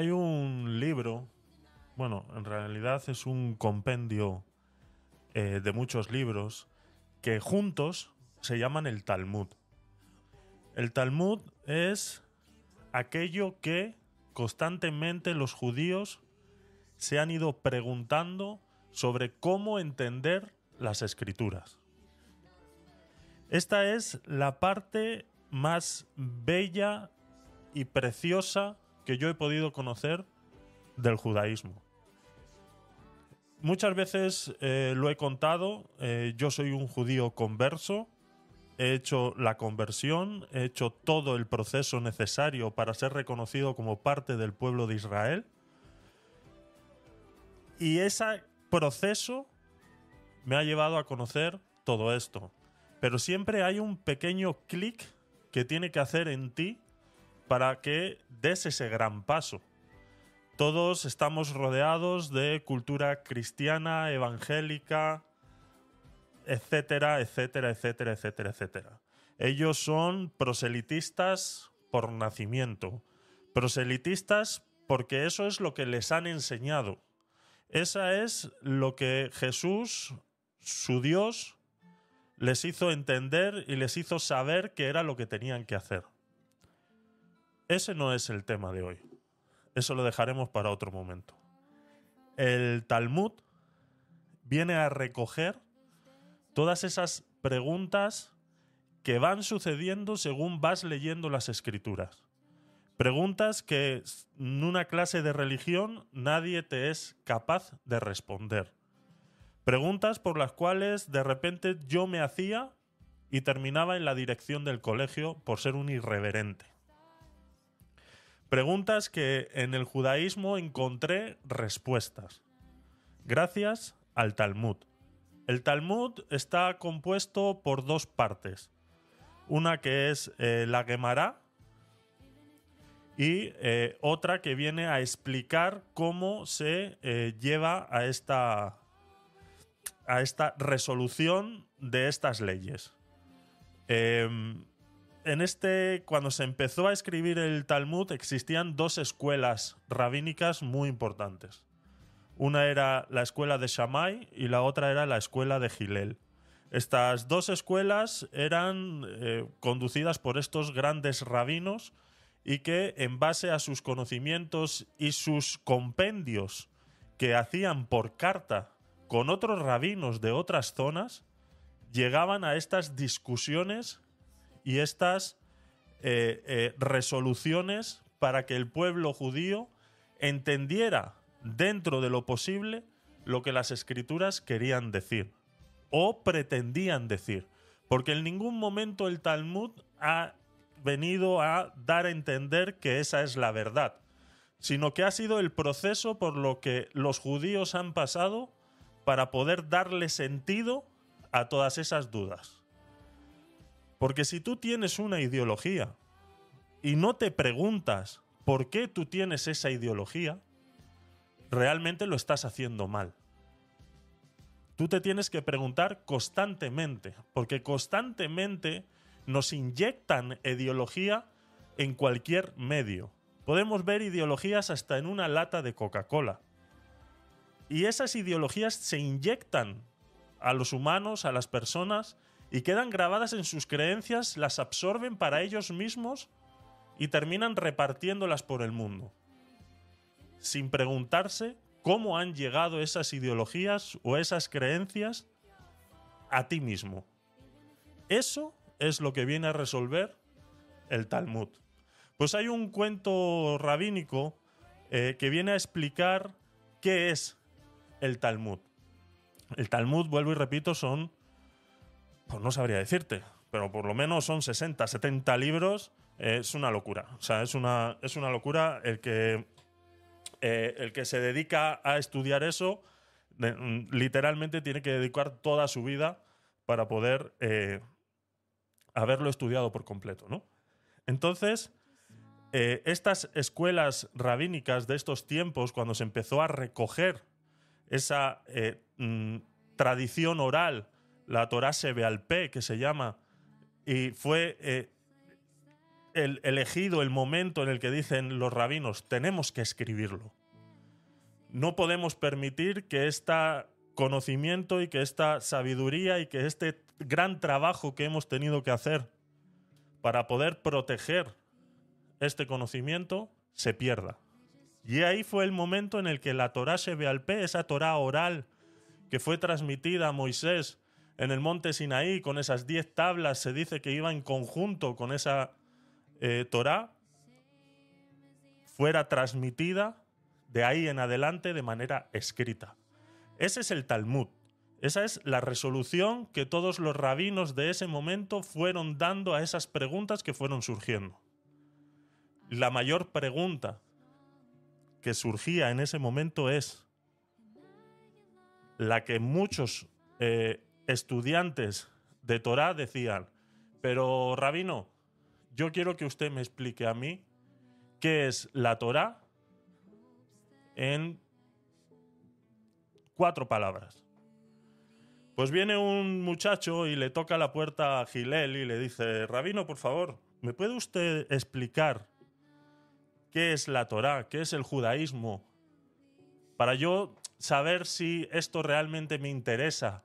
Hay un libro, bueno, en realidad es un compendio eh, de muchos libros que juntos se llaman el Talmud. El Talmud es aquello que constantemente los judíos se han ido preguntando sobre cómo entender las escrituras. Esta es la parte más bella y preciosa que yo he podido conocer del judaísmo. Muchas veces eh, lo he contado, eh, yo soy un judío converso, he hecho la conversión, he hecho todo el proceso necesario para ser reconocido como parte del pueblo de Israel. Y ese proceso me ha llevado a conocer todo esto. Pero siempre hay un pequeño clic que tiene que hacer en ti para que des ese gran paso. Todos estamos rodeados de cultura cristiana, evangélica, etcétera, etcétera, etcétera, etcétera, etcétera. Ellos son proselitistas por nacimiento, proselitistas porque eso es lo que les han enseñado. Esa es lo que Jesús, su Dios, les hizo entender y les hizo saber que era lo que tenían que hacer. Ese no es el tema de hoy. Eso lo dejaremos para otro momento. El Talmud viene a recoger todas esas preguntas que van sucediendo según vas leyendo las escrituras. Preguntas que en una clase de religión nadie te es capaz de responder. Preguntas por las cuales de repente yo me hacía y terminaba en la dirección del colegio por ser un irreverente. Preguntas que en el judaísmo encontré respuestas. Gracias al Talmud. El Talmud está compuesto por dos partes. Una que es eh, la Gemara y eh, otra que viene a explicar cómo se eh, lleva a esta, a esta resolución de estas leyes. Em, en este, cuando se empezó a escribir el Talmud, existían dos escuelas rabínicas muy importantes. Una era la escuela de Shammai y la otra era la escuela de Gilel. Estas dos escuelas eran eh, conducidas por estos grandes rabinos y que en base a sus conocimientos y sus compendios que hacían por carta con otros rabinos de otras zonas, llegaban a estas discusiones y estas eh, eh, resoluciones para que el pueblo judío entendiera dentro de lo posible lo que las escrituras querían decir o pretendían decir. Porque en ningún momento el Talmud ha venido a dar a entender que esa es la verdad, sino que ha sido el proceso por lo que los judíos han pasado para poder darle sentido a todas esas dudas. Porque si tú tienes una ideología y no te preguntas por qué tú tienes esa ideología, realmente lo estás haciendo mal. Tú te tienes que preguntar constantemente, porque constantemente nos inyectan ideología en cualquier medio. Podemos ver ideologías hasta en una lata de Coca-Cola. Y esas ideologías se inyectan a los humanos, a las personas, y quedan grabadas en sus creencias, las absorben para ellos mismos y terminan repartiéndolas por el mundo. Sin preguntarse cómo han llegado esas ideologías o esas creencias a ti mismo. Eso es lo que viene a resolver el Talmud. Pues hay un cuento rabínico eh, que viene a explicar qué es el Talmud. El Talmud, vuelvo y repito, son, pues no sabría decirte, pero por lo menos son 60, 70 libros. es una locura. O sea, es una, es una locura el que, eh, el que se dedica a estudiar eso, mm, literalmente tiene que dedicar toda su vida para poder eh, haberlo estudiado por completo, ¿no? Entonces, eh, estas escuelas rabínicas de estos tiempos, cuando se empezó a recoger esa eh, mm, tradición oral, la Torah P, que se llama, y fue eh, el, elegido el momento en el que dicen los rabinos, tenemos que escribirlo. No podemos permitir que este conocimiento y que esta sabiduría y que este gran trabajo que hemos tenido que hacer para poder proteger este conocimiento se pierda. Y ahí fue el momento en el que la Torah Shebealpe, esa Torah oral que fue transmitida a Moisés en el monte Sinaí con esas diez tablas, se dice que iba en conjunto con esa eh, Torah, fuera transmitida de ahí en adelante de manera escrita. Ese es el Talmud. Esa es la resolución que todos los rabinos de ese momento fueron dando a esas preguntas que fueron surgiendo. La mayor pregunta que surgía en ese momento es la que muchos eh, estudiantes de Torah decían, pero rabino, yo quiero que usted me explique a mí qué es la Torah en cuatro palabras. Pues viene un muchacho y le toca la puerta a Gilel y le dice, Rabino, por favor, ¿me puede usted explicar qué es la Torá, qué es el judaísmo? Para yo saber si esto realmente me interesa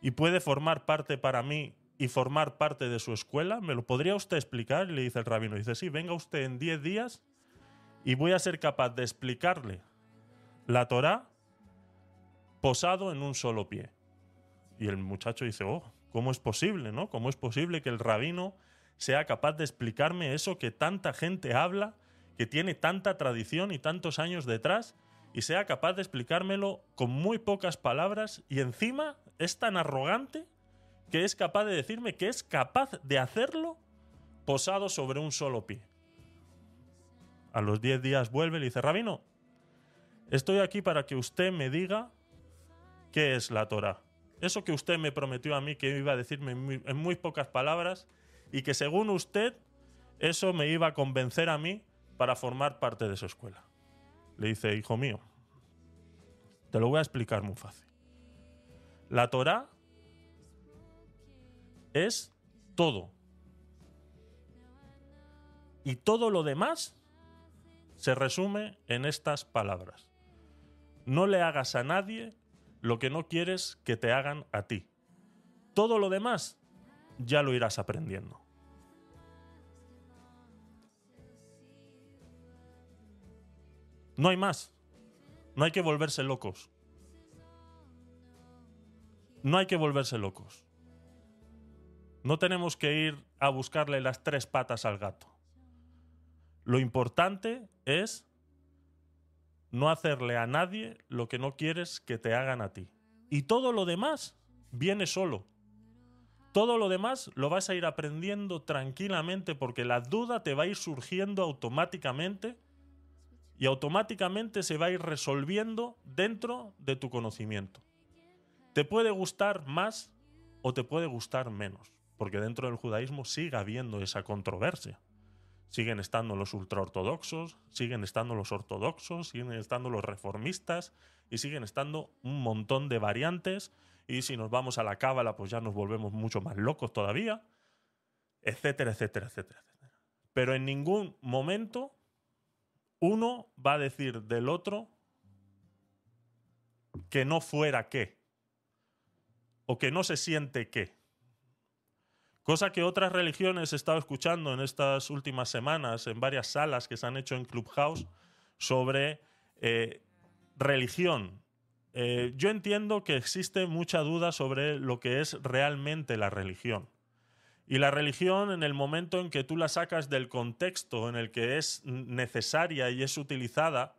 y puede formar parte para mí y formar parte de su escuela, ¿me lo podría usted explicar? Le dice el rabino, dice, sí, venga usted en 10 días y voy a ser capaz de explicarle la Torá posado en un solo pie. Y el muchacho dice, oh, ¿cómo es posible, no? ¿Cómo es posible que el rabino sea capaz de explicarme eso que tanta gente habla, que tiene tanta tradición y tantos años detrás, y sea capaz de explicármelo con muy pocas palabras y encima es tan arrogante que es capaz de decirme que es capaz de hacerlo posado sobre un solo pie. A los 10 días vuelve y le dice, Rabino, estoy aquí para que usted me diga qué es la Torah. Eso que usted me prometió a mí que iba a decirme en muy, pocas palabras y que según usted eso me iba a convencer a mí para formar parte de su escuela. Le dice, hijo mío, te lo voy a explicar muy fácil. La Torah es todo. Y todo lo demás se resume en estas palabras. No le hagas a nadie lo que no quieres que te hagan a ti. Todo lo demás ya lo irás aprendiendo. No hay más. No hay que volverse locos. No hay que volverse locos. No tenemos que ir a buscarle las tres patas al gato. Lo importante es no hacerle a nadie lo que no quieres que te hagan a ti. Y todo lo demás viene solo. Todo lo demás lo vas a ir aprendiendo tranquilamente porque la duda te va a ir surgiendo automáticamente y automáticamente se va a ir resolviendo dentro de tu conocimiento. Te puede gustar más o te puede gustar menos, porque dentro del judaísmo sigue habiendo esa controversia. Siguen estando los ultraortodoxos, siguen estando los ortodoxos, siguen estando los reformistas y siguen estando un montón de variantes. Y si nos vamos a la cábala, pues ya nos volvemos mucho más locos todavía, etcétera, etcétera, etcétera. Pero en ningún momento uno va a decir del otro que no fuera qué o que no se siente qué. Cosa que otras religiones he estado escuchando en estas últimas semanas en varias salas que se han hecho en Clubhouse sobre eh, religión. Eh, yo entiendo que existe mucha duda sobre lo que es realmente la religión. Y la religión, en el momento en que tú la sacas del contexto en el que es necesaria y es utilizada,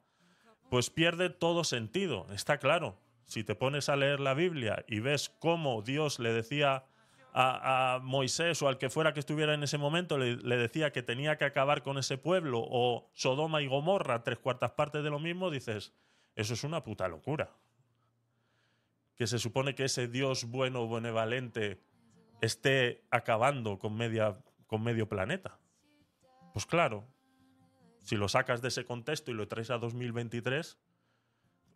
pues pierde todo sentido. Está claro. Si te pones a leer la Biblia y ves cómo Dios le decía a, Moisés o al que fuera que estuviera en ese momento le, decía que tenía que acabar con ese pueblo o Sodoma y Gomorra, tres cuartas partes de lo mismo, dices, eso es una puta locura. Que se supone que ese Dios bueno, benevolente, esté acabando con, media, con medio planeta. Pues claro, si lo sacas de ese contexto y lo traes a 2023,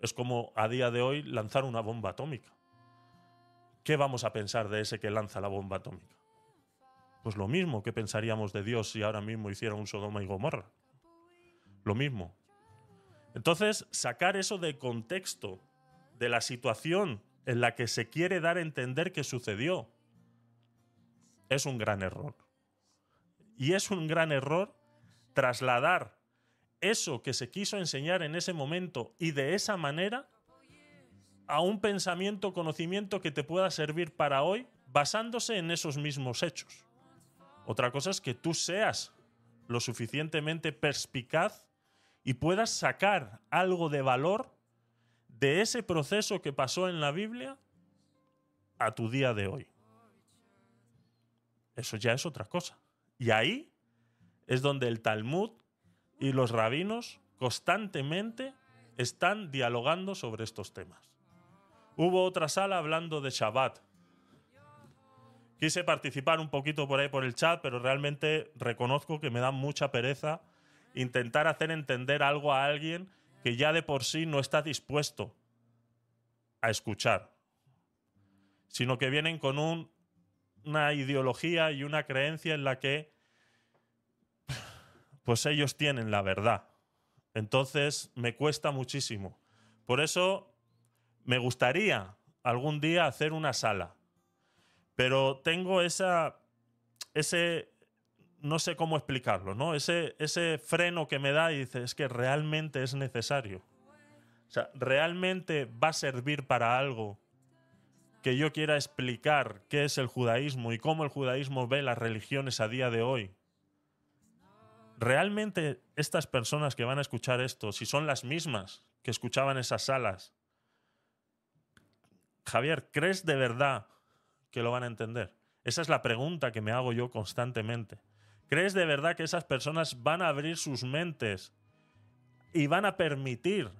es como a día de hoy lanzar una bomba atómica ¿qué vamos a pensar de ese que lanza la bomba atómica? Pues lo mismo que pensaríamos de Dios si ahora mismo hiciera un Sodoma y Gomorra. Lo mismo. Entonces, sacar eso de contexto, de la situación en la que se quiere dar a entender que sucedió, es un gran error. Y es un gran error trasladar eso que se quiso enseñar en ese momento y de esa manera a un pensamiento, conocimiento que te pueda servir para hoy basándose en esos mismos hechos. Otra cosa es que tú seas lo suficientemente perspicaz y puedas sacar algo de valor de ese proceso que pasó en la Biblia a tu día de hoy. Eso ya es otra cosa. Y ahí es donde el Talmud y los rabinos constantemente están dialogando sobre estos temas. Hubo otra sala hablando de Shabbat. Quise participar un poquito por ahí por el chat, pero realmente reconozco que me da mucha pereza intentar hacer entender algo a alguien que ya de por sí no está dispuesto a escuchar, sino que vienen con una ideología y una creencia en la que pues ellos tienen la verdad. Entonces me cuesta muchísimo. Por eso me gustaría algún día hacer una sala, pero tengo esa, ese, no sé cómo explicarlo, ¿no? Ese, ese freno que me da y dice, es que realmente es necesario. O sea, realmente va a servir para algo que yo quiera explicar qué es el judaísmo y cómo el judaísmo ve las religiones a día de hoy. ¿Realmente estas personas que van a escuchar esto, si son las mismas que escuchaban esas salas, Javier, ¿crees de verdad que lo van a entender? Esa es la pregunta que me hago yo constantemente. ¿Crees de verdad que esas personas van a abrir sus mentes y van a permitir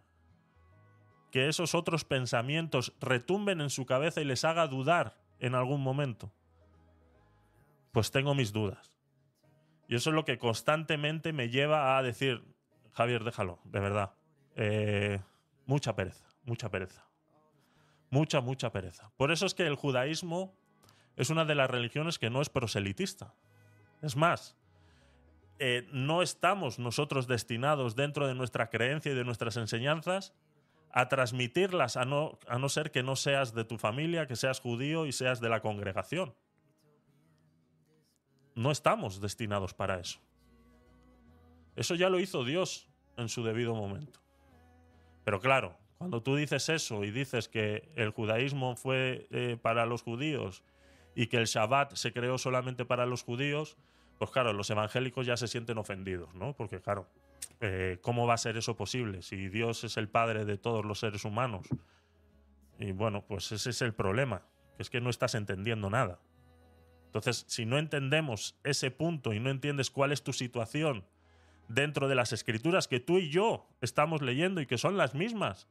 que esos otros pensamientos retumben en su cabeza y les haga dudar en algún momento? Pues tengo mis dudas. Y eso es lo que constantemente me lleva a decir, Javier, déjalo, de verdad. Eh, mucha pereza, mucha pereza. Mucha, mucha pereza. Por eso es que el judaísmo es una de las religiones que no es proselitista. Es más, eh, no estamos nosotros destinados dentro de nuestra creencia y de nuestras enseñanzas a transmitirlas, a no, a no ser que no seas de tu familia, que seas judío y seas de la congregación. No estamos destinados para eso. Eso ya lo hizo Dios en su debido momento. Pero claro, cuando tú dices eso y dices que el judaísmo fue eh, para los judíos y que el Shabbat se creó solamente para los judíos, pues claro, los evangélicos ya se sienten ofendidos, ¿no? Porque claro, eh, ¿cómo va a ser eso posible si Dios es el Padre de todos los seres humanos? Y bueno, pues ese es el problema, que es que no estás entendiendo nada. Entonces, si no entendemos ese punto y no entiendes cuál es tu situación dentro de las escrituras que tú y yo estamos leyendo y que son las mismas,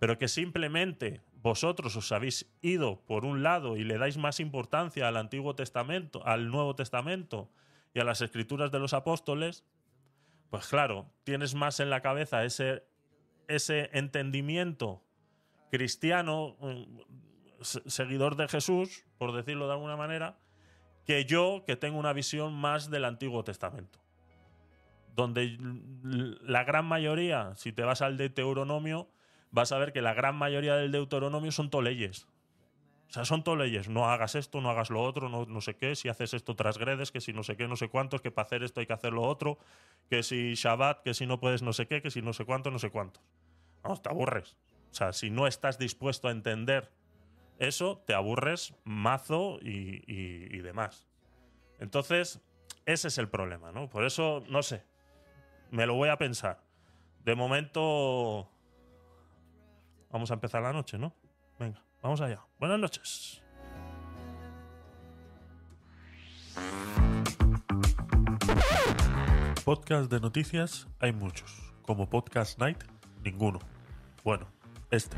pero que simplemente vosotros os habéis ido por un lado y le dais más importancia al Antiguo Testamento, al Nuevo Testamento y a las escrituras de los apóstoles, pues claro, tienes más en la cabeza ese, ese entendimiento cristiano, mm, seguidor de Jesús, por decirlo de alguna manera, que yo, que tengo una visión más del Antiguo Testamento. Donde la gran mayoría, si te vas al Deuteronomio, vas a ver que la gran mayoría del Deuteronomio son leyes. O sea, son leyes. No hagas esto, no hagas lo otro, no, no sé qué. Si haces esto, transgredes, que si no sé qué, no sé cuántos, que para hacer esto hay que hacer lo otro, que si Shabbat, que si no puedes no sé qué, que si no sé cuánto, no sé cuántos. No, te aburres. O sea, si no estás dispuesto a entender eso te aburres mazo y, demás. Entonces, ese es el problema, ¿no? Por eso, no sé, me lo voy a pensar. De momento, vamos a empezar la noche, ¿no? Venga, vamos allá. Buenas noches. Podcast de noticias hay muchos. Como Podcast Night, ninguno. Bueno, este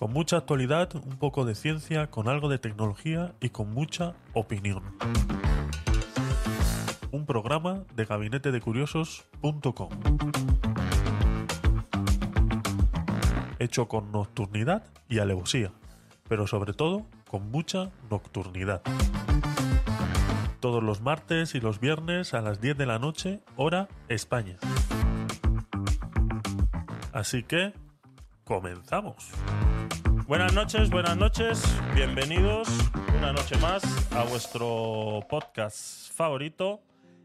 con mucha actualidad, un poco de ciencia, con algo de tecnología y con mucha opinión. Un programa de gabinetedecuriosos.com. hecho con nocturnidad y alevosía, pero sobre todo con mucha nocturnidad. Todos los martes y los viernes a las 10 de la noche, hora España. Así que, comenzamos. Buenas noches, buenas noches, bienvenidos una noche más a vuestro podcast favorito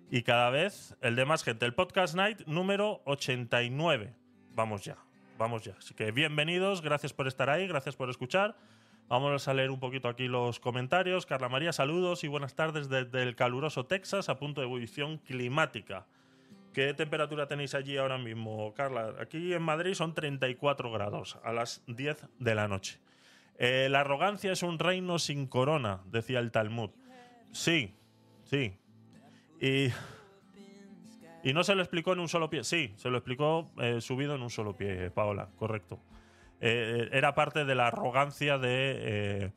y cada vez el de más gente, el Podcast Night número 89. Vamos ya, vamos ya. Así que bienvenidos, gracias por estar ahí, gracias por escuchar. Vamos a leer un poquito aquí los comentarios. Carla María, saludos y buenas tardes desde el caluroso Texas a punto de ebullición climática. ¿Qué temperatura tenéis allí ahora mismo, Carla? Aquí en Madrid son 34 grados a las 10 de la noche. Eh, la arrogancia es un reino sin corona, decía el Talmud. Sí, sí. Y, y no se lo explicó en un solo pie. Sí, se lo explicó eh, subido en un solo pie, Paola, correcto. Eh, era parte de la arrogancia de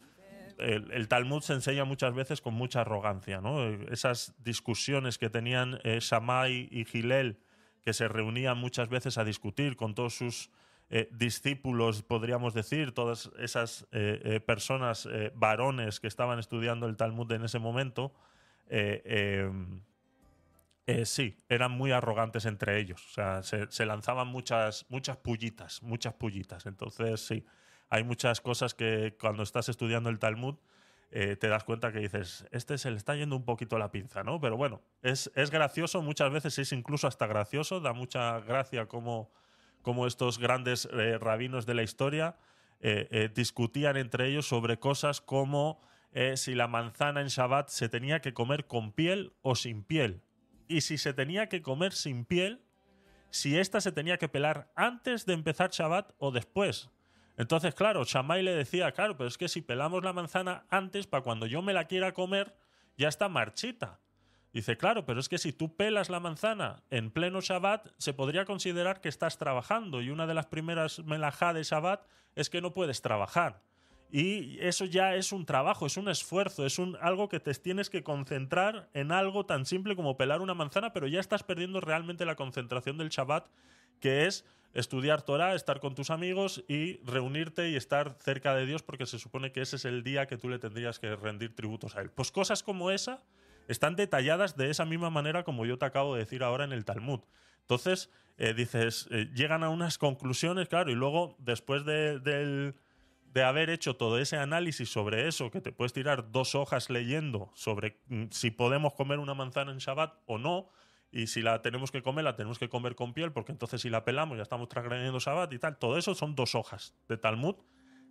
el, Talmud se enseña muchas veces con mucha arrogancia, ¿no? Esas discusiones que tenían eh, Shammai y Gilel, que se reunían muchas veces a discutir con todos sus eh, discípulos, podríamos decir, todas esas eh, personas, varones que estaban estudiando el Talmud en ese momento, sí, eran muy arrogantes entre ellos. O sea, se, se lanzaban muchas, muchas pullitas, muchas pullitas. Entonces, sí hay muchas cosas que cuando estás estudiando el Talmud eh, te das cuenta que dices, este se le está yendo un poquito la pinza, ¿no? Pero bueno, es, gracioso, muchas veces es incluso hasta gracioso, da mucha gracia como, como estos grandes eh, rabinos de la historia eh, discutían entre ellos sobre cosas como si la manzana en Shabbat se tenía que comer con piel o sin piel. Y si se tenía que comer sin piel, si ésta se tenía que pelar antes de empezar Shabbat o después. Entonces, claro, Shammai le decía, claro, pero es que si pelamos la manzana antes, para cuando yo me la quiera comer, ya está marchita. Dice, claro, pero es que si tú pelas la manzana en pleno Shabbat, se podría considerar que estás trabajando. Y una de las primeras melajá de Shabbat es que no puedes trabajar. Y eso ya es un trabajo, es un esfuerzo, es un, algo que te tienes que concentrar en algo tan simple como pelar una manzana, pero ya estás perdiendo realmente la concentración del Shabbat, que es estudiar Torah, estar con tus amigos y reunirte y estar cerca de Dios porque se supone que ese es el día que tú le tendrías que rendir tributos a Él. Pues cosas como esa están detalladas de esa misma manera como yo te acabo de decir ahora en el Talmud. Entonces, eh, dices, eh, llegan a unas conclusiones, claro, y luego después de, de haber hecho todo ese análisis sobre eso, que te puedes tirar dos hojas leyendo sobre mm, si podemos comer una manzana en Shabbat o no, y si la tenemos que comer, la tenemos que comer con piel, porque entonces si la pelamos ya estamos transgrediendo Shabbat y tal. Todo eso son dos hojas de Talmud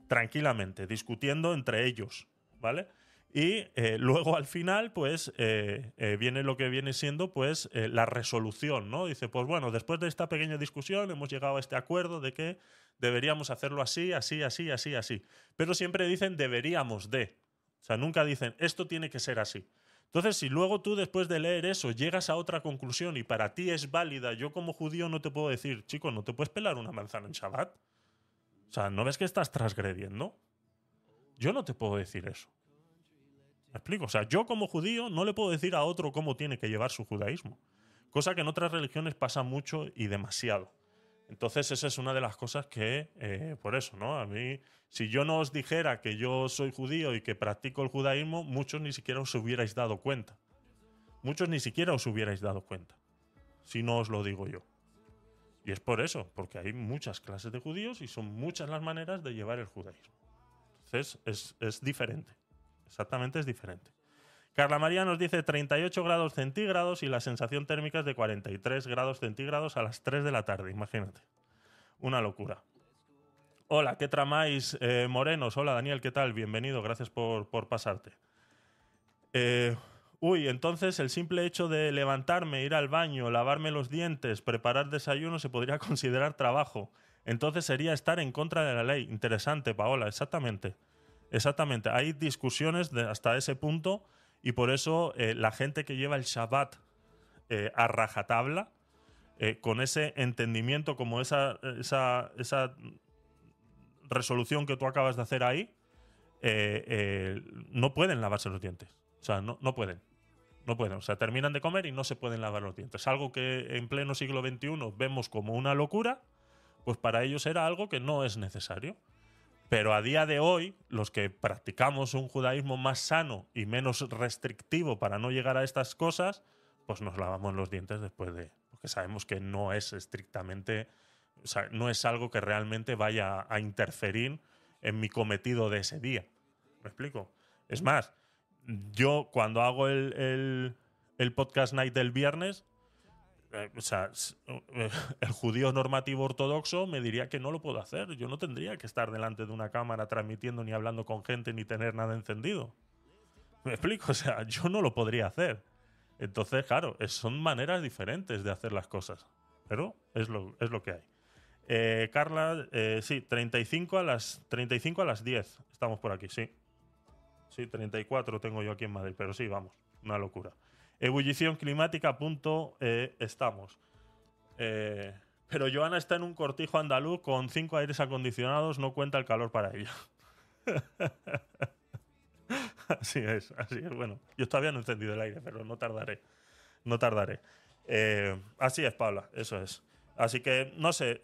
tranquilamente, discutiendo entre ellos, ¿vale? Y eh, luego al final, pues, eh, eh, viene lo que viene siendo, pues, la resolución, ¿no? Dice, pues bueno, después de esta pequeña discusión hemos llegado a este acuerdo de que deberíamos hacerlo así, así, así, así, así. Pero siempre dicen deberíamos de. O sea, nunca dicen esto tiene que ser así. Entonces, si luego tú después de leer eso llegas a otra conclusión y para ti es válida, yo como judío no te puedo decir, chico, no te puedes pelar una manzana en Shabbat. O sea, ¿no ves que estás transgrediendo? Yo no te puedo decir eso. ¿Me explico? O sea, yo como judío no le puedo decir a otro cómo tiene que llevar su judaísmo. Cosa que en otras religiones pasa mucho y demasiado. Entonces, esa es una de las cosas que, eh, por eso, ¿no? A mí, si yo no os dijera que yo soy judío y que practico el judaísmo, muchos ni siquiera os hubierais dado cuenta. Muchos ni siquiera os hubierais dado cuenta, si no os lo digo yo. Y es por eso, porque hay muchas clases de judíos y son muchas las maneras de llevar el judaísmo. Entonces, es, es diferente. Exactamente es diferente. Carla María nos dice 38 grados centígrados y la sensación térmica es de 43 grados centígrados a las 3 de la tarde, imagínate. Una locura. Hola, ¿qué tramáis, eh, morenos? Hola, Daniel, ¿qué tal? Bienvenido, gracias por, pasarte. Eh, uy, entonces el simple hecho de levantarme, ir al baño, lavarme los dientes, preparar desayuno se podría considerar trabajo. Entonces sería estar en contra de la ley. Interesante, Paola, exactamente. Exactamente. Hay discusiones hasta ese punto y por eso eh, la gente que lleva el Shabbat eh, a rajatabla, eh, con ese entendimiento, como esa, esa, esa, resolución que tú acabas de hacer ahí, no pueden lavarse los dientes. O sea, no, no pueden. No pueden. O sea, terminan de comer y no se pueden lavar los dientes. Algo que en pleno siglo XXI vemos como una locura, pues para ellos era algo que no es necesario. Pero a día de hoy, los que practicamos un judaísmo más sano y menos restrictivo para no llegar a estas cosas, pues nos lavamos los dientes después de... Porque sabemos que no es estrictamente... O sea, no es algo que realmente vaya a interferir en mi cometido de ese día. ¿Me explico? Es más, yo cuando hago el, el podcast night del viernes, eh, o sea, eh, el judío normativo ortodoxo me diría que no lo puedo hacer. Yo no tendría que estar delante de una cámara transmitiendo ni hablando con gente ni tener nada encendido. ¿Me explico? O sea, yo no lo podría hacer. Entonces, claro, son maneras diferentes de hacer las cosas. Pero es lo, es lo que hay. Eh, Carla, sí, 35 a, las, 35 a las 10. Estamos por aquí, sí. Sí, 34 tengo yo aquí en Madrid, pero sí, vamos, una locura. Ebullición climática, punto, eh, estamos. Eh, pero Joana está en un cortijo andaluz con cinco aires acondicionados, no cuenta el calor para ella. así es, así es. Bueno, yo todavía no he encendido el aire, pero no tardaré. No tardaré. Eh, así es, Paula, eso es. Así que, no sé,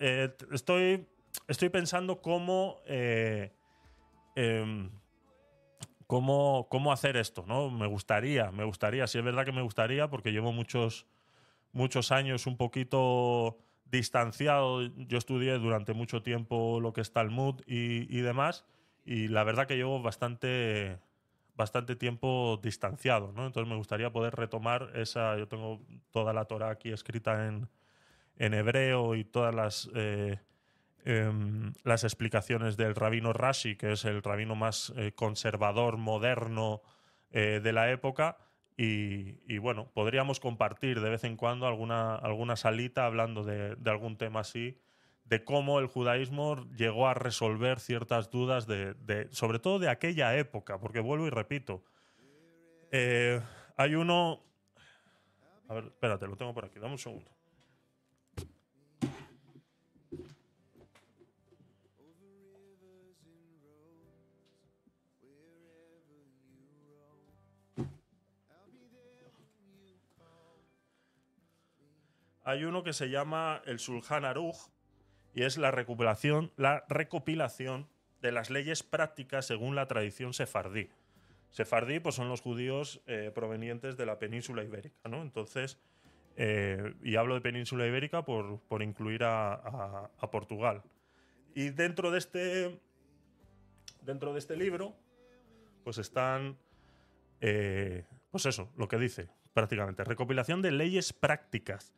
estoy, estoy pensando cómo em, cómo, cómo hacer esto, ¿no? Me gustaría, me gustaría, sí es verdad que me gustaría porque llevo muchos, muchos años un poquito distanciado. Yo estudié durante mucho tiempo lo que es Talmud y, y demás, y la verdad que llevo bastante, bastante tiempo distanciado, ¿no? Entonces me gustaría poder retomar esa. Yo tengo toda la Torah aquí escrita en, en hebreo y todas las. Eh, Em, las explicaciones del rabino Rashi, que es el rabino más eh, conservador, moderno eh, de la época. Y, bueno, podríamos compartir de vez en cuando alguna, alguna salita hablando de, algún tema así, de cómo el judaísmo llegó a resolver ciertas dudas, de, sobre todo de aquella época, porque vuelvo y repito, eh, hay uno... A ver, espérate, lo tengo por aquí, dame un segundo. Hay uno que se llama el Sulhan Aruj y es la recopilación, la recopilación de las leyes prácticas según la tradición sefardí. Sefardí pues, son los judíos eh, provenientes de la península ibérica, ¿no? Entonces, eh, y hablo de península ibérica por, incluir a, Portugal. Y dentro de este, dentro de este libro, pues están, eh, pues eso, lo que dice prácticamente, recopilación de leyes prácticas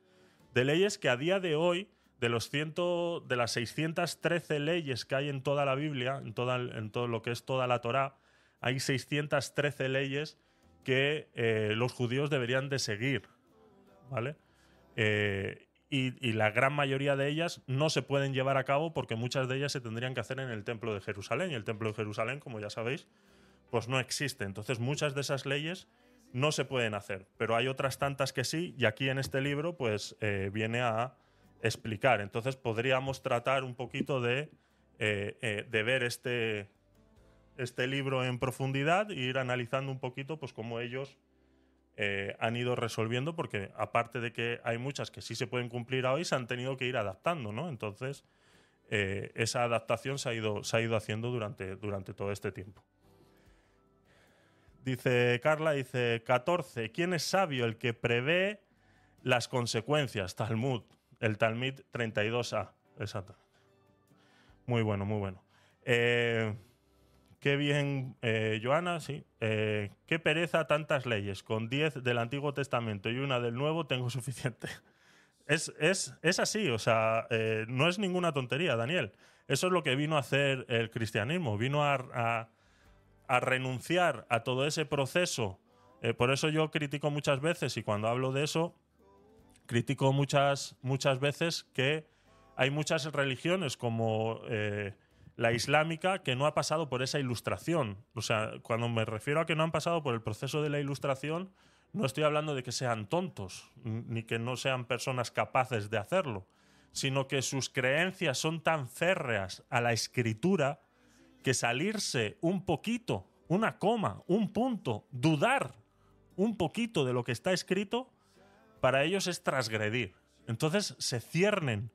de leyes que a día de hoy, de, los ciento, de las 613 leyes que hay en toda la Biblia, en, toda, en todo lo que es toda la Torá, hay 613 leyes que eh, los judíos deberían de seguir, ¿vale? Eh, y, y, la gran mayoría de ellas no se pueden llevar a cabo porque muchas de ellas se tendrían que hacer en el Templo de Jerusalén. Y el Templo de Jerusalén, como ya sabéis, pues no existe. Entonces muchas de esas leyes no se pueden hacer, pero hay otras tantas que sí, y aquí en este libro pues eh, viene a explicar. Entonces podríamos tratar un poquito de, eh, eh, ver este, este libro en profundidad e ir analizando un poquito pues cómo ellos han ido resolviendo, porque aparte de que hay muchas que sí se pueden cumplir hoy, se han tenido que ir adaptando, ¿no? Entonces esa adaptación se ha ido, haciendo durante todo este tiempo. Dice Carla, dice 14. ¿Quién es sabio? El que prevé las consecuencias. Talmud. El Talmud 32a. Exacto. Muy bueno, muy bueno. Eh, qué bien, eh, Joana, sí. Eh, qué pereza tantas leyes. Con 10 del Antiguo Testamento y una del Nuevo tengo suficiente. Es, es, así, o sea, no es ninguna tontería, Daniel. Eso es lo que vino a hacer el cristianismo. Vino a renunciar a todo ese proceso. Eh, por eso yo critico muchas veces, y cuando hablo de eso, critico muchas, muchas veces que hay muchas religiones como eh, la islámica que no ha pasado por esa ilustración. O sea, cuando me refiero a que no han pasado por el proceso de la ilustración, no estoy hablando de que sean tontos, ni que no sean personas capaces de hacerlo, sino que sus creencias son tan férreas a la escritura que salirse un poquito, una coma, un punto, dudar un poquito de lo que está escrito, para ellos es transgredir. Entonces se ciernen,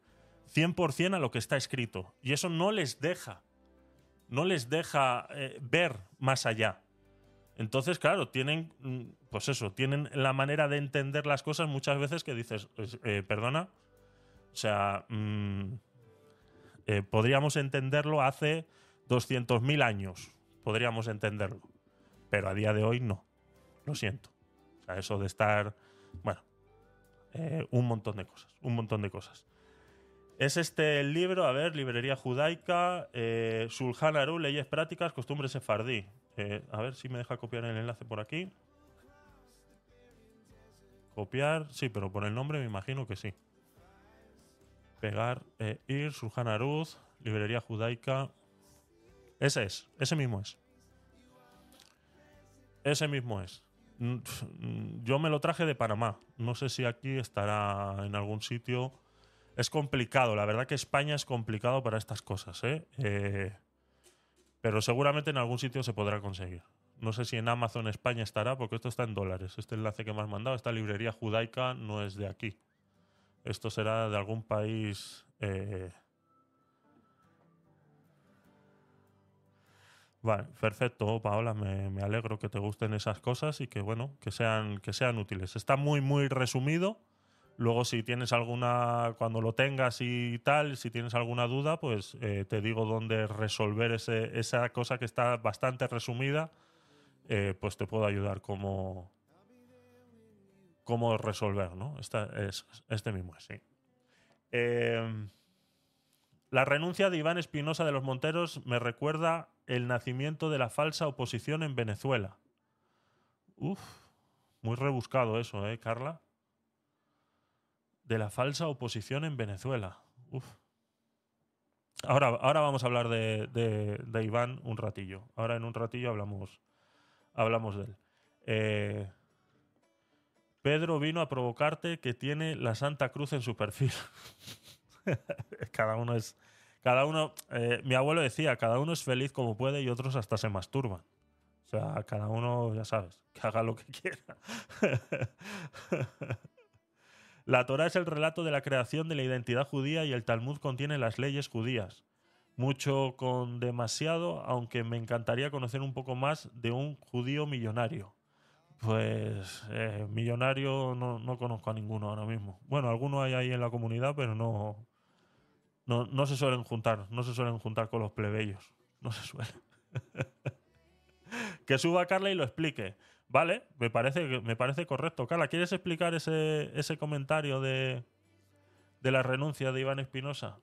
100% a lo que está escrito. Y eso no les deja, no les deja eh, ver más allá. Entonces, claro, tienen, mm, pues eso, tienen la manera de entender las cosas muchas veces que dices, eh, perdona, o sea, mm, eh, podríamos entenderlo hace 200.000 años, podríamos entenderlo, pero a día de hoy no, lo siento. O sea, eso de estar, bueno, un montón de cosas, un montón de cosas. Es este el libro, a ver, Librería Judaica, eh, Sulhan Aru, Leyes Prácticas, Costumbres Sefardí. Eh, a ver si me deja copiar el enlace por aquí. Copiar, sí, pero por el nombre me imagino que sí. Pegar, eh, ir, Sulhan Aruz, Librería Judaica. Ese es, ese mismo es. Ese mismo es. Mm, yo me lo traje de Panamá. No sé si aquí estará en algún sitio es complicado. La verdad que España es complicado para estas cosas, ¿eh? ¿eh? pero seguramente en algún sitio se podrá conseguir. No sé si en Amazon España estará, porque esto está en dólares. Este enlace que me has mandado, esta librería judaica, no es de aquí. Esto será de algún país. Eh, vale, perfecto, Paola. Me, me, alegro que te gusten esas cosas y que bueno, que sean, que sean útiles. Está muy, muy resumido. Luego, si tienes alguna, cuando lo tengas y tal, si tienes alguna duda, pues eh, te digo dónde resolver esa cosa que está bastante resumida, eh, pues te puedo ayudar cómo, cómo resolver, ¿no? es, este mismo sí. Em, la renuncia de Iván Espinosa de los Monteros me recuerda el nacimiento de la falsa oposición en Venezuela. Uf, muy rebuscado eso, ¿eh, Carla? de la falsa oposición en Venezuela. Ahora, ahora vamos a hablar de, Iván un ratillo. Ahora en un ratillo hablamos, hablamos de él. Eh, Pedro vino a provocarte que tiene la Santa Cruz en su perfil. cada uno es. Cada uno. Eh, mi abuelo decía, cada uno es feliz como puede y otros hasta se masturban. O sea, cada uno, ya sabes, que haga lo que quiera. La Torah es el relato de la creación de la identidad judía y el Talmud contiene las leyes judías. Mucho con demasiado, aunque me encantaría conocer un poco más de un judío millonario. Pues eh, millonario no, conozco a ninguno ahora mismo. Bueno, algunos hay ahí en la comunidad, pero no, no, no se suelen juntar, no se suelen juntar con los plebeyos. No se suelen. que suba Carla y lo explique. Vale, me parece, me parece correcto. Carla, ¿quieres explicar ese, ese comentario de, de la renuncia de Iván Espinosa?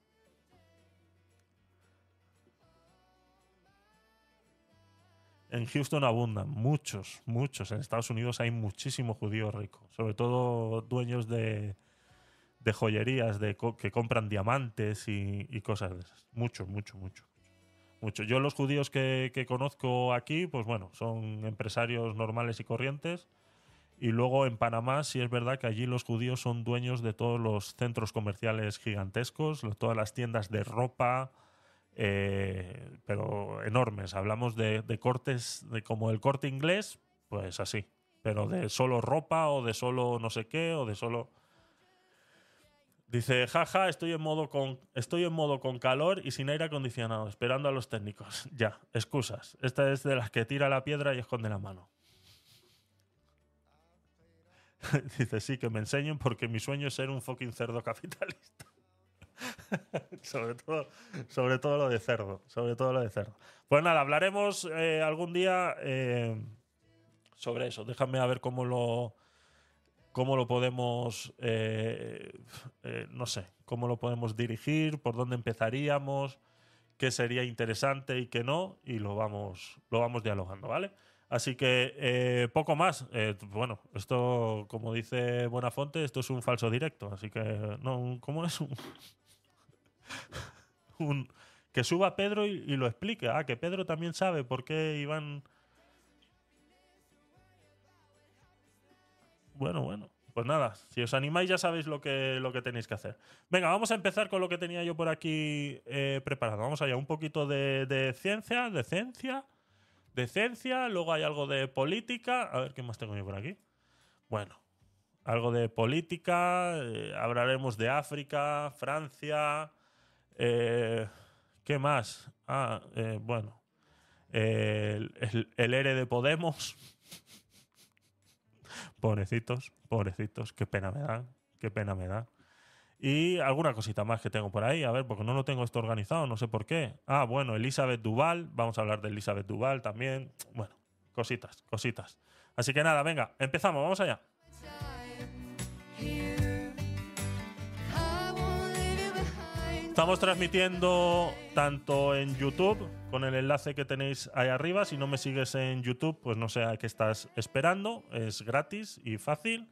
En Houston abundan muchos, muchos. En Estados Unidos hay muchísimos judíos ricos, sobre todo dueños de, de joyerías de que compran diamantes y, cosas de esas. Muchos, muchos, muchos mucho. Yo los judíos que, conozco aquí, pues bueno, son empresarios normales y corrientes. Y luego en Panamá sí es verdad que allí los judíos son dueños de todos los centros comerciales gigantescos, todas las tiendas de ropa, eh, pero enormes. Hablamos de, de, cortes de como el corte inglés, pues así. Pero de solo ropa o de solo no sé qué o de solo... Dice, jaja, estoy en modo con estoy en modo con calor y sin aire acondicionado, esperando a los técnicos. Ya, excusas. Esta es de las que tira la piedra y esconde la mano. Dice, sí, que me enseñen porque mi sueño es ser un fucking cerdo capitalista. sobre, todo, sobre todo lo de cerdo. Sobre todo lo de cerdo. Pues nada, hablaremos eh, algún día eh, sobre eso. Déjame a ver cómo lo cómo lo podemos, eh, eh, no sé, cómo lo podemos dirigir, por dónde empezaríamos, qué sería interesante y qué no, y lo vamos, lo vamos dialogando, ¿vale? Así que eh, poco más. bueno, esto, como dice Buenafonte, esto es un falso directo, así que no, ¿cómo es un, un que suba Pedro y, y, lo explique? Ah, que Pedro también sabe por qué iban Bueno, bueno. Pues nada, si os animáis ya sabéis lo que, lo que tenéis que hacer. Venga, vamos a empezar con lo que tenía yo por aquí eh, preparado. Vamos allá, un poquito de, ciencia, de ciencia, de ciencia, luego hay algo de política. A ver, ¿qué más tengo yo por aquí? Bueno, algo de política, eh, hablaremos de África, Francia, eh, ¿qué más? Ah, eh, bueno, el, el, el ERE de Podemos. pobrecitos, pobrecitos, qué pena me dan, qué pena me dan. Y alguna cosita más que tengo por ahí, a ver, porque no lo tengo esto organizado, no sé por qué. Ah, bueno, Elizabeth Duval, vamos a hablar de Elizabeth Duval también. Bueno, cositas, cositas. Así que nada, venga, empezamos, vamos allá. Estamos transmitiendo tanto en YouTube, con el enlace que tenéis ahí arriba. Si no me sigues en YouTube, pues no sé a qué estás esperando. Es gratis y fácil.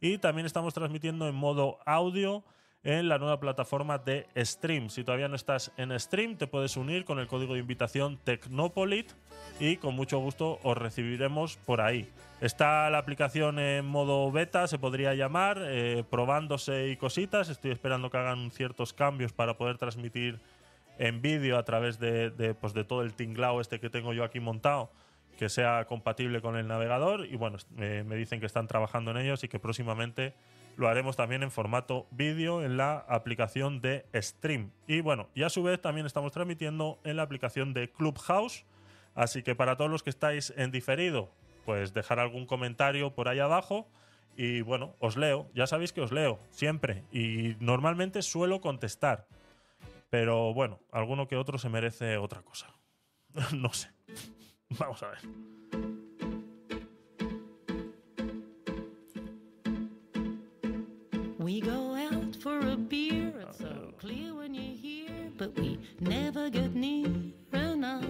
Y también estamos transmitiendo en modo audio en la nueva plataforma de Stream. Si todavía no estás en Stream, te puedes unir con el código de invitación Tecnopolit y con mucho gusto os recibiremos por ahí. Está la aplicación en modo beta, se podría llamar, eh, probándose y cositas. Estoy esperando que hagan ciertos cambios para poder transmitir en vídeo a través de, pues de todo el tinglao este que tengo yo aquí montado que sea compatible con el navegador y bueno, eh, me dicen que están trabajando en ellos y que próximamente lo haremos también en formato vídeo en la aplicación de Stream. Y bueno, y a su vez también estamos transmitiendo en la aplicación de Clubhouse. Así que para todos los que estáis en diferido, pues dejar algún comentario por ahí abajo. Y bueno, os leo. Ya sabéis que os leo, siempre. Y normalmente suelo contestar. Pero bueno, alguno que otro se merece otra cosa. no sé. Vamos a ver. We go out for a beer, it's so clear when you're here, but we never get near enough.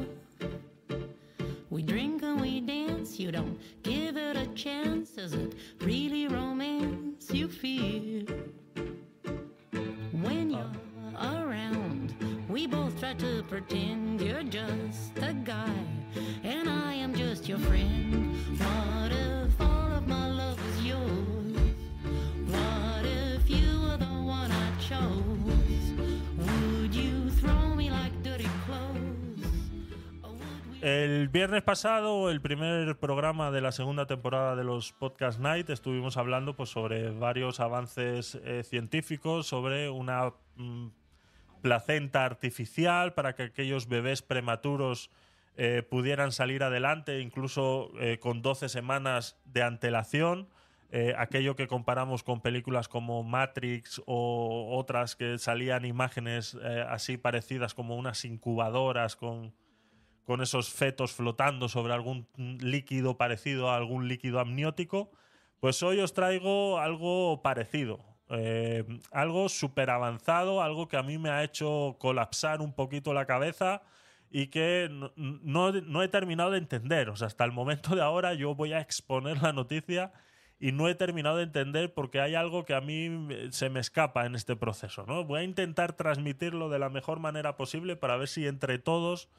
We drink and we dance, you don't give it a chance. Is it really romance you feel? When you're around, we both try to pretend you're just a guy, and I am just your friend. What if all of my love is El viernes pasado, el primer programa de la segunda temporada de los Podcast Night, estuvimos hablando pues, sobre varios avances eh, científicos, sobre una mm, placenta artificial para que aquellos bebés prematuros eh, pudieran salir adelante, incluso eh, con 12 semanas de antelación. Aquello que comparamos con películas como Matrix o otras que salían imágenes así parecidas como unas incubadoras con, con esos fetos flotando sobre algún líquido parecido a algún líquido amniótico, pues hoy os traigo algo parecido. Eh, algo súper avanzado, algo que a mí me ha hecho colapsar un poquito la cabeza y que no, no- he terminado de entender. O sea, hasta el momento de ahora yo voy a exponer la noticia y no he terminado de entender porque hay algo que a mí eh, se me escapa en este proceso. ¿no? Voy a intentar transmitirlo de la mejor manera posible para ver si entre todos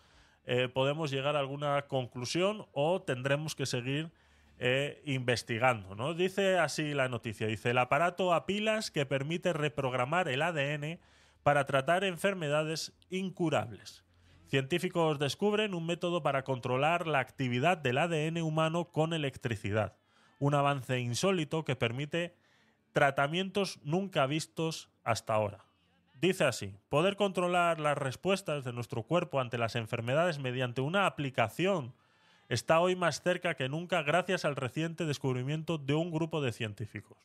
eh, podemos llegar a alguna conclusión o tendremos que seguir eh, investigando. ¿no? Dice así la noticia, dice el aparato a pilas que permite reprogramar el ADN para tratar enfermedades incurables. Científicos descubren un método para controlar la actividad del ADN humano con electricidad. Un avance insólito que permite tratamientos nunca vistos hasta ahora. Dice así, poder controlar las respuestas de nuestro cuerpo ante las enfermedades mediante una aplicación está hoy más cerca que nunca gracias al reciente descubrimiento de un grupo de científicos.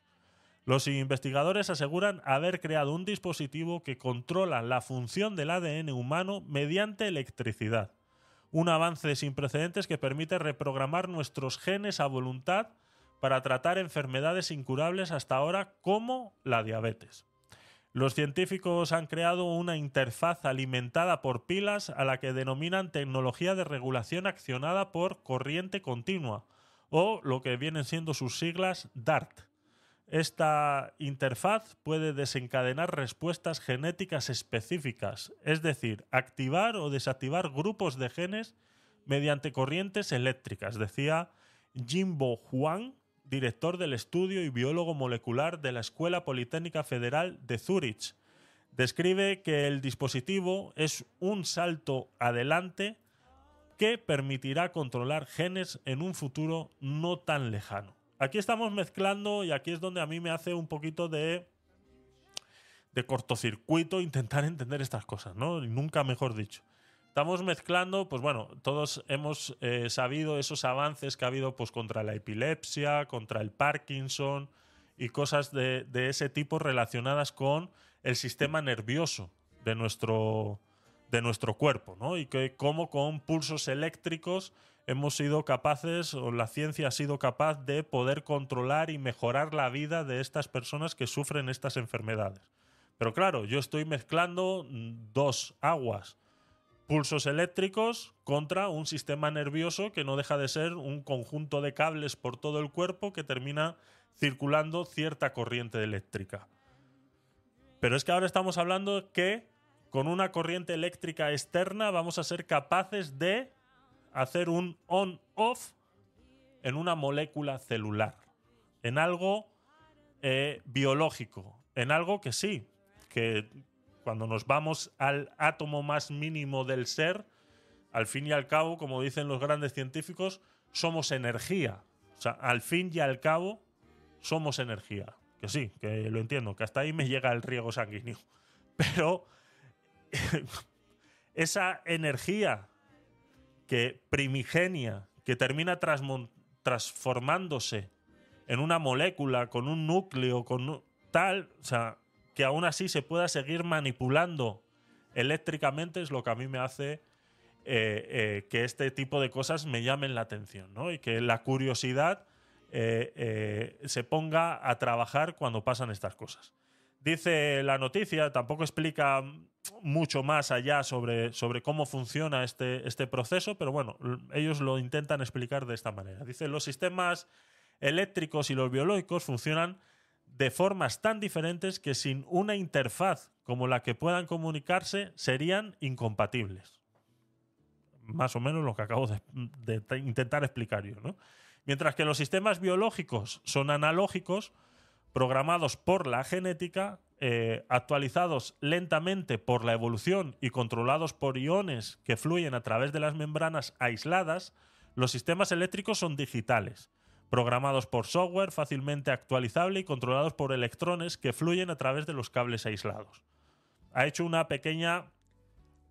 Los investigadores aseguran haber creado un dispositivo que controla la función del ADN humano mediante electricidad. Un avance sin precedentes que permite reprogramar nuestros genes a voluntad para tratar enfermedades incurables hasta ahora como la diabetes. Los científicos han creado una interfaz alimentada por pilas a la que denominan tecnología de regulación accionada por corriente continua, o lo que vienen siendo sus siglas DART. Esta interfaz puede desencadenar respuestas genéticas específicas, es decir, activar o desactivar grupos de genes mediante corrientes eléctricas, decía Jimbo Huang, director del estudio y biólogo molecular de la Escuela Politécnica Federal de Zúrich. Describe que el dispositivo es un salto adelante que permitirá controlar genes en un futuro no tan lejano. aquí estamos mezclando y aquí es donde a mí me hace un poquito de de cortocircuito intentar entender estas cosas, ¿no? Nunca mejor dicho. Estamos mezclando, pues bueno, todos hemos eh, sabido esos avances que ha habido pues contra la epilepsia, contra el Parkinson y cosas de, de ese tipo relacionadas con el sistema nervioso de nuestro, de nuestro cuerpo, ¿no? Y que cómo con pulsos eléctricos hemos sido capaces, o la ciencia ha sido capaz de poder controlar y mejorar la vida de estas personas que sufren estas enfermedades. Pero claro, yo estoy mezclando dos aguas, pulsos eléctricos contra un sistema nervioso que no deja de ser un conjunto de cables por todo el cuerpo que termina circulando cierta corriente eléctrica. Pero es que ahora estamos hablando que con una corriente eléctrica externa vamos a ser capaces de hacer un on-off en una molécula celular, en algo eh, biológico, en algo que sí, que cuando nos vamos al átomo más mínimo del ser, al fin y al cabo, como dicen los grandes científicos, somos energía. O sea, al fin y al cabo, somos energía. Que sí, que lo entiendo, que hasta ahí me llega el riego sanguíneo. Pero esa energía que primigenia, que termina transformándose en una molécula, con un núcleo, con tal, o sea, que aún así se pueda seguir manipulando eléctricamente es lo que a mí me hace eh, eh, que este tipo de cosas me llamen la atención, ¿no? Y que la curiosidad eh, se ponga a trabajar cuando pasan estas cosas. Dice la noticia, tampoco explica mucho más allá sobre, sobre cómo funciona este, este proceso, pero bueno, ellos lo intentan explicar de esta manera. Dice, los sistemas eléctricos y los biológicos funcionan de formas tan diferentes que sin una interfaz como la que puedan comunicarse serían incompatibles. Más o menos lo que acabo de, intentar explicar yo. ¿no? Mientras que los sistemas biológicos son analógicos, programados por la genética, eh, actualizados lentamente por la evolución y controlados por iones que fluyen a través de las membranas aisladas, los sistemas eléctricos son digitales programados por software fácilmente actualizable y controlados por electrones que fluyen a través de los cables aislados. Ha hecho una pequeña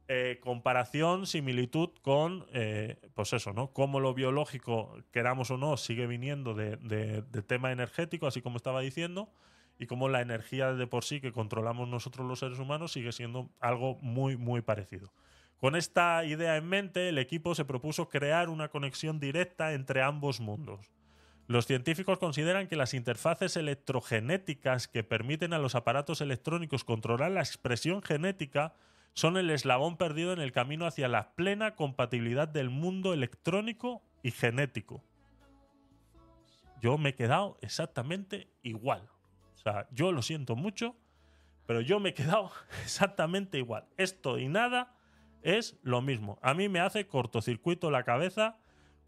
eh, comparación, similitud con, eh, pues eso, ¿no? Cómo lo biológico, queramos o no, sigue viniendo de, tema energético, así como estaba diciendo, y cómo la energía de por sí que controlamos nosotros los seres humanos sigue siendo algo muy, muy parecido. Con esta idea en mente, el equipo se propuso crear una conexión directa entre ambos mundos los científicos consideran que las interfaces electrogenéticas que permiten a los aparatos electrónicos controlar la expresión genética son el eslabón perdido en el camino hacia la plena compatibilidad del mundo electrónico y genético. Yo me he quedado exactamente igual. O sea, yo lo siento mucho, pero yo me he quedado exactamente igual. Esto y nada es lo mismo. A mí me hace cortocircuito la cabeza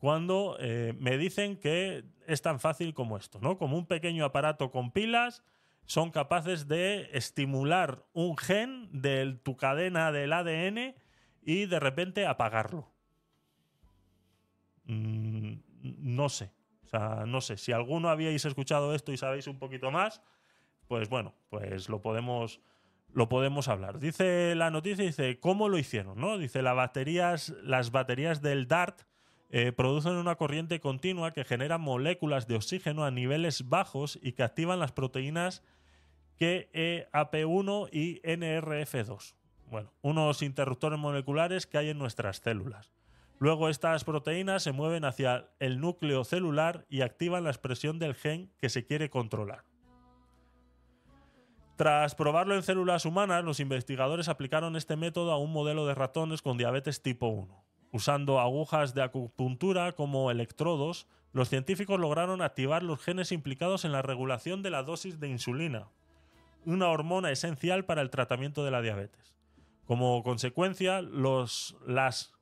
cuando eh, me dicen que es tan fácil como esto, ¿no? Como un pequeño aparato con pilas son capaces de estimular un gen de tu cadena del ADN y de repente apagarlo. Mm, no sé. O sea, no sé. Si alguno habíais escuchado esto y sabéis un poquito más, pues bueno, pues lo podemos, lo podemos hablar. Dice la noticia, dice, ¿cómo lo hicieron? ¿no? Dice, las baterías, las baterías del DART eh, producen una corriente continua que genera moléculas de oxígeno a niveles bajos y que activan las proteínas KEAP1 y NRF2. Bueno, unos interruptores moleculares que hay en nuestras células. Luego estas proteínas se mueven hacia el núcleo celular y activan la expresión del gen que se quiere controlar. Tras probarlo en células humanas, los investigadores aplicaron este método a un modelo de ratones con diabetes tipo 1. Usando agujas de acupuntura como electrodos, los científicos lograron activar los genes implicados en la regulación de la dosis de insulina, una hormona esencial para el tratamiento de la diabetes. Como consecuencia, las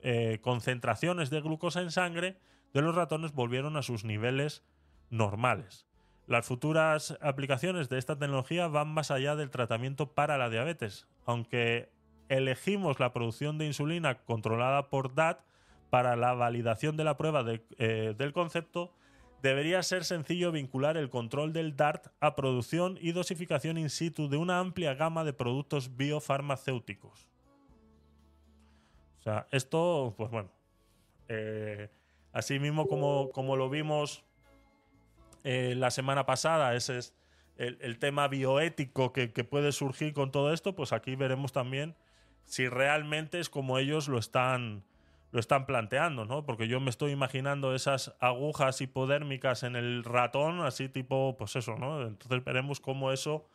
eh, concentraciones de glucosa en sangre de los ratones volvieron a sus niveles normales. Las futuras aplicaciones de esta tecnología van más allá del tratamiento para la diabetes, aunque elegimos la producción de insulina controlada por DAT para la validación de la prueba eh, del concepto, debería ser sencillo vincular el control del DART a producción y dosificación in situ de una amplia gama de productos biofarmacéuticos. O sea, esto, pues bueno, eh, así mismo como, como lo vimos eh, la semana pasada, ese es el, tema bioético que puede surgir con todo esto, pues aquí veremos también si realmente es como ellos lo están, lo están planteando, ¿no? Porque yo me estoy imaginando esas agujas hipodérmicas en el ratón, así tipo, pues eso, ¿no? Entonces veremos cómo eso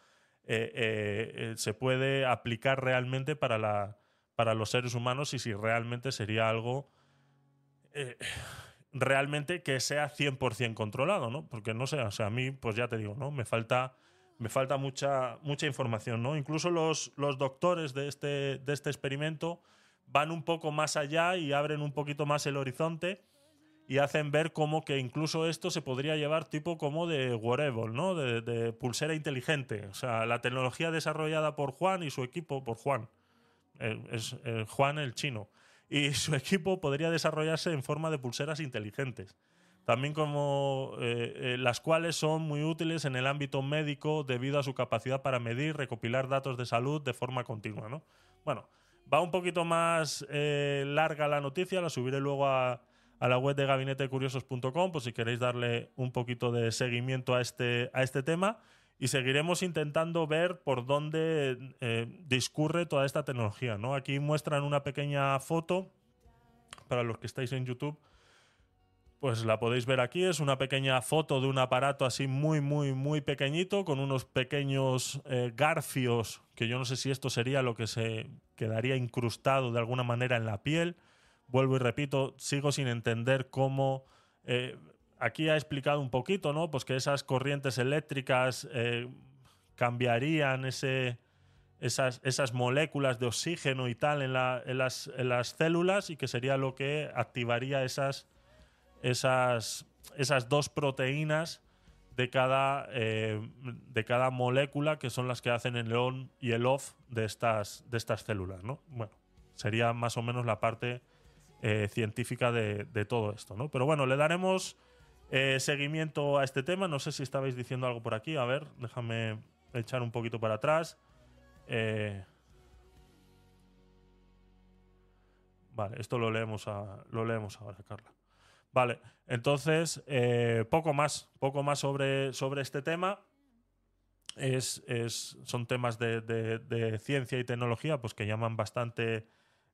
eh, eh, eh, se puede aplicar realmente para, la, para los seres humanos y si realmente sería algo realmente que sea 100% controlado, ¿no? Porque no sé, o sea, a mí, pues ya te digo, ¿no? Me falta, me falta mucha, mucha información, ¿no? Incluso los, los doctores de este, de este experimento van un poco más allá y abren un poquito más el horizonte y hacen ver como que incluso esto se podría llevar tipo como de wearable, ¿no? De, pulsera inteligente. O sea, la tecnología desarrollada por Juan y su equipo, por Juan, eh, es eh, Juan el chino, y su equipo podría desarrollarse en forma de pulseras inteligentes. También como eh, eh, las cuales son muy útiles en el ámbito médico debido a su capacidad para medir, recopilar datos de salud de forma continua, ¿no? Bueno, va un poquito más eh, larga la noticia, la subiré luego a, a la web de gabinetecuriosos.com por si queréis darle un poquito de seguimiento a este, a este tema y seguiremos intentando ver por dónde eh, discurre toda esta tecnología. ¿no? Aquí muestran una pequeña foto para los que estáis en YouTube. Pues la podéis ver aquí, es una pequeña foto de un aparato así muy, muy, muy pequeñito, con unos pequeños eh, garfios, que yo no sé si esto sería lo que se quedaría incrustado de alguna manera en la piel. Vuelvo y repito, sigo sin entender cómo... eh, aquí ha explicado un poquito, ¿no? Pues que esas corrientes eléctricas eh, cambiarían ese, esas, esas moléculas de oxígeno y tal en, la- en las, en las células y que sería lo que activaría esas, esas, esas dos proteínas de cada, eh, de cada molécula que son las que hacen el on y el off de estas, de estas células, ¿no? Bueno, sería más o menos la parte eh, científica de, de todo esto, ¿no? Pero bueno, le daremos eh, seguimiento a este tema. No sé si estabais diciendo algo por aquí. A ver, déjame echar un poquito para atrás. Vale, esto lo leemos, lo leemos ahora, Carla. Vale, entonces, eh, poco más, poco más sobre, sobre este tema. Es, es- son temas de, de- ciencia y tecnología pues, que llaman bastante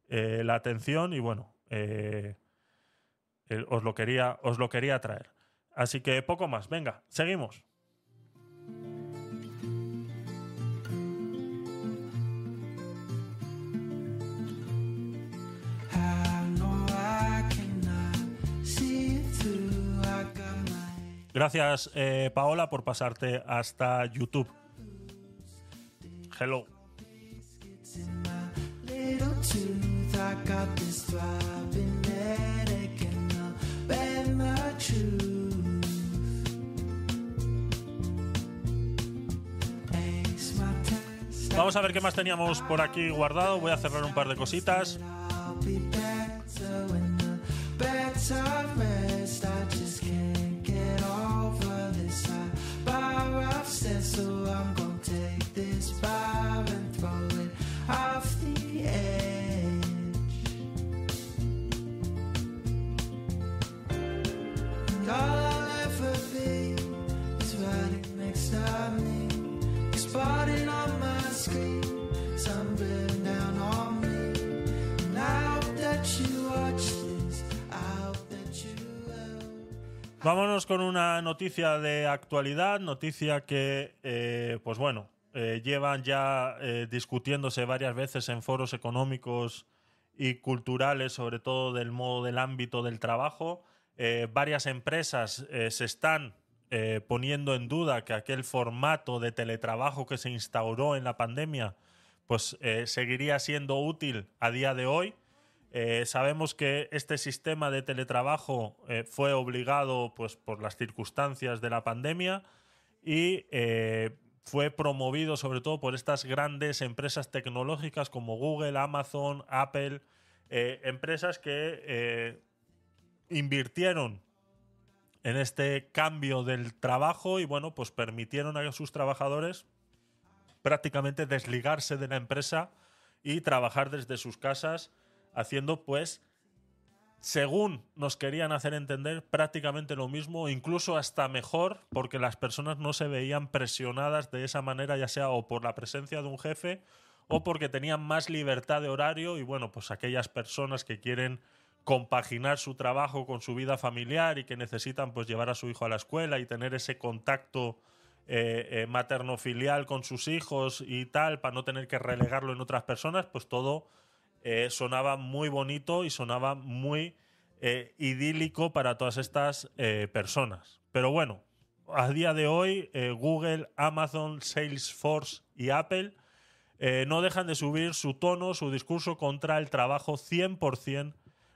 eh, la atención y bueno, eh, eh, os, lo quería, os lo quería traer. Así que poco más, venga, seguimos. Gracias, eh, Paola, por pasarte hasta YouTube. Hello. Vamos a ver qué más teníamos por aquí guardado. Voy a cerrar un par de cositas. Vámonos con una noticia de actualidad, noticia que, eh, pues bueno, eh, llevan ya eh, discutiéndose varias veces en foros económicos y culturales, sobre todo del modo del ámbito del trabajo. Eh, varias empresas se están poniendo en duda que aquel formato de teletrabajo que se instauró en la pandemia, pues seguiría siendo útil a día de hoy. Sabemos que este sistema de teletrabajo fue obligado pues, por las circunstancias de la pandemia y fue promovido sobre todo por estas grandes empresas tecnológicas como Google, Amazon, Apple, eh, empresas que eh, invirtieron en este cambio del trabajo y bueno, pues permitieron a sus trabajadores prácticamente desligarse de la empresa y trabajar desde sus casas haciendo pues según nos querían hacer entender prácticamente lo mismo, incluso hasta mejor, porque las personas no se veían presionadas de esa manera, ya sea o por la presencia de un jefe o porque tenían más libertad de horario y bueno, pues aquellas personas que quieren compaginar su trabajo con su vida familiar y que necesitan pues llevar a su hijo a la escuela y tener ese contacto eh, eh, materno-filial con sus hijos y tal, para no tener que relegarlo en otras personas, pues todo eh, sonaba muy bonito y sonaba muy eh, idílico para todas estas eh, personas. Pero bueno, a día de hoy Google, Amazon, Salesforce y Apple no dejan de subir su tono, su discurso contra el trabajo 100%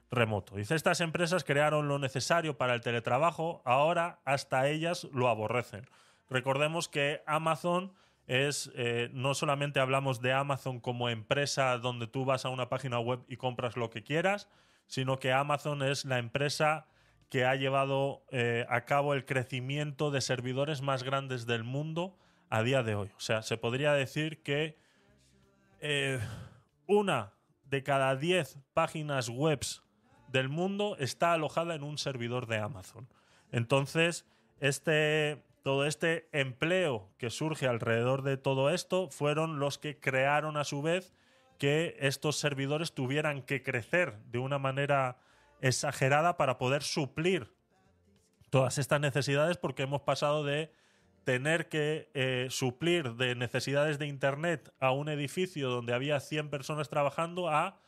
remoto. Dice, estas empresas crearon lo necesario para el teletrabajo, ahora hasta ellas lo aborrecen. Recordemos que Amazon es, eh, no solamente hablamos de Amazon como empresa donde tú vas a una página web y compras lo que quieras, sino que Amazon es la empresa que ha llevado eh, a cabo el crecimiento de servidores más grandes del mundo a día de hoy. O sea, se podría decir que eh, una de cada 10 páginas webs del mundo está alojada en un servidor de Amazon. Entonces, este, todo este empleo que surge alrededor de todo esto fueron los que crearon a su vez que estos servidores tuvieran que crecer de una manera exagerada para poder suplir todas estas necesidades porque hemos pasado de tener que eh, suplir de necesidades de Internet a un edificio donde había 100 personas trabajando a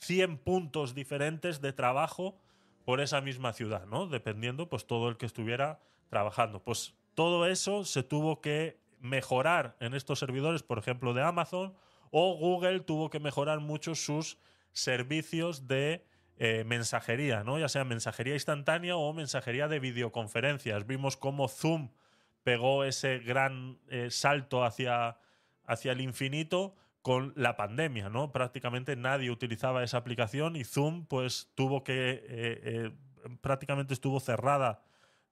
100 puntos diferentes de trabajo por esa misma ciudad, ¿no? Dependiendo, pues, todo el que estuviera trabajando. Pues todo eso se tuvo que mejorar en estos servidores, por ejemplo, de Amazon, o Google tuvo que mejorar mucho sus servicios de eh, mensajería, ¿no? Ya sea mensajería instantánea o mensajería de videoconferencias. Vimos cómo Zoom pegó ese gran eh, salto hacia, hacia el infinito con la pandemia, ¿no? Prácticamente nadie utilizaba esa aplicación y Zoom pues tuvo que eh, prácticamente estuvo cerrada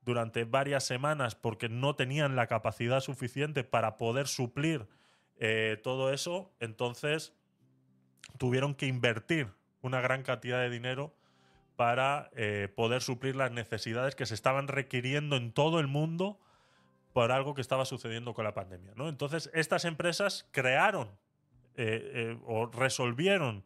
durante varias semanas porque no tenían la capacidad suficiente para poder suplir eh, todo eso, entonces tuvieron que invertir una gran cantidad de dinero para eh, poder suplir las necesidades que se estaban requiriendo en todo el mundo por algo que estaba sucediendo con la pandemia. ¿no? Entonces, estas empresas crearon eh, o resolvieron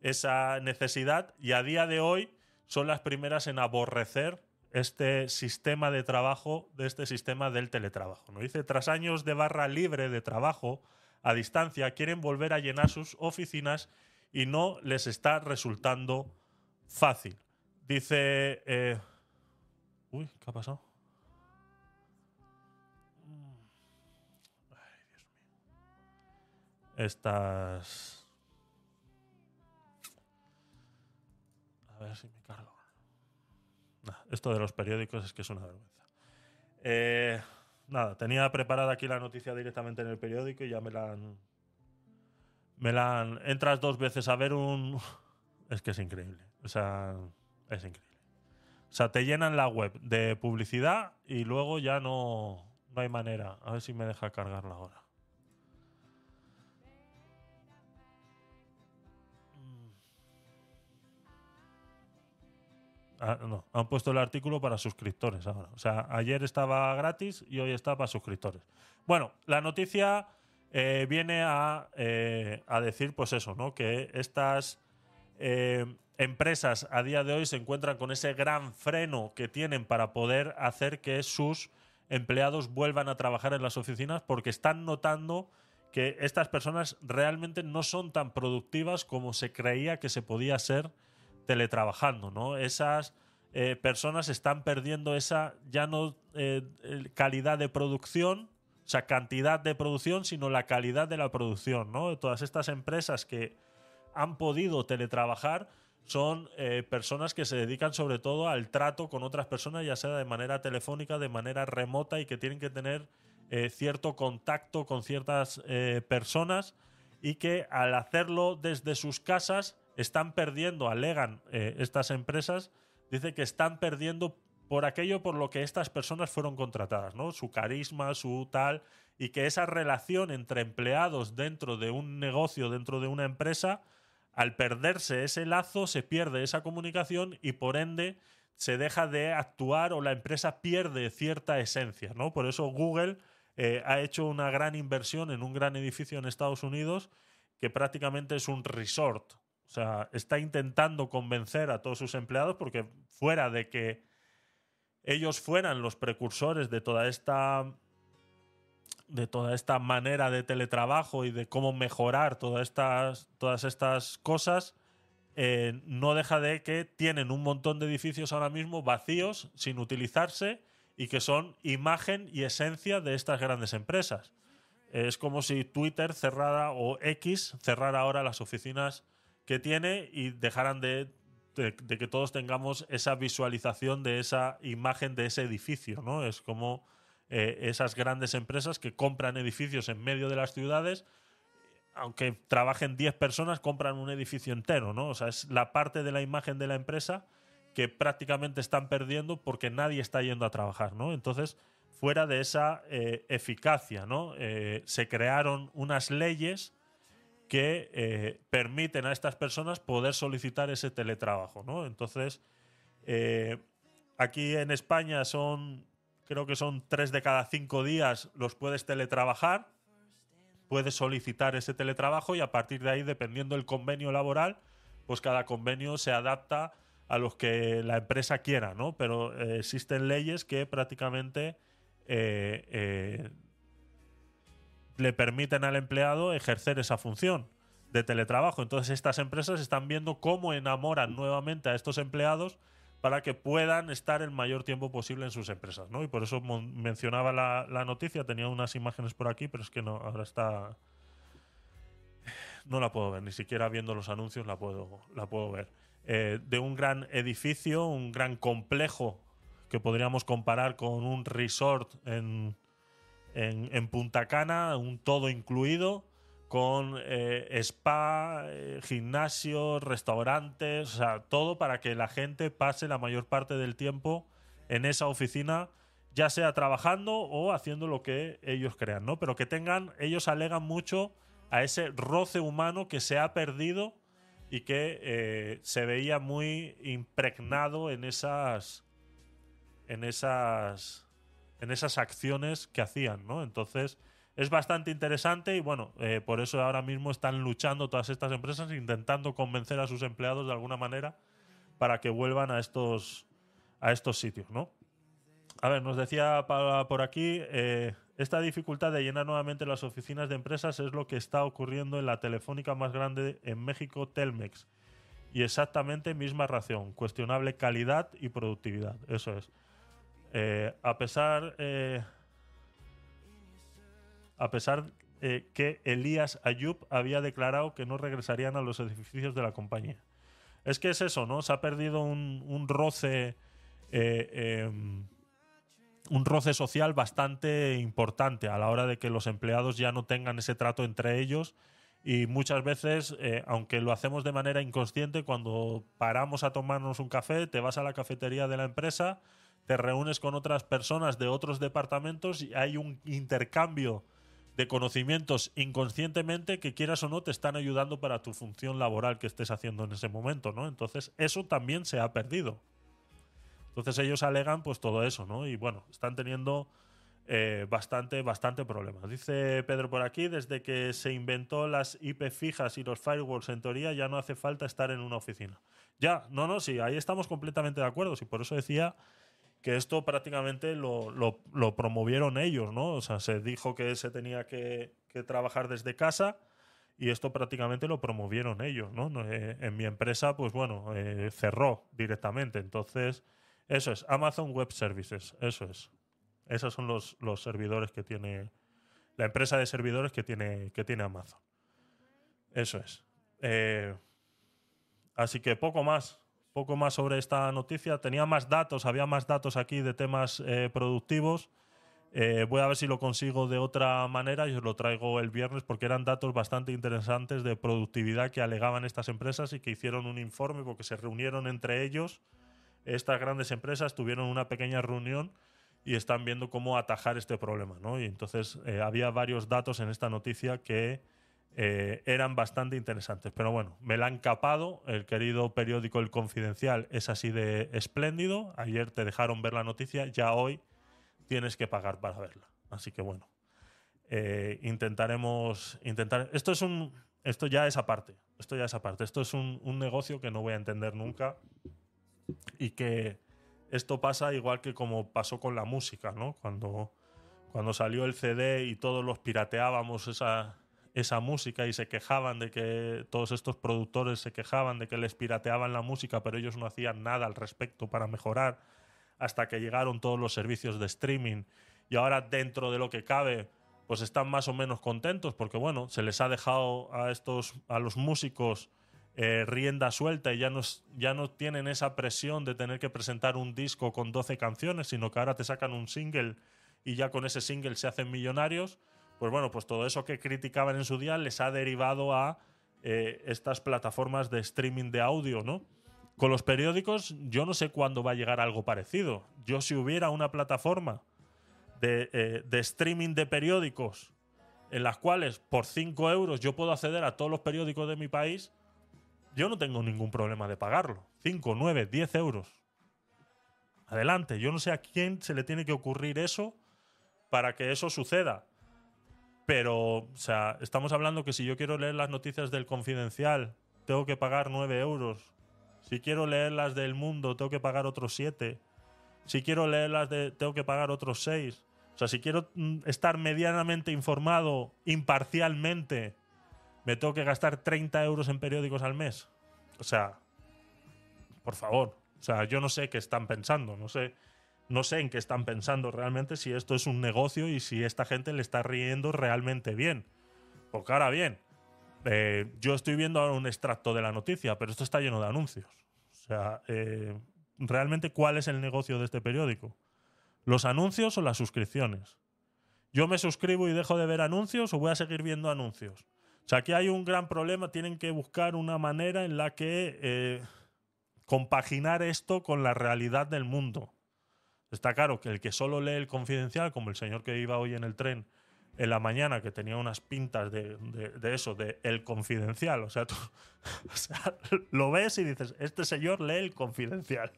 esa necesidad y a día de hoy son las primeras en aborrecer este sistema de trabajo, de este sistema del teletrabajo. ¿no? Dice, tras años de barra libre de trabajo a distancia, quieren volver a llenar sus oficinas y no les está resultando fácil. Dice... eh, uy, ¿qué ha pasado? estas. A ver si me cargo. Esto de los periódicos es que es una vergüenza. Eh, nada, tenía preparada aquí la noticia directamente en el periódico y ya me la han. Me la han. Entras dos veces a ver un. Es que es increíble. O sea, es increíble. O sea, te llenan la web de publicidad y luego ya no, no hay manera. A ver si me deja cargarla ahora. Ah, han puesto el artículo para suscriptores ahora. O sea, ayer estaba gratis y hoy está para suscriptores. Bueno, la noticia eh, viene a, eh, a decir, pues eso, ¿no? Que estas eh, empresas a día de hoy se encuentran con ese gran freno que tienen para poder hacer que sus empleados vuelvan a trabajar en las oficinas porque están notando que estas personas realmente no son tan productivas como se creía que se podía ser teletrabajando, ¿no? Esas eh, personas están perdiendo esa ya no eh, calidad de producción, o sea, cantidad de producción, sino la calidad de la producción, ¿no? Todas estas empresas que han podido teletrabajar son eh, personas que se dedican sobre todo al trato con otras personas, ya sea de manera telefónica, de manera remota y que tienen que tener cierto contacto con ciertas personas y que al hacerlo desde sus casas están perdiendo, alegan eh, estas empresas, dice que están perdiendo por aquello por lo que estas personas fueron contratadas, ¿no? Su carisma, su tal, y que esa relación entre empleados dentro de un negocio, dentro de una empresa, al perderse ese lazo, se pierde esa comunicación y por ende se deja de actuar o la empresa pierde cierta esencia, ¿no? Por eso Google eh, ha hecho una gran inversión en un gran edificio en Estados Unidos que prácticamente es un resort. O sea, está intentando convencer a todos sus empleados porque fuera de que ellos fueran los precursores de toda esta de toda esta manera de teletrabajo y de cómo mejorar todas estas, todas estas cosas, eh, no deja de que tienen un montón de edificios ahora mismo vacíos, sin utilizarse, y que son imagen y esencia de estas grandes empresas. Es como si Twitter cerrara o X cerrara ahora las oficinas que tiene y dejaran de, que todos tengamos esa visualización de esa imagen de ese edificio, ¿no? Es como eh, esas grandes empresas que compran edificios en medio de las ciudades, aunque trabajen 10 personas, compran un edificio entero, ¿no? O sea, es la parte de la imagen de la empresa que prácticamente están perdiendo porque nadie está yendo a trabajar, ¿no? Entonces, fuera de esa eh, eficacia, ¿no? Eh, se crearon unas leyes que eh, permiten a estas personas poder solicitar ese teletrabajo, ¿no? Entonces, eh, aquí en España son, creo que son tres de cada cinco días los puedes teletrabajar, puedes solicitar ese teletrabajo y a partir de ahí, dependiendo del convenio laboral, pues cada convenio se adapta a los que la empresa quiera, ¿no? Pero eh, existen leyes que prácticamente le permiten al empleado ejercer esa función de teletrabajo. Entonces estas empresas están viendo cómo enamoran nuevamente a estos empleados para que puedan estar el mayor tiempo posible en sus empresas, ¿no? Y por eso mencionaba la, la noticia, tenía unas imágenes por aquí, pero es que no, ahora está... No la puedo ver, ni siquiera viendo los anuncios la puedo, la puedo ver. Eh, de un gran edificio, un gran complejo que podríamos comparar con un resort en, en, Punta Cana, un todo incluido, con eh, spa, eh, gimnasio, restaurantes, o sea, todo para que la gente pase la mayor parte del tiempo en esa oficina, ya sea trabajando o haciendo lo que ellos crean, ¿no? Pero que tengan, ellos alegan mucho a ese roce humano que se ha perdido y que eh, se veía muy impregnado en esas en esas en esas acciones que hacían, ¿no? Entonces es bastante interesante y bueno, eh, por eso ahora mismo están luchando todas estas empresas intentando convencer a sus empleados de alguna manera para que vuelvan a estos a estos sitios, ¿no? A ver, nos decía por aquí, eh, esta dificultad de llenar nuevamente las oficinas de empresas es lo que está ocurriendo en la telefónica más grande en México, Telmex. Y exactamente misma razón, cuestionable calidad y productividad, eso es. Eh, a pesar, eh, a pesar eh, que Elías Ayub había declarado que no regresarían a los edificios de la compañía. Es que es eso, ¿no? Se ha perdido un, roce, eh, em, un roce social bastante importante a la hora de que los empleados ya no tengan ese trato entre ellos y muchas veces, aunque lo hacemos de manera inconsciente, cuando paramos a tomarnos un café, te vas a la cafetería de la empresa, te reúnes con otras personas de otros departamentos y hay un intercambio de conocimientos inconscientemente que quieras o no te están ayudando para tu función laboral que estés haciendo en ese momento, ¿no? Entonces, eso también se ha perdido. Entonces ellos alegan pues todo eso, ¿no? Y bueno, están teniendo eh, bastante, bastante problemas. Dice Pedro por aquí, desde que se inventó las IP fijas y los firewalls, en teoría ya no hace falta estar en una oficina. Ya, no, no, sí, ahí estamos completamente de acuerdo. Y por eso decía que esto prácticamente lo, lo- promovieron ellos, ¿no? O sea, se dijo que se tenía que, que trabajar desde casa y esto prácticamente lo promovieron ellos, ¿no? No, eh, en mi empresa, pues bueno, eh, cerró directamente. Entonces, eso es, Amazon Web Services, eso es. Esos son los, los servidores que tiene, la empresa de servidores que tiene, que tiene Amazon. Eso es. Eh, así que poco más, poco más sobre esta noticia. Tenía más datos, había más datos aquí de temas eh, productivos. Eh, voy a ver si lo consigo de otra manera y os lo traigo el viernes porque eran datos bastante interesantes de productividad que alegaban estas empresas y que hicieron un informe porque se reunieron entre ellos estas grandes empresas tuvieron una pequeña reunión y están viendo cómo atajar este problema, ¿no? Y entonces eh, había varios datos en esta noticia que eh, eran bastante interesantes. Pero bueno, me la han capado. El querido periódico El Confidencial es así de espléndido. Ayer te dejaron ver la noticia, ya hoy tienes que pagar para verla. Así que bueno, eh, intentaremos intentar. Esto es un, esto ya es aparte. Esto ya es aparte. Esto es un, un negocio que no voy a entender nunca y que esto pasa igual que como pasó con la música, ¿no? Cuando, cuando salió el CD y todos los pirateábamos esa, esa música y se quejaban de que todos estos productores se quejaban de que les pirateaban la música, pero ellos no hacían nada al respecto para mejorar, hasta que llegaron todos los servicios de streaming. Y ahora dentro de lo que cabe pues están más o menos contentos porque bueno, se les ha dejado a estos a los músicos eh, rienda suelta y ya no, ya no tienen esa presión de tener que presentar un disco con 12 canciones, sino que ahora te sacan un single y ya con ese single se hacen millonarios, pues bueno, pues todo eso que criticaban en su día les ha derivado a eh, estas plataformas de streaming de audio, ¿no? Con los periódicos yo no sé cuándo va a llegar algo parecido. Yo si hubiera una plataforma de, eh, de streaming de periódicos en las cuales por 5 euros yo puedo acceder a todos los periódicos de mi país, yo no tengo ningún problema de pagarlo. 5, 9, 10 euros. Adelante. Yo no sé a quién se le tiene que ocurrir eso para que eso suceda. Pero, o sea, estamos hablando que si yo quiero leer las noticias del Confidencial, tengo que pagar 9 euros. Si quiero leer las del Mundo, tengo que pagar otros 7. Si quiero leer las de. tengo que pagar otros 6. O sea, si quiero mm, estar medianamente informado imparcialmente, me tengo que gastar 30 euros en periódicos al mes. O sea, por favor. O sea, yo no sé qué están pensando, no sé, no sé en qué están pensando realmente si esto es un negocio y si esta gente le está riendo realmente bien. Porque ahora bien, eh, yo estoy viendo ahora un extracto de la noticia, pero esto está lleno de anuncios. O sea, eh, realmente, ¿cuál es el negocio de este periódico? ¿Los anuncios o las suscripciones? ¿Yo me suscribo y dejo de ver anuncios o voy a seguir viendo anuncios? O sea, aquí hay un gran problema. Tienen que buscar una manera en la que eh, compaginar esto con la realidad del mundo. Está claro que el que solo lee el confidencial, como el señor que iba hoy en el tren en la mañana, que tenía unas pintas de, de- de eso, de el confidencial. O sea, tú o sea, lo ves y dices, este señor lee el confidencial.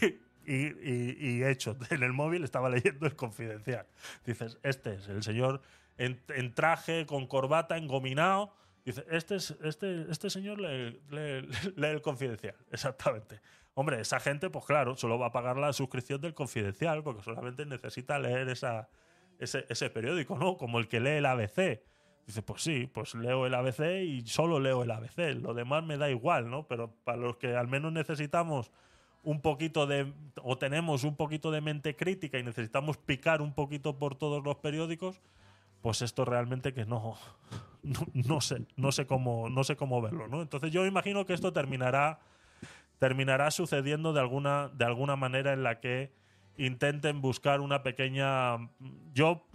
Y, y- y hecho, en el móvil estaba leyendo el confidencial. Dices, este es el señor en, en traje, con corbata, engominado. Dice, este, es, este, este señor lee, lee- lee el confidencial. Exactamente. Hombre, esa gente, pues claro, solo va a pagar la suscripción del confidencial porque solamente necesita leer esa, ese, ese periódico, ¿no? Como el que lee el ABC. Dice, pues sí, pues leo el ABC y solo leo el ABC. Lo demás me da igual, ¿no? Pero para los que al menos necesitamos un poquito de, o tenemos un poquito de mente crítica y necesitamos picar un poquito por todos los periódicos, pues esto realmente que no, no, no sé, no sé cómo, no sé cómo verlo, ¿no? Entonces yo imagino que esto terminará, terminará sucediendo de alguna, de alguna manera en la que intenten buscar una pequeña, yo,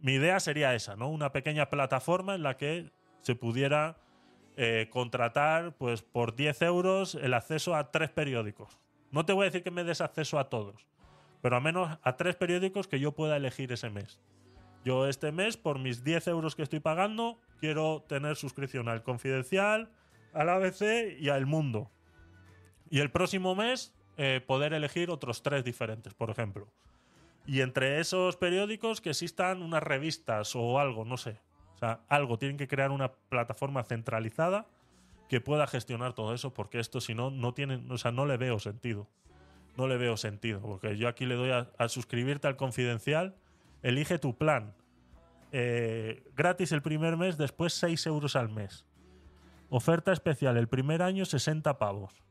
mi idea sería esa, ¿no? Una pequeña plataforma en la que se pudiera eh, contratar, pues por 10 euros, el acceso a tres periódicos. No te voy a decir que me des acceso a todos, pero al menos a tres periódicos que yo pueda elegir ese mes. Yo este mes, por mis 10 euros que estoy pagando, quiero tener suscripción al Confidencial, al ABC y al Mundo. Y el próximo mes eh, poder elegir otros tres diferentes, por ejemplo. Y entre esos periódicos que existan unas revistas o algo, no sé. O sea, algo. Tienen que crear una plataforma centralizada que pueda gestionar todo eso, porque esto si no, no tiene, o sea, no le veo sentido. No le veo sentido, porque yo aquí le doy a, a suscribirte al confidencial, elige tu plan. Eh, gratis el primer mes, después 6 euros al mes. Oferta especial, el primer año 60 pavos.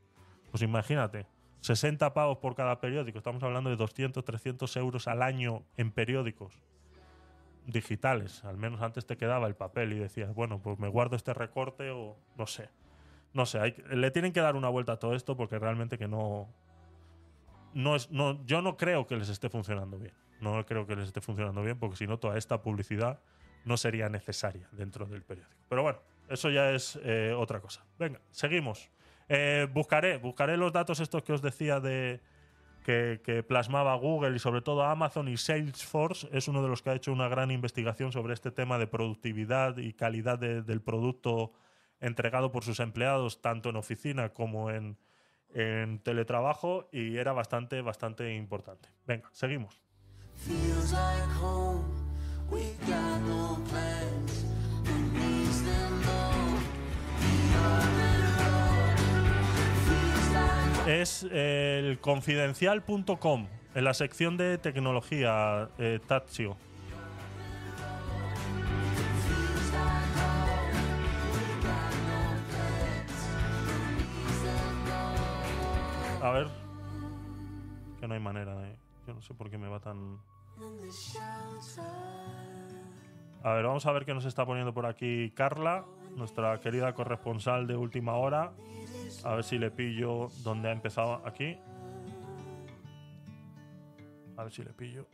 Pues imagínate, 60 pavos por cada periódico. Estamos hablando de 200, 300 euros al año en periódicos digitales. Al menos antes te quedaba el papel y decías, bueno, pues me guardo este recorte o no sé. No sé, hay le tienen que dar una vuelta a todo esto porque realmente que no... no, es, no yo no creo que les esté funcionando bien. No creo que les esté funcionando bien porque si no toda esta publicidad no sería necesaria dentro del periódico. Pero bueno, eso ya es eh, otra cosa. Venga, seguimos. Eh, buscaré, buscaré los datos estos que os decía de que, que plasmaba Google y sobre todo Amazon y Salesforce. Es uno de los que ha hecho una gran investigación sobre este tema de productividad y calidad de- del producto entregado por sus empleados, tanto en oficina como en, en teletrabajo, y era bastante, bastante importante. Venga, seguimos. Es el confidencial.com, en la sección de tecnología, eh. A ver. Que no hay manera de. Yo no sé por qué me va tan. A ver, vamos a ver qué nos está poniendo por aquí Carla, nuestra querida corresponsal de última hora. A ver si le pillo donde ha empezado aquí. A ver si le pillo.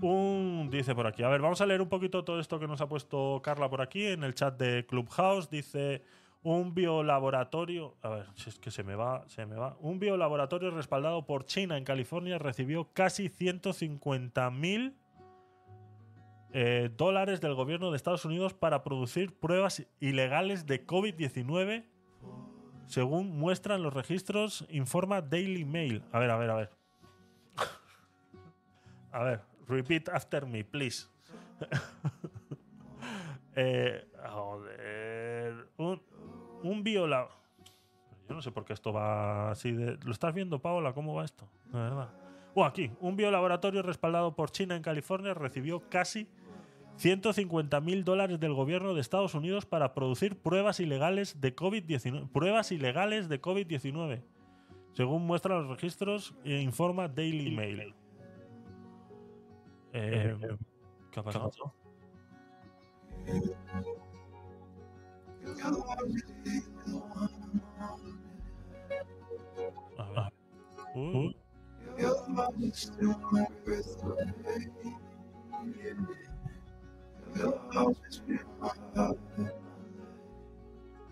Un dice por aquí. A ver, vamos a leer un poquito todo esto que nos ha puesto Carla por aquí en el chat de Clubhouse. Dice un biolaboratorio. A ver, si es que se me va, se me va. Un biolaboratorio respaldado por China en California recibió casi 150 mil eh, dólares del gobierno de Estados Unidos para producir pruebas ilegales de COVID-19. Según muestran los registros, informa Daily Mail. A ver, a ver, a ver. A ver, repeat after me, please. eh, joder. Un, un viola. Yo no sé por qué esto va así de. ¿Lo estás viendo, Paola? ¿Cómo va esto? De verdad. Oh, aquí. Un biolaboratorio respaldado por China en California recibió casi 150 mil dólares del gobierno de Estados Unidos para producir pruebas ilegales de COVID-19. Pruebas ilegales de COVID-19. Según muestran los registros e informa Daily Mail. Eh, ¿Qué ha pasado?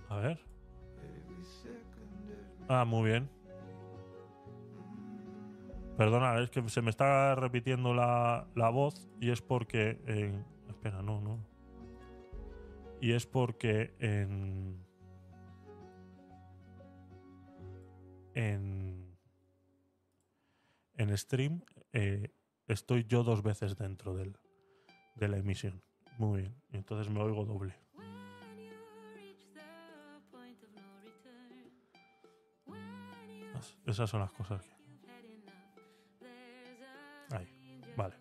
A ver. Ah, muy bien. Perdona, es que se me está repitiendo la, la voz y es porque. en- espera, no, no. Y es porque en. En. En stream eh, estoy yo dos veces dentro del, de la emisión. Muy bien. Entonces me oigo doble. Es- Esas son las cosas que. Ahí, vale.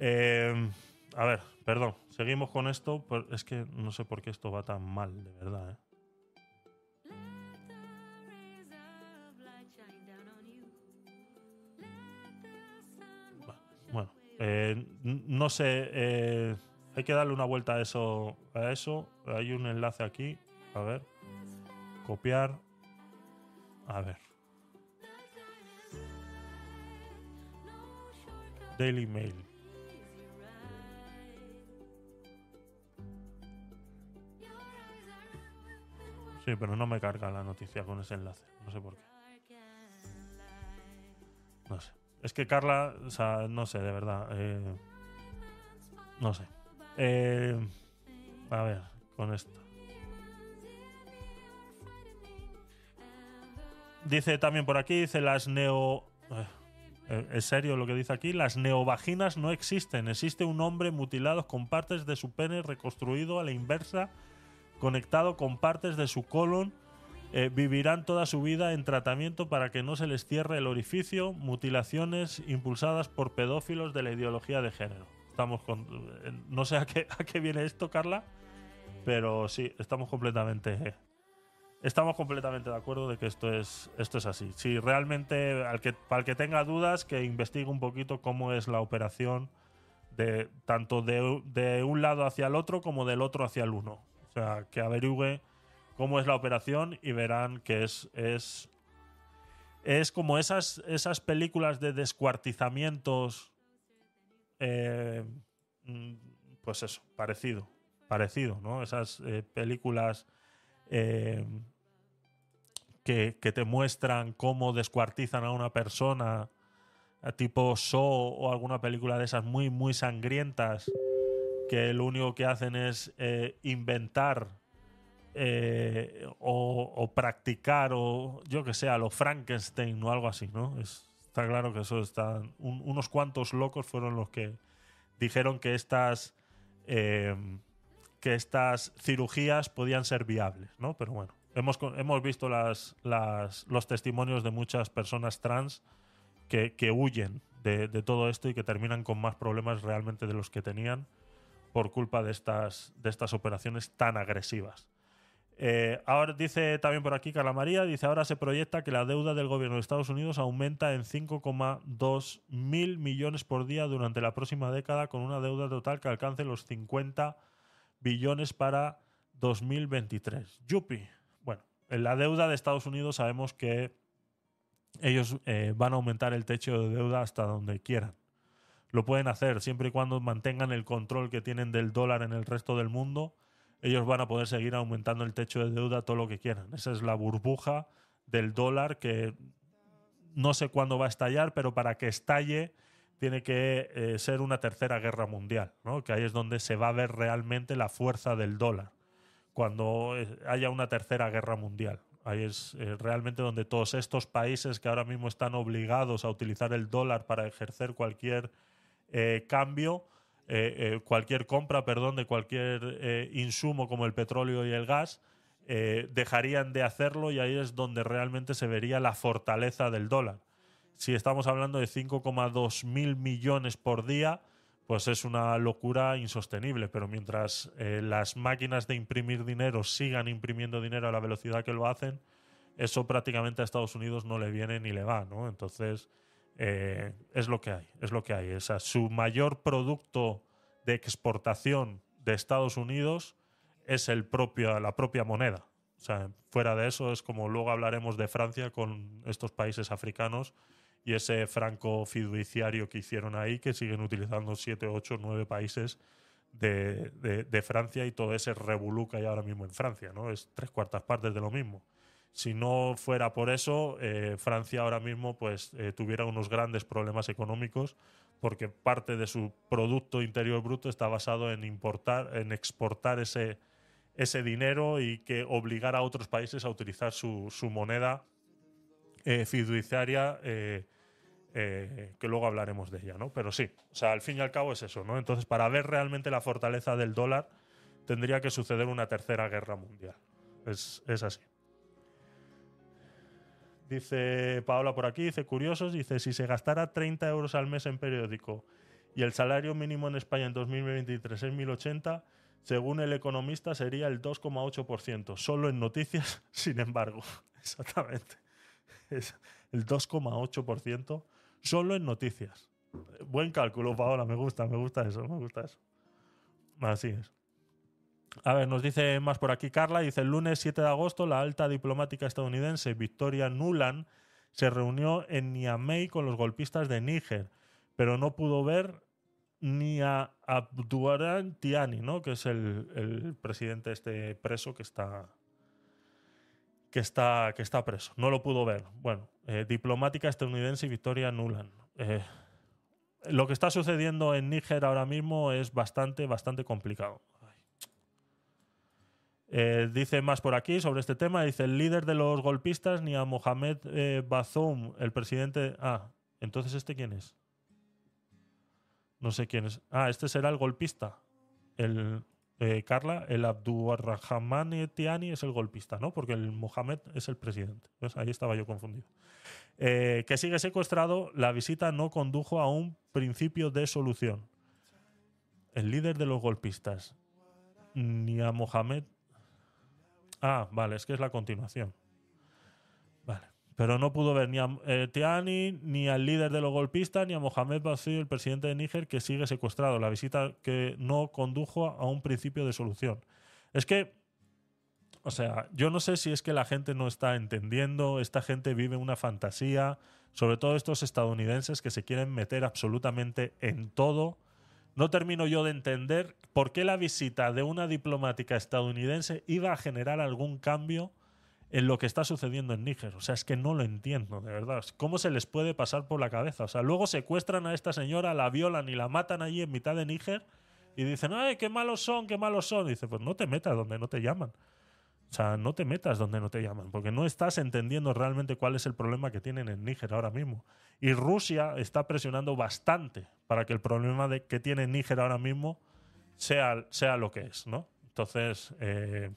Eh, a ver, perdón, seguimos con esto. pero Es que no sé por qué esto va tan mal, de verdad. ¿eh? Bueno, eh, no sé. eh, hay que darle una vuelta a eso, a eso. Hay un enlace aquí. A ver. Copiar. A ver. Daily Mail. Sí, pero no me carga la noticia con ese enlace. No sé por qué. No sé. Es que Carla, o sea, no sé, de verdad. eh, no sé. Eh, a ver, con esto. Dice también por aquí, dice las neo... eh, ¿Es serio lo que dice aquí? Las neovaginas no existen. Existe un hombre mutilado con partes de su pene reconstruido a la inversa, conectado con partes de su colon. Eh, vivirán toda su vida en tratamiento para que no se les cierre el orificio. Mutilaciones impulsadas por pedófilos de la ideología de género. Estamos con... eh, No sé a qué, a qué viene esto, Carla, pero sí, estamos completamente... Estamos completamente de acuerdo de que esto es, esto es así. Si realmente, al que, para el que tenga dudas, que investigue un poquito cómo es la operación de tanto de, de un lado hacia el otro como del otro hacia el uno. O sea, que averigüe cómo es la operación y verán que es, es, es como esas, esas películas de descuartizamientos eh, mm, pues eso, parecido, parecido, ¿no? Esas eh, películas eh, que, que te muestran cómo descuartizan a una persona, tipo Saw o alguna película de esas muy, muy sangrientas, que lo único que hacen es eh, inventar eh, o, practicar o yo que sé, a lo Frankenstein o algo así, ¿no? Es- está claro que eso está... un- unos cuantos locos fueron los que dijeron que estas... eh, que estas cirugías podían ser viables, ¿no? Pero bueno, hemos, hemos visto las, los testimonios de muchas personas trans que, que huyen de todo esto y que terminan con más problemas realmente de los que tenían por culpa de estas, de estas operaciones tan agresivas. Eh, ahora dice también por aquí Carla María, dice ahora se proyecta que la deuda del gobierno de Estados Unidos aumenta en 5,2 mil millones por día durante la próxima década con una deuda total que alcance los 50 billones para 2023. Yupi. Bueno, en la deuda de Estados Unidos sabemos que ellos eh, van a aumentar el techo de deuda hasta donde quieran. Lo pueden hacer siempre y cuando mantengan el control que tienen del dólar en el resto del mundo. Ellos van a poder seguir aumentando el techo de deuda todo lo que quieran. Esa es la burbuja del dólar que no sé cuándo va a estallar, pero para que estalle tiene que eh, ser una tercera guerra mundial, ¿no? que ahí es donde se va a ver realmente la fuerza del dólar, cuando eh, haya una tercera guerra mundial. Ahí es eh, realmente donde todos estos países que ahora mismo están obligados a utilizar el dólar para ejercer cualquier eh, cambio, eh, eh, cualquier compra, perdón, de cualquier insumo como el petróleo y el gas, dejarían de hacerlo y ahí es donde realmente se vería la fortaleza del dólar. Si estamos hablando de 5,2 mil millones por día, pues es una locura insostenible. Pero mientras las máquinas de imprimir dinero sigan imprimiendo dinero a la velocidad que lo hacen, eso prácticamente a Estados Unidos no le viene ni le va, ¿no? Entonces, eh, es lo que hay, es lo que hay. O su mayor producto de exportación de Estados Unidos es el propio, la propia moneda. O sea, fuera de eso es como luego hablaremos de Francia con estos países africanos y ese franco fiduciario que hicieron ahí, que siguen utilizando 7, 8, 9 países de, de- de Francia y todo ese revolú que hay ahora mismo en Francia, ¿no? Es tres cuartas partes de lo mismo. Si no fuera por eso, eh, Francia ahora mismo pues eh, tuviera unos grandes problemas económicos porque parte de su Producto Interior Bruto está basado en importar, en exportar ese, ese dinero y que obligar a otros países a utilizar su, su moneda eh, fiduciaria, que luego hablaremos de ella, ¿no? Pero sí, o sea, al fin y al cabo es eso, ¿no? Entonces, para ver realmente la fortaleza del dólar, tendría que suceder una tercera guerra mundial. Es, es así. Dice Paola por aquí, dice curiosos, dice si se gastara 30 euros al mes en periódico y el salario mínimo en España en 2023 es 1080, según el economista sería el 2,8%, solo en noticias, sin embargo. Exactamente. Es el 2,8% solo en noticias. Buen cálculo, Paola, me gusta, me gusta eso, me gusta eso. Así es. A ver, nos dice más por aquí Carla, dice el lunes 7 de agosto la alta diplomática estadounidense Victoria Nuland se reunió en Niamey con los golpistas de Níger, pero no pudo ver ni a Abdurrahman Tiani, ¿no? que es el, presidente este preso que está que está, que está preso. No lo pudo ver. Bueno, eh, diplomática estadounidense Victoria Nuland. Eh, lo que está sucediendo en Níger ahora mismo es bastante, bastante complicado. Eh, dice más por aquí sobre este tema. Dice el líder de los golpistas, ni a Mohamed eh, Bazoum, el presidente. Ah, entonces este quién es? No sé quién es. Ah, este será el golpista. El eh, Carla, el Abdurrahman Tiani es el golpista, ¿no? Porque el Mohamed es el presidente. Ahí estaba yo confundido. Que sigue secuestrado, la visita no condujo a un principio de solución. El líder de los golpistas, ni a Mohamed. Ah, vale, es que es la continuación. Vale. Pero no pudo ver ni a eh, Tiani, ni al líder de los golpistas, ni a Mohamed Bazoum, el presidente de Níger, que sigue secuestrado. La visita que no condujo a un principio de solución. Es que, o sea, yo no sé si es que la gente no está entendiendo, esta gente vive una fantasía, sobre todo estos estadounidenses que se quieren meter absolutamente en todo No termino yo de entender por qué la visita de una diplomática estadounidense iba a generar algún cambio en lo que está sucediendo en Níger. O sea, es que no lo entiendo, de verdad. ¿Cómo se les puede pasar por la cabeza? O sea, luego secuestran a esta señora, la violan y la matan allí en mitad de Níger y dicen, ¡ay, qué malos son, qué malos son! Y dice, pues no te metas donde no te llaman. O sea, no te metas donde no te llaman, porque no estás entendiendo realmente cuál es el problema que tienen en Níger ahora mismo. Y Rusia está presionando bastante para que el problema de, que tiene Níger ahora mismo sea, sea lo que es, ¿no? Entonces, eh,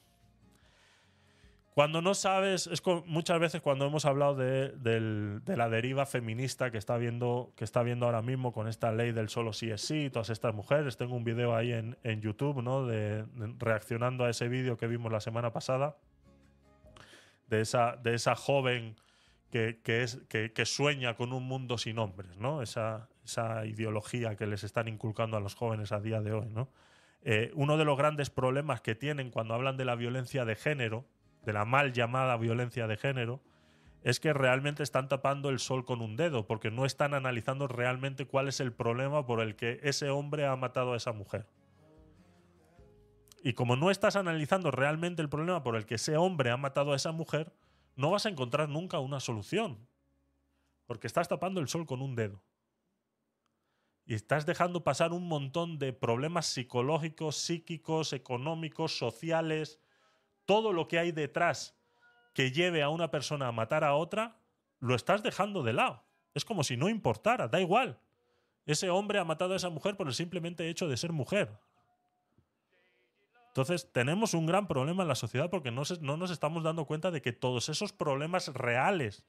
cuando no sabes, es co- muchas veces cuando hemos hablado de, la deriva feminista que está, viendo, que está viendo ahora mismo con esta ley del solo sí es sí, todas estas mujeres, tengo un video ahí en, YouTube, ¿no? De, reaccionando a ese vídeo que vimos la semana pasada, de esa, de esa joven que sueña con un mundo sin hombres, ¿no? Esa, esa ideología que les están inculcando a los jóvenes a día de hoy, ¿no? Eh, uno de los grandes problemas que tienen cuando hablan de la violencia de género, de la mal llamada violencia de género, es que realmente están tapando el sol con un dedo, porque no están analizando realmente cuál es el problema por el que ese hombre ha matado a esa mujer. Y como no estás analizando realmente el problema por el que ese hombre ha matado a esa mujer, no vas a encontrar nunca una solución. Porque estás tapando el sol con un dedo. Y estás dejando pasar un montón de problemas psicológicos, psíquicos, económicos, sociales, todo lo que hay detrás que lleve a una persona a matar a otra, lo estás dejando de lado. Es como si no importara, da igual. Ese hombre ha matado a esa mujer por el simplemente hecho de ser mujer. Entonces, tenemos un gran problema en la sociedad porque no, nos estamos dando cuenta de que todos esos problemas reales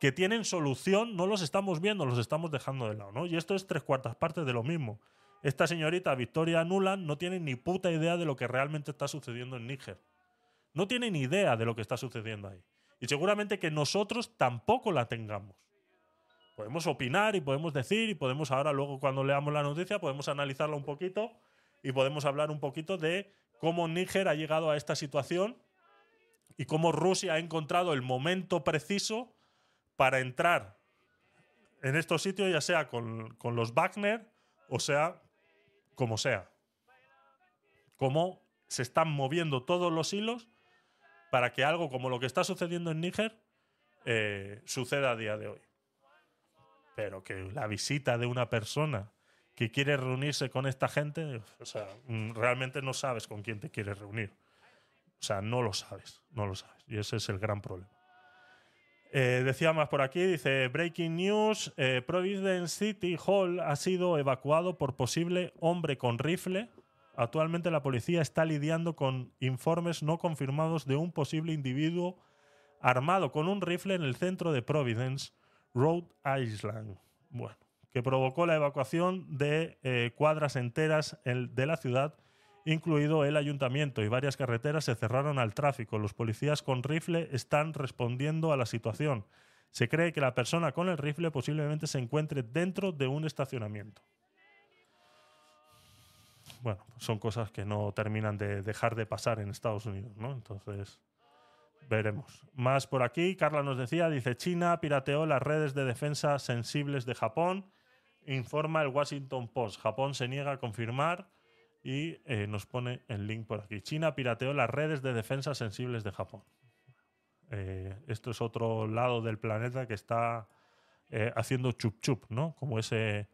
que tienen solución no los estamos viendo, los estamos dejando de lado. ¿no? Y esto es tres cuartas partes de lo mismo. Esta señorita Victoria Nuland no tiene ni puta idea de lo que realmente está sucediendo en Níger. No tiene ni idea de lo que está sucediendo ahí. Y seguramente que nosotros tampoco la tengamos. Podemos opinar y podemos decir y podemos ahora luego cuando leamos la noticia podemos analizarla un poquito y podemos hablar un poquito de cómo Níger ha llegado a esta situación y cómo Rusia ha encontrado el momento preciso para entrar en estos sitios, ya sea con, con los Wagner o sea como sea. Cómo se están moviendo todos los hilos para que algo como lo que está sucediendo en Níger eh, suceda a día de hoy. Pero que la visita de una persona que quiere reunirse con esta gente, o sea, mm, realmente no sabes con quién te quieres reunir. O sea, no lo sabes, no lo sabes. Y ese es el gran problema. Eh, decía más por aquí, dice Breaking News, eh, Providence City Hall ha sido evacuado por posible hombre con rifle. Actualmente la policía está lidiando con informes no confirmados de un posible individuo armado con un rifle en el centro de Providence, Rhode Island. Bueno, que provocó la evacuación de eh, cuadras enteras en- de la ciudad, incluido el ayuntamiento, y varias carreteras se cerraron al tráfico. Los policías con rifle están respondiendo a la situación. Se cree que la persona con el rifle posiblemente se encuentre dentro de un estacionamiento. Bueno, son cosas que no terminan de dejar de pasar en Estados Unidos, ¿no? Entonces, veremos. Más por aquí, Carla nos decía, dice, China pirateó las redes de defensa sensibles de Japón, informa el Washington Post. Japón se niega a confirmar y eh, nos pone el link por aquí. China pirateó las redes de defensa sensibles de Japón. Eh, esto es otro lado del planeta que está eh, haciendo chup chup, ¿no? Como ese,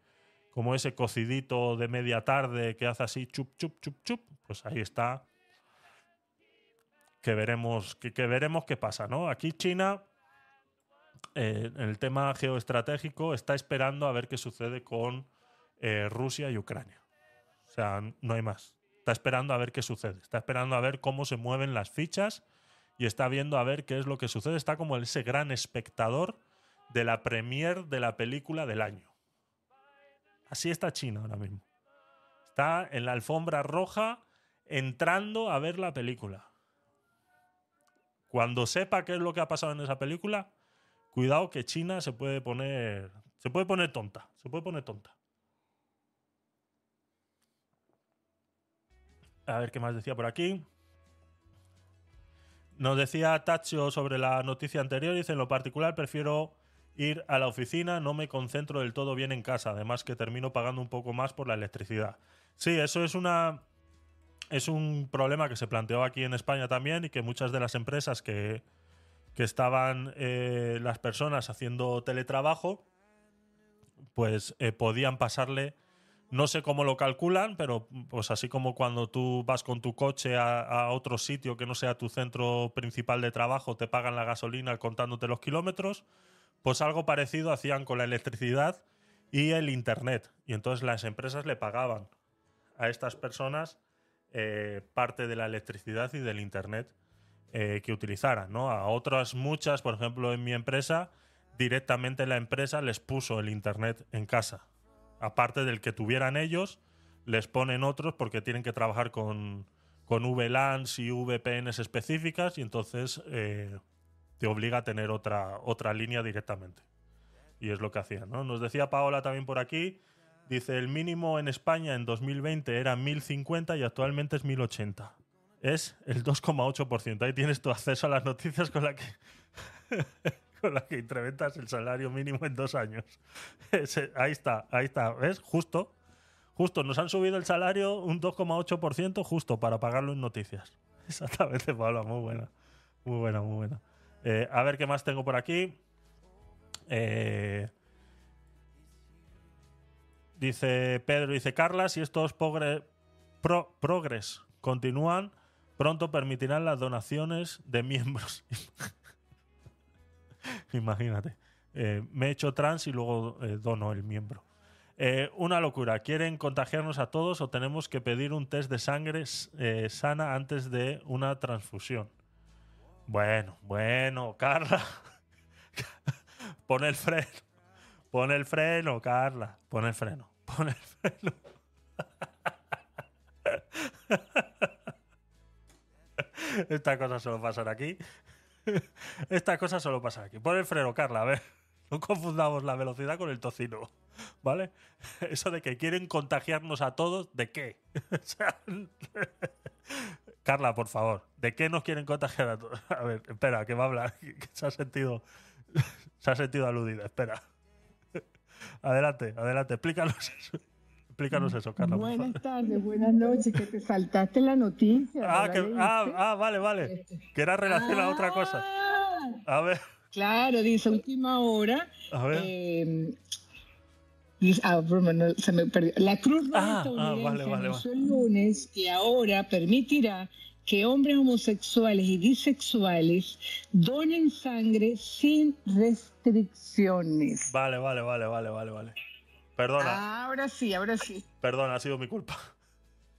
como ese cocidito de media tarde que hace así chup chup chup chup. Pues ahí está. Que veremos, que, veremos qué pasa, ¿no? Aquí China, eh, en el tema geoestratégico, está esperando a ver qué sucede con eh, Rusia y Ucrania. O sea, no hay más. Está esperando a ver qué sucede. Está esperando a ver cómo se mueven las fichas y está viendo a ver qué es lo que sucede. Está como ese gran espectador de la premier de la película del año. Así está China ahora mismo. Está en la alfombra roja entrando a ver la película. Cuando sepa qué es lo que ha pasado en esa película, cuidado que China se puede poner se puede poner tonta, se puede poner tonta. A ver qué más decía por aquí. Nos decía Tacho sobre la noticia anterior. Dice: En lo particular, prefiero ir a la oficina, no me concentro del todo bien en casa, además que termino pagando un poco más por la electricidad. Sí, eso es una es un problema que se planteó aquí en España también y que muchas de las empresas que, que estaban eh, las personas haciendo teletrabajo, pues eh, podían pasarle, no sé cómo lo calculan, pero pues así como cuando tú vas con tu coche a, a otro sitio que no sea tu centro principal de trabajo, te pagan la gasolina contándote los kilómetros, pues algo parecido hacían con la electricidad y el Internet. Y entonces las empresas le pagaban a estas personas eh, parte de la electricidad y del Internet eh, que utilizaran. ¿no? A otras muchas, por ejemplo, en mi empresa, directamente la empresa les puso el Internet en casa. Aparte del que tuvieran ellos, les ponen otros porque tienen que trabajar con, con VLANs y VPNs específicas y entonces eh, te obliga a tener otra, otra línea directamente. Y es lo que hacían. ¿no? Nos decía Paola también por aquí, dice, el mínimo en España en 2020 era 1050 y actualmente es 1080. Es el 2,8%. Ahí tienes tu acceso a las noticias con la que... con la que incrementas el salario mínimo en dos años. Ahí está, ahí está. ¿Ves? Justo. Justo, nos han subido el salario un 2,8% justo para pagarlo en noticias. Exactamente, Paola, muy buena. Muy buena, muy buena. Eh, a ver qué más tengo por aquí. Eh, dice Pedro, dice Carla, si estos progres continúan, pronto permitirán las donaciones de miembros. Imagínate. Eh, me he hecho trans y luego dono el miembro. Una locura. ¿Quieren contagiarnos a todos o tenemos que pedir un test de sangre sana antes de una transfusión? Bueno, bueno, Carla. Pon el freno. Pon el freno, Carla. Pon el freno. Pon el freno. Estas cosas solo pasan aquí. Estas cosas solo pasan aquí. Pon el freno, Carla. A ver, no confundamos la velocidad con el tocino. ¿Vale? Eso de que quieren contagiarnos a todos, ¿de qué? O sea, Carla, por favor, ¿de qué nos quieren contagiar a todos? A ver, espera, que va a hablar, que se ha sentido, se ha sentido aludida, espera. Adelante, adelante, explícanos eso. Explícanos eso, Carla. Buenas tardes, buenas noches, que te saltaste la noticia. Ah, ah, ah, vale, vale. Que era relación a otra cosa. Ah, A ver, Claro, dice última hora. a ver. eh, ah, no, se me perdió. La Cruz Roja Ah, ah, estadounidense vale, vale, anunció el lunes que ahora permitirá que hombres homosexuales y bisexuales donen sangre sin restricciones. Vale, vale, vale, vale, vale, vale. Perdona, Ahora sí, ahora sí. perdona, ha sido mi culpa.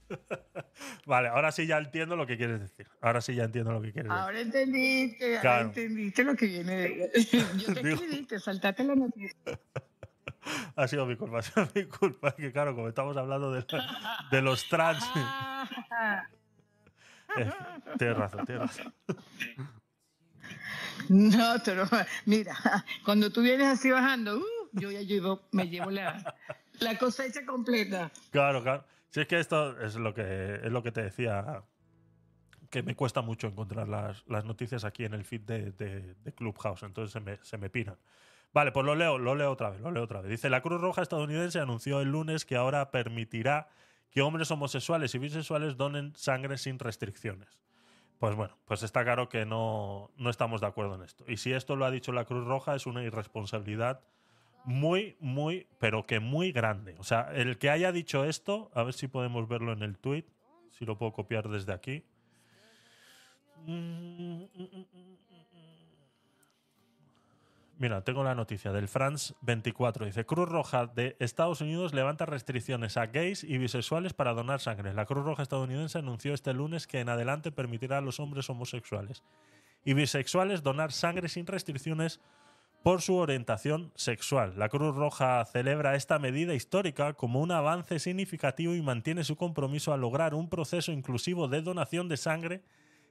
vale, ahora sí ya entiendo lo que quieres decir. Ahora sí ya entiendo lo que quieres decir. Ahora entendiste, Claro. ahora entendiste lo que viene. de- Yo te escribí, te saltaste la noticia. Ha sido mi culpa, ha sido mi culpa. Que claro, como estamos hablando de, de los trans. Eh, tienes razón, tienes razón. No, pero mira, cuando tú vienes así bajando, uh, yo ya llevo, me llevo la, la cosecha completa. Claro, claro. Si es que esto es lo que es lo que te decía que me cuesta mucho encontrar las, las noticias aquí en el feed de, de- de Clubhouse, entonces se me, se me piran. Vale, pues lo leo, lo leo otra vez, lo leo otra vez. Dice, la Cruz Roja estadounidense anunció el lunes que ahora permitirá que hombres homosexuales y bisexuales donen sangre sin restricciones. Pues bueno, pues está claro que no, no estamos de acuerdo en esto. Y si esto lo ha dicho la Cruz Roja es una irresponsabilidad muy, muy, pero que muy grande. O sea, el que haya dicho esto, a ver si podemos verlo en el tweet, si lo puedo copiar desde aquí. Mira, tengo la noticia del France 24. Dice, Cruz Roja de Estados Unidos levanta restricciones a gays y bisexuales para donar sangre. La Cruz Roja estadounidense anunció este lunes que en adelante permitirá a los hombres homosexuales y bisexuales donar sangre sin restricciones por su orientación sexual. La Cruz Roja celebra esta medida histórica como un avance significativo y mantiene su compromiso a lograr un proceso inclusivo de donación de sangre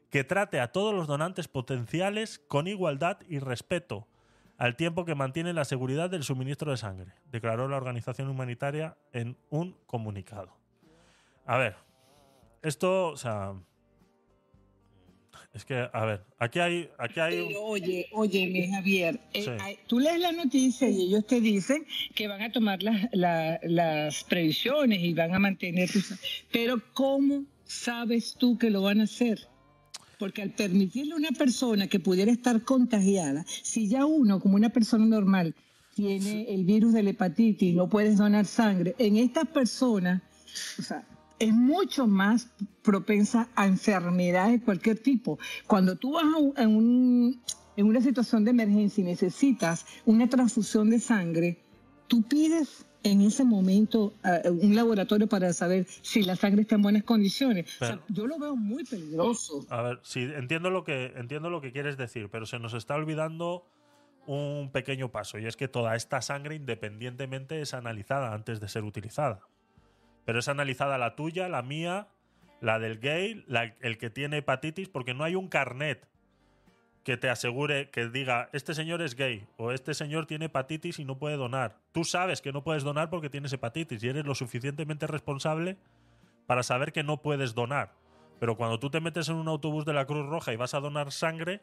que trate a todos los donantes potenciales con igualdad y respeto, al tiempo que mantiene la seguridad del suministro de sangre, declaró la organización humanitaria en un comunicado. A ver, esto, o sea, Es que, a ver, aquí hay, aquí hay un- oye, oye, mi Javier, eh, Sí. hay- tú lees la noticia y ellos te dicen que van a tomar las, la- las previsiones y van a mantener. Pero ¿cómo sabes tú que lo van a hacer? Porque al permitirle a una persona que pudiera estar contagiada, si ya uno, como una persona normal, tiene el virus de la hepatitis no puedes donar sangre, en estas personas, o sea, es mucho más propensa a enfermedades de cualquier tipo. Cuando tú vas a a un- en una situación de emergencia y necesitas una transfusión de sangre, tú pides en ese momento a un laboratorio para saber si la sangre está en buenas condiciones. O sea, Pero- yo lo veo muy peligroso. A ver, sí, entiendo lo que entiendo lo que quieres decir, pero se nos está olvidando un pequeño paso y es que toda esta sangre independientemente es analizada antes de ser utilizada. Pero es analizada la tuya, la mía, la del gay, la- el que tiene hepatitis, porque no hay un carnet que te asegure que diga este señor es gay o este señor tiene hepatitis y no puede donar. Tú sabes que no puedes donar porque tienes hepatitis y eres lo suficientemente responsable para saber que no puedes donar. Pero cuando tú te metes en un autobús de la Cruz Roja y vas a donar sangre,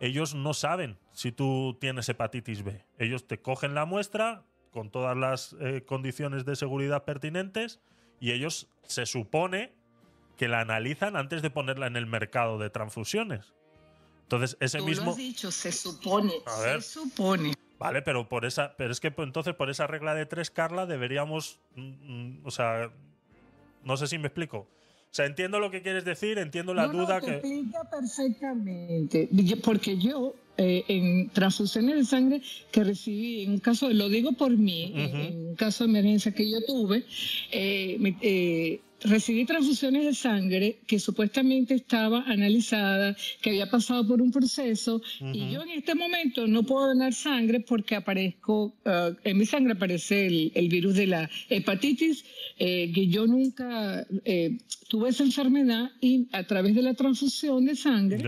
ellos no saben si tú tienes hepatitis B. Ellos te cogen la muestra con todas las eh, condiciones de seguridad pertinentes y ellos se supone que la analizan antes de ponerla en el mercado de transfusiones. Entonces, ese Tú mismo... lo has dicho, se supone, A ver. se supone. Vale, pero por esa, pero es que pues, entonces por esa regla de tres, Carla, deberíamos, mm, mm, o sea, no sé si me explico. O sea, entiendo lo que quieres decir, entiendo la No, no, duda te que. explica perfectamente. Porque yo, eh, en transfusiones de sangre que recibí, en un caso, lo digo por mí, en- un caso de emergencia que yo tuve, eh, me- eh, recibí transfusiones de sangre que supuestamente estaba analizada, que había pasado por un proceso, y Ujú. yo en este momento no puedo donar sangre porque aparezco, ah, en mi sangre aparece el, el virus de la hepatitis, eh, que yo nunca eh, tuve esa enfermedad y a través de la transfusión de sangre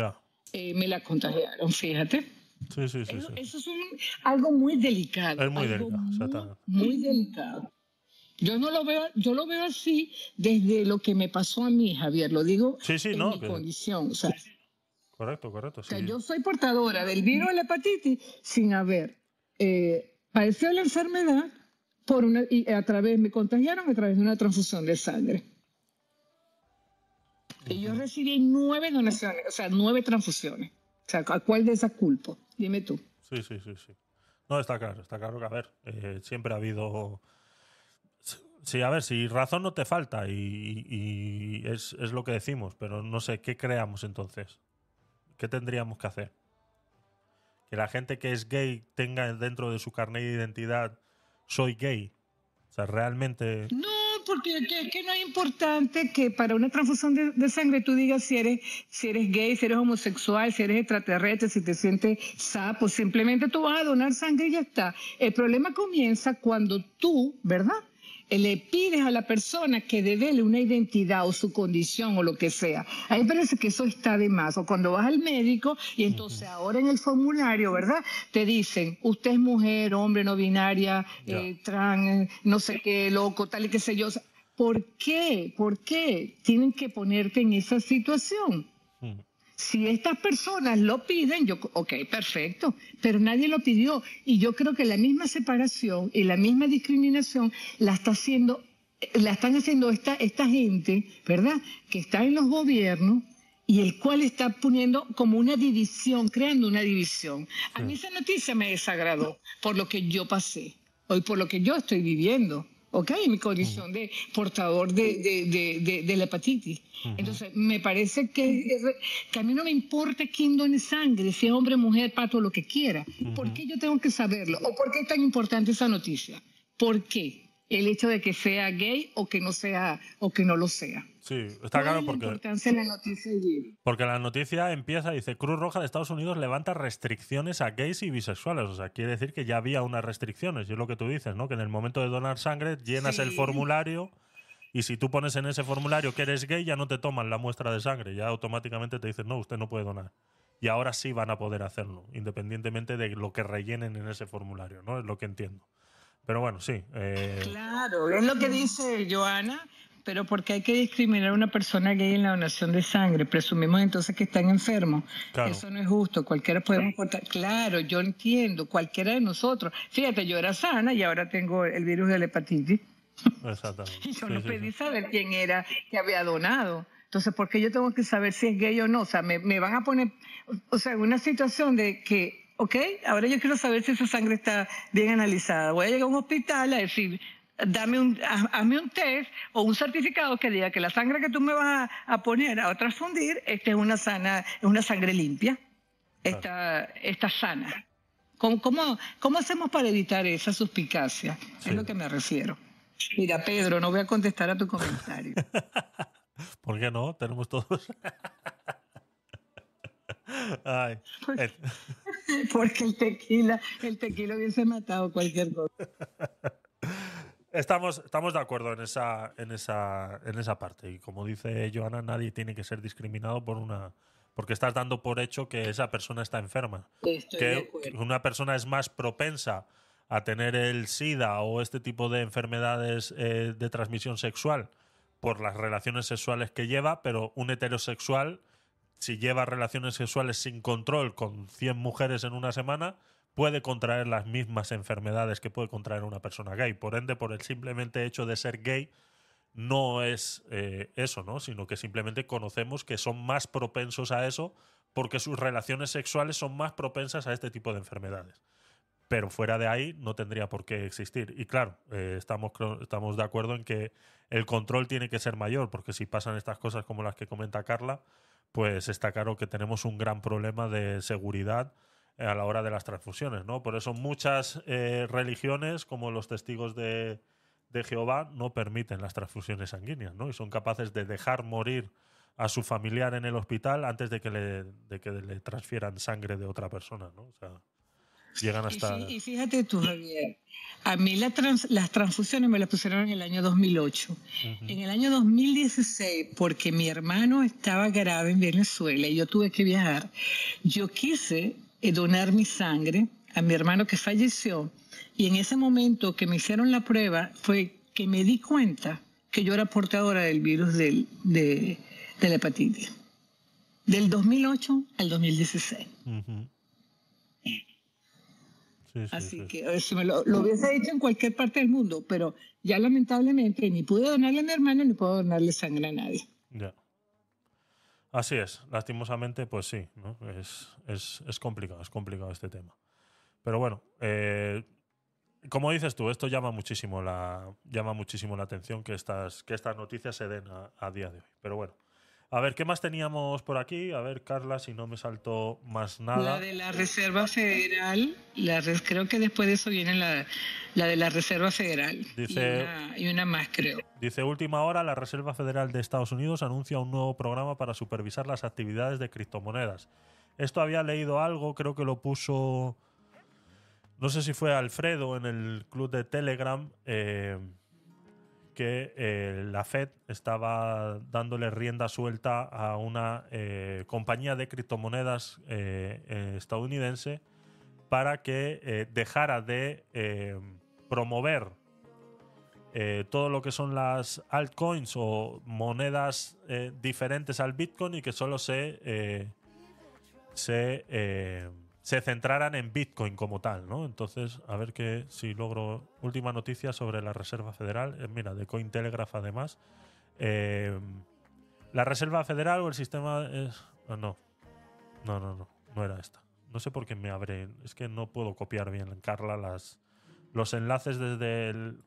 eh, me la contagiaron, fíjate. Sí, sí, sí. Eso, sí. eso es un- algo muy delicado. Es muy delicado, muy, muy delicado. Yo no lo veo, yo lo veo así desde lo que me pasó a mí, Javier. Lo digo Sí, sí, en no, mi condición. O sea, Correcto, correcto. o sea, sí. yo soy portadora del virus de la hepatitis sin haber eh, padecido la enfermedad por una, y a través, me contagiaron a través de una transfusión de sangre. Y yo recibí nueve donaciones, o sea, nueve transfusiones. O sea, ¿a cuál de esas culpo? Dime tú. Sí, sí, sí, sí. No, está claro, está claro que, a ver, eh, siempre ha habido... Sí, a ver, si razón no te falta y, y es, es lo que decimos, pero no sé, ¿qué creamos entonces? ¿Qué tendríamos que hacer? Que la gente que es gay tenga dentro de su carnet de identidad soy gay. O sea, realmente... No, porque que, que no es importante que para una transfusión de, de sangre tú digas si eres, si eres gay, si eres homosexual, si eres extraterrestre, si te sientes sapo. Simplemente tú vas a donar sangre y ya está. El problema comienza cuando tú, ¿verdad? Eh, Le pides a la persona que devele una identidad o su condición o lo que sea. A mí me parece que eso está de más. O cuando vas al médico y entonces ahora en el formulario, ¿verdad? Te dicen, usted es mujer, hombre, no binaria, eh, trans, no sé qué, loco, tal y qué sé yo. ¿Por qué? ¿Por qué tienen que ponerte en esa situación? Si estas personas lo piden, yo, ok, perfecto, pero nadie lo pidió. Y yo creo que la misma separación y la misma discriminación la está haciendo, la están haciendo esta, esta gente, ¿verdad? Que está en los gobiernos y el cual está poniendo como una división, creando una división. A mí esa noticia me desagradó por lo que yo pasé, hoy por lo que yo estoy viviendo. ¿Ok? En mi condición de portador de, de, de, de- la hepatitis. Entonces, me parece que, que a mí no me importa quién done sangre, si es hombre, mujer, pato, lo que quiera. ¿Por qué yo tengo que saberlo? ¿O por qué es tan importante esa noticia? ¿Por qué? El hecho de que sea gay o que no sea, o que no lo sea. Sí, está ¿Cuál claro porque... la noticia allí? Porque la noticia empieza, dice, Cruz Roja de Estados Unidos levanta restricciones a gays y bisexuales. O sea, quiere decir que ya había unas restricciones. Y es lo que tú dices, ¿no? Que en el momento de donar sangre llenas el Sí. formulario y si tú pones en ese formulario que eres gay, ya no te toman la muestra de sangre. Ya automáticamente te dicen, no, usted no puede donar. Y ahora sí van a poder hacerlo, independientemente de lo que rellenen en ese formulario, ¿no? Es lo que entiendo. Pero bueno, sí. eh, Claro, es lo que dice Joana, Pero porque hay que discriminar a una persona gay en la donación de sangre, presumimos entonces que están enfermos. Claro. Eso no es justo, cualquiera podemos cortar. Claro, yo entiendo, cualquiera de nosotros. Fíjate, yo era sana y ahora tengo el virus de la hepatitis. Exactamente. Y yo Sí, no sí, pedí sí. saber quién era que había donado. Entonces, ¿por qué yo tengo que saber si es gay o no? O sea, me, me van a poner, o sea, en una situación de que, ok, ahora yo quiero saber si esa sangre está bien analizada. Voy a llegar a un hospital a decir, dame un, haz- hazme un test o un certificado que diga que la sangre que tú me vas a, a poner, a transfundir, esta es una sana, es una sangre limpia, está, está sana. ¿Cómo, cómo, cómo hacemos para evitar esa suspicacia? Sí. Es lo que me refiero. Mira, Pedro, no voy a contestar a tu comentario. ¿Por qué no? Tenemos todos. Ay, eh, Porque el tequila, el tequila hubiese matado cualquier cosa. Estamos, estamos de acuerdo en esa, en esa, en esa parte. Y como dice Joana, nadie tiene que ser discriminado por una. Porque estás dando por hecho que esa persona está enferma. Estoy que una persona es más propensa a tener el SIDA o este tipo de enfermedades eh, de transmisión sexual por las relaciones sexuales que lleva, pero un heterosexual, si lleva relaciones sexuales sin control con 100 mujeres en una semana, puede contraer las mismas enfermedades que puede contraer una persona gay. Por ende, por el simplemente hecho de ser gay, no es eh, eso, ¿no? Sino que simplemente conocemos que son más propensos a eso porque sus relaciones sexuales son más propensas a este tipo de enfermedades. Pero fuera de ahí no tendría por qué existir. Y claro, eh, estamos, estamos de acuerdo en que el control tiene que ser mayor, porque si pasan estas cosas como las que comenta Carla, pues está claro que tenemos un gran problema de seguridad a la hora de las transfusiones, ¿no? Por eso muchas eh, religiones, como los testigos de, de Jehová, no permiten las transfusiones sanguíneas, ¿no? Y son capaces de dejar morir a su familiar en el hospital antes de que le, de que le transfieran sangre de otra persona, ¿no? O sea, llegan Y, hasta... fí- y fíjate tú, Javier, a mí la trans- las transfusiones me las pusieron en el año 2008. En el año 2016, porque mi hermano estaba grave en Venezuela y yo tuve que viajar, yo quise donar mi sangre a mi hermano que falleció y en ese momento que me hicieron la prueba fue que me di cuenta que yo era portadora del virus del- de, de la hepatitis. Del 2008 al 2016. Ujú. Sí, sí, Así sí. que eh, si me lo, lo hubiese hecho en cualquier parte del mundo, pero ya lamentablemente ni pude donarle a mi hermano ni puedo donarle sangre a nadie. Ya. Así es, lastimosamente, pues sí, ¿no? Es, es, es complicado, es complicado este tema. Pero bueno, eh, como dices tú, esto llama muchísimo la, llama muchísimo la atención que estas, que estas noticias se den a, a día de hoy. Pero bueno, a ver, ¿qué más teníamos por aquí? A ver, Carla, si no me saltó más nada. La de la Reserva Federal, la res- creo que después de eso viene la, la de la Reserva Federal. Dice- Y, una, y una más, creo. Dice, última hora, la Reserva Federal de Estados Unidos anuncia un nuevo programa para supervisar las actividades de criptomonedas. Esto había leído algo, creo que lo puso, no sé si fue Alfredo en el club de Telegram, eh, que eh, la Fed estaba dándole rienda suelta a una eh, compañía de criptomonedas eh, estadounidense para que dejara de promover todo lo que son las altcoins o monedas diferentes al Bitcoin y que solo se, se, se centraran en Bitcoin como tal, ¿no? Entonces, a ver que si logro última noticia sobre la Reserva Federal, eh, mira, de Cointelegraph además. Eh, la Reserva Federal o el sistema es... ah, no, no, no, no, no era esta. No sé por qué me abre, es que no puedo copiar bien, Carla, las, los enlaces desde el,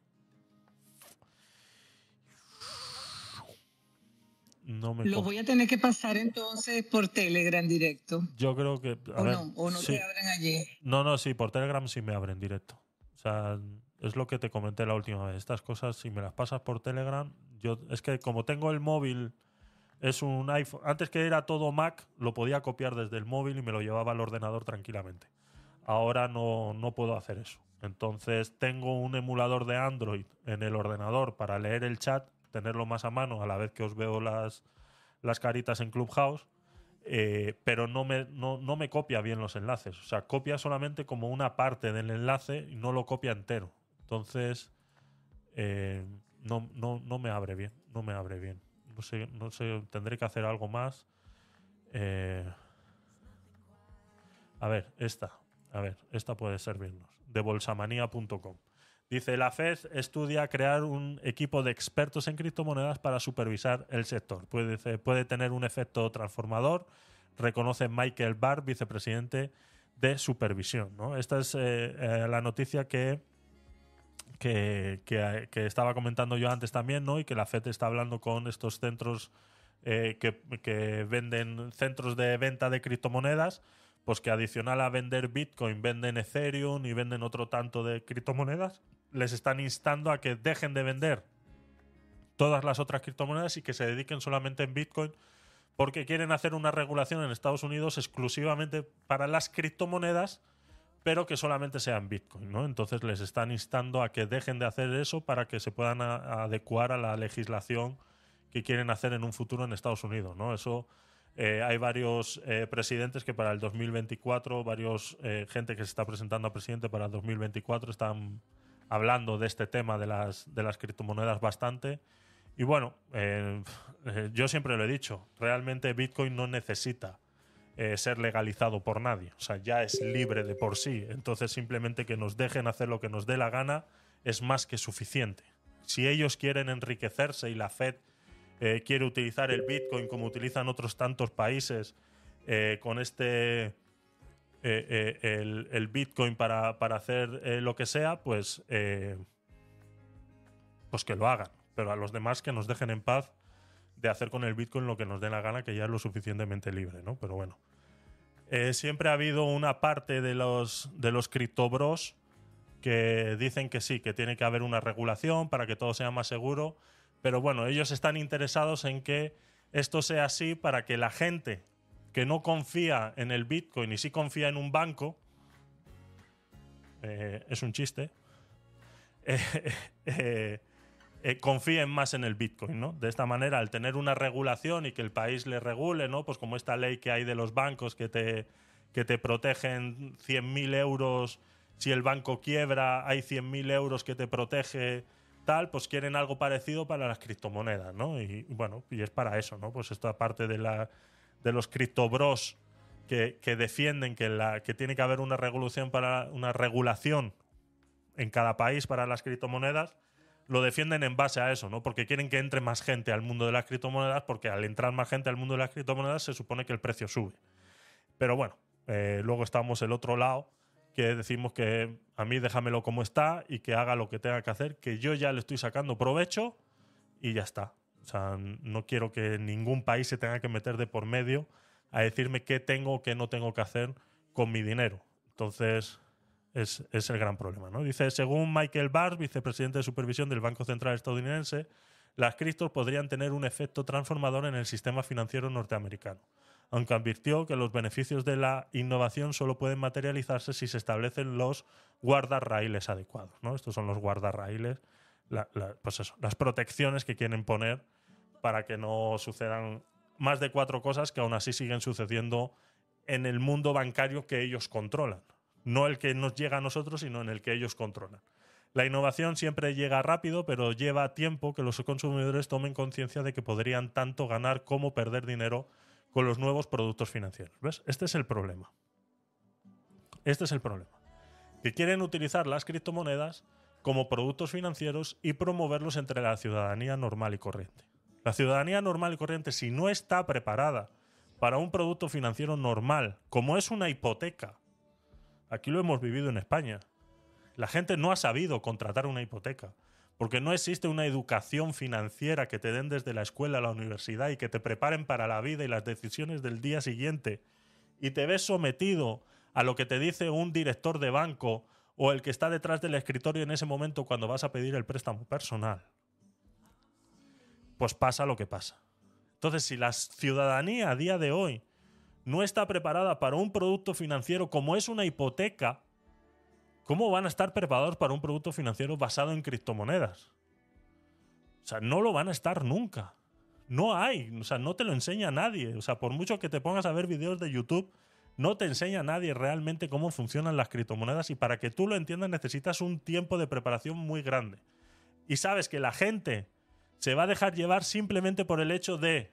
No me Lo voy a tener que pasar entonces por Telegram directo. Yo creo que. a O ver, no, o no sí. te abren allí. No, no, sí, por Telegram sí me abren directo. O sea, es lo que te comenté la última vez. Estas cosas, si me las pasas por Telegram, yo es que como tengo el móvil, es un iPhone. Antes que era todo Mac, lo podía copiar desde el móvil y me lo llevaba al ordenador tranquilamente. Ahora no, no puedo hacer eso. Entonces tengo un emulador de Android en el ordenador para leer el chat, tenerlo más a mano a la vez que os veo las, las caritas en Clubhouse eh, pero no me, no, no me copia bien los enlaces. O sea, copia solamente como una parte del enlace y no lo copia entero. Entonces, eh, no, no, no me abre bien. no me abre bien. No sé, no sé, tendré que hacer algo más. Eh, a ver, esta. A ver, esta puede servirnos. De bolsamanía.com. Dice, la Fed estudia crear un equipo de expertos en criptomonedas para supervisar el sector. Puede, puede tener un efecto transformador, reconoce Michael Barr, vicepresidente de supervisión. ¿no? Esta es eh, eh, la noticia que, que, que- estaba comentando yo antes también, ¿no? y que la Fed está hablando con estos centros eh, que, que venden centros de venta de criptomonedas, pues que adicional a vender Bitcoin, venden Ethereum y venden otro tanto de criptomonedas, les están instando a que dejen de vender todas las otras criptomonedas y que se dediquen solamente en Bitcoin porque quieren hacer una regulación en Estados Unidos exclusivamente para las criptomonedas, pero que solamente sean Bitcoin, ¿no? Entonces les están instando a que dejen de hacer eso para que se puedan adecuar a la legislación que quieren hacer en un futuro en Estados Unidos, ¿no? Eso eh, hay varios eh, presidentes que para el 2024, varios eh, gente que se está presentando a presidente para el 2024 están hablando de este tema de las, de las criptomonedas bastante. Y bueno, eh, eh, yo siempre lo he dicho, realmente Bitcoin no necesita eh, ser legalizado por nadie, o sea, ya es libre de por sí, entonces simplemente que nos dejen hacer lo que nos dé la gana es más que suficiente. Si ellos quieren enriquecerse y la Fed quiere utilizar el Bitcoin como utilizan otros tantos países con este eh, eh, el, Bitcoin para, para hacer eh, lo que sea, pues pues que lo hagan. Pero a los demás que nos dejen en paz de hacer con el Bitcoin lo que nos dé la gana, que ya es lo suficientemente libre, ¿no? Pero bueno. Siempre ha habido una parte de los, de los criptobros que dicen que sí, que tiene que haber una regulación para que todo sea más seguro. Pero bueno, ellos están interesados en que esto sea así para que la gente que no confía en el Bitcoin y sí confía en un banco, eh, es un chiste, eh, eh, eh, confíen más en el Bitcoin, ¿no? De esta manera, al tener una regulación y que el país le regule, ¿no? Pues como esta ley que hay de los bancos que te, que te protegen 100.000 euros, si el banco quiebra, hay 100.000 euros que te protege, tal, pues quieren algo parecido para las criptomonedas, ¿no? Y bueno, y es para eso, ¿no? Pues esto aparte de, la, de los criptobros que, que defienden que, la, que tiene que haber una regulación para una regulación en cada país para las criptomonedas, lo defienden en base a eso, ¿no? Porque quieren que entre más gente al mundo de las criptomonedas, porque al entrar más gente al mundo de las criptomonedas se supone que el precio sube. Pero bueno, eh, luego estamos el otro lado, que decimos que a mí déjamelo como está y que haga lo que tenga que hacer, que yo ya le estoy sacando provecho y ya está. No quiero que ningún país se tenga que meter de por medio a decirme qué tengo o qué no tengo que hacer con mi dinero. Entonces, es, es el gran problema. ¿no? Dice, según Michael Barr, vicepresidente de supervisión del Banco Central estadounidense, las criptos podrían tener un efecto transformador en el sistema financiero norteamericano, aunque advirtió que los beneficios de la innovación solo pueden materializarse si se establecen los guardarraíles adecuados. ¿no? Estos son los guardarraíles, pues las protecciones que quieren poner para que no sucedan más de cuatro cosas que aún así siguen sucediendo en el mundo bancario que ellos controlan. No el que nos llega a nosotros, sino en el que ellos controlan. La innovación siempre llega rápido, pero lleva tiempo que los consumidores tomen conciencia de que podrían tanto ganar como perder dinero con los nuevos productos financieros. ¿Ves? Este es el problema. Este es el problema. Que quieren utilizar las criptomonedas como productos financieros y promoverlos entre la ciudadanía normal y corriente. La ciudadanía normal y corriente, si no está preparada para un producto financiero normal, como es una hipoteca, aquí lo hemos vivido en España, la gente no ha sabido contratar una hipoteca, porque no existe una educación financiera que te den desde la escuela a la universidad y que te preparen para la vida y las decisiones del día siguiente, y te ves sometido a lo que te dice un director de banco o el que está detrás del escritorio en ese momento cuando vas a pedir el préstamo personal, pues pasa lo que pasa. Entonces, si la ciudadanía a día de hoy no está preparada para un producto financiero como es una hipoteca, ¿cómo van a estar preparados para un producto financiero basado en criptomonedas? O sea, no lo van a estar nunca. No hay, o sea, no te lo enseña nadie. O sea, por mucho que te pongas a ver videos de YouTube, no te enseña nadie realmente cómo funcionan las criptomonedas y para que tú lo entiendas necesitas un tiempo de preparación muy grande. Y sabes que la gente se va a dejar llevar simplemente por el hecho de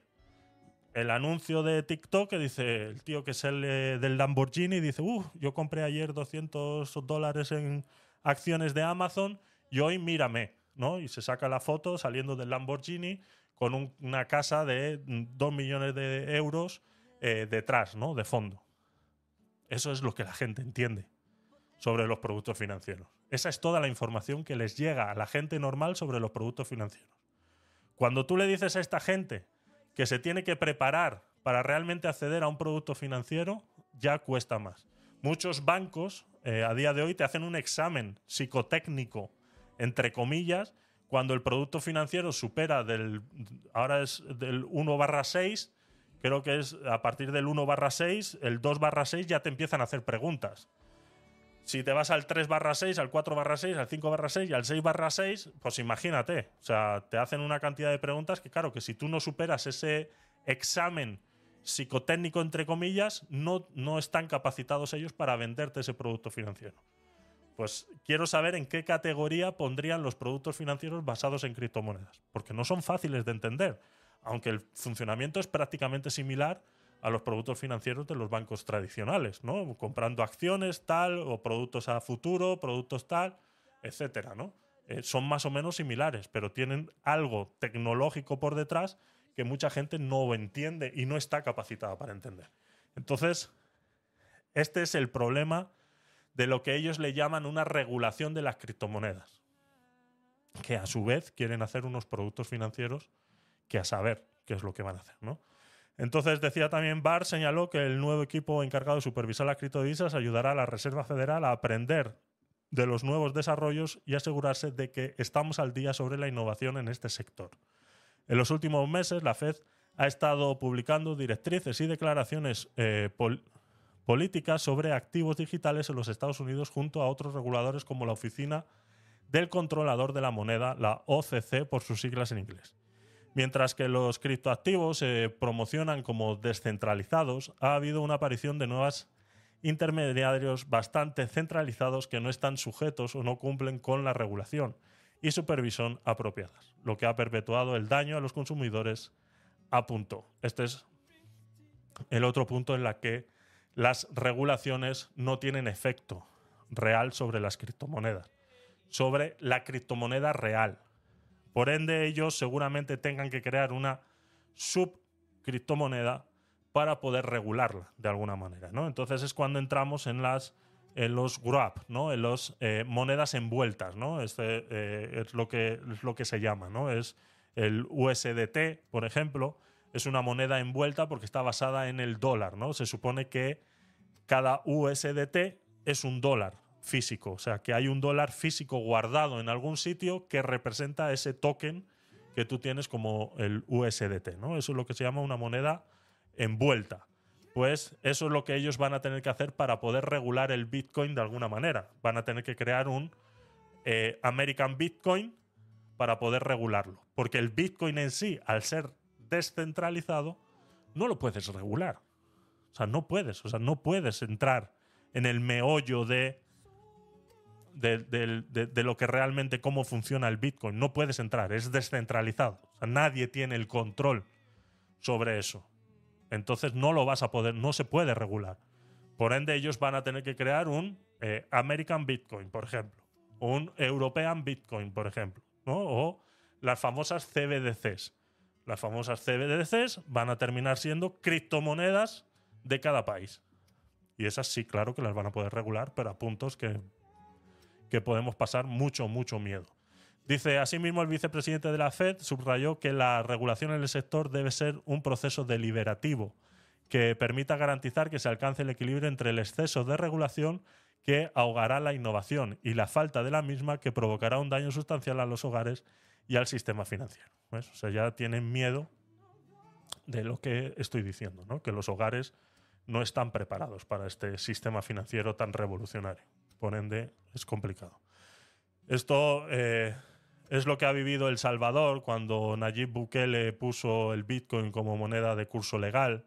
el anuncio de TikTok que dice el tío que es el del Lamborghini dice, uh, yo compré ayer 200 dólares en acciones de Amazon y hoy mírame, ¿no? Y se saca la foto saliendo del Lamborghini con un- una casa de 2 millones de euros eh, detrás, ¿no? De fondo. Eso es lo que la gente entiende sobre los productos financieros. Esa es toda la información que les llega a la gente normal sobre los productos financieros. Cuando tú le dices a esta gente que se tiene que preparar para realmente acceder a un producto financiero, ya cuesta más. Muchos bancos eh, a día de hoy te hacen un examen psicotécnico, entre comillas, cuando el producto financiero supera del, ahora es del 1 barra 6, creo que es a partir del 1 barra 6, el 2 barra 6 ya te empiezan a hacer preguntas. Si te vas al 3 barra 6, al 4 barra 6, al 5 barra 6 y al 6 barra 6, pues imagínate. O sea, te hacen una cantidad de preguntas que, claro, que si tú no superas ese examen psicotécnico, entre comillas, no, no están capacitados ellos para venderte ese producto financiero. Pues quiero saber en qué categoría pondrían los productos financieros basados en criptomonedas, porque no son fáciles de entender, aunque el funcionamiento es prácticamente similar a los productos financieros de los bancos tradicionales, ¿no? Comprando acciones tal o productos a futuro, productos tal, etcétera, ¿no? Eh, son más o menos similares, pero tienen algo tecnológico por detrás que mucha gente no entiende y no está capacitada para entender. Entonces, este es el problema de lo que ellos le llaman una regulación de las criptomonedas, que a su vez quieren hacer unos productos financieros que a saber qué es lo que van a hacer, ¿no? Entonces decía también Barr, señaló que el nuevo equipo encargado de supervisar las criptodivisas ayudará a la Reserva Federal a aprender de los nuevos desarrollos y asegurarse de que estamos al día sobre la innovación en este sector. En los últimos meses, la Fed ha estado publicando directrices y declaraciones eh, pol- políticas sobre activos digitales en los Estados Unidos junto a otros reguladores como la Oficina del Controlador de la Moneda, la OCC por sus siglas en inglés. Mientras que los criptoactivos se promocionan como descentralizados, ha habido una aparición de nuevos intermediarios bastante centralizados que no están sujetos o no cumplen con la regulación y supervisión apropiadas, lo que ha perpetuado el daño a los consumidores, apuntó. Este es el otro punto en la que las regulaciones no tienen efecto real sobre las criptomonedas, sobre la criptomoneda real. Por ende, ellos seguramente tengan que crear una subcriptomoneda para poder regularla de alguna manera, ¿no? Entonces es cuando entramos en las en los wrap, ¿no? En los eh, monedas envueltas, ¿no? Este eh, es lo que es lo que se llama, ¿no? Es el USDT, por ejemplo, es una moneda envuelta porque está basada en el dólar, ¿no? Se supone que cada USDT es un dólar físico, o sea, que hay un dólar físico guardado en algún sitio que representa ese token que tú tienes como el USDT, ¿no? Eso es lo que se llama una moneda envuelta. Pues eso es lo que ellos van a tener que hacer para poder regular el Bitcoin de alguna manera. Van a tener que crear un eh, American Bitcoin para poder regularlo. Porque el Bitcoin en sí, al ser descentralizado, no lo puedes regular. O sea, no puedes. O sea, no puedes entrar en el meollo de, de, lo que realmente cómo funciona el Bitcoin. No puedes entrar. Es descentralizado. Nadie tiene el control sobre eso. Entonces no lo vas a poder, no se puede regular. Por ende, ellos van a tener que crear un eh, American Bitcoin, por ejemplo. Un European Bitcoin, por ejemplo. O las famosas CBDCs. Las famosas CBDCs van a terminar siendo criptomonedas de cada país. Y esas sí, claro que las van a poder regular, pero a puntos que, que podemos pasar mucho, mucho miedo. Dice, asimismo, el vicepresidente de la Fed subrayó que la regulación en el sector debe ser un proceso deliberativo que permita garantizar que se alcance el equilibrio entre el exceso de regulación que ahogará la innovación y la falta de la misma que provocará un daño sustancial a los hogares y al sistema financiero. ¿Ves? O sea, ya tienen miedo de lo que estoy diciendo, ¿no? que los hogares no están preparados para este sistema financiero tan revolucionario. Por ende, es complicado. Esto eh, es lo que ha vivido El Salvador cuando Nayib Bukele puso el Bitcoin como moneda de curso legal,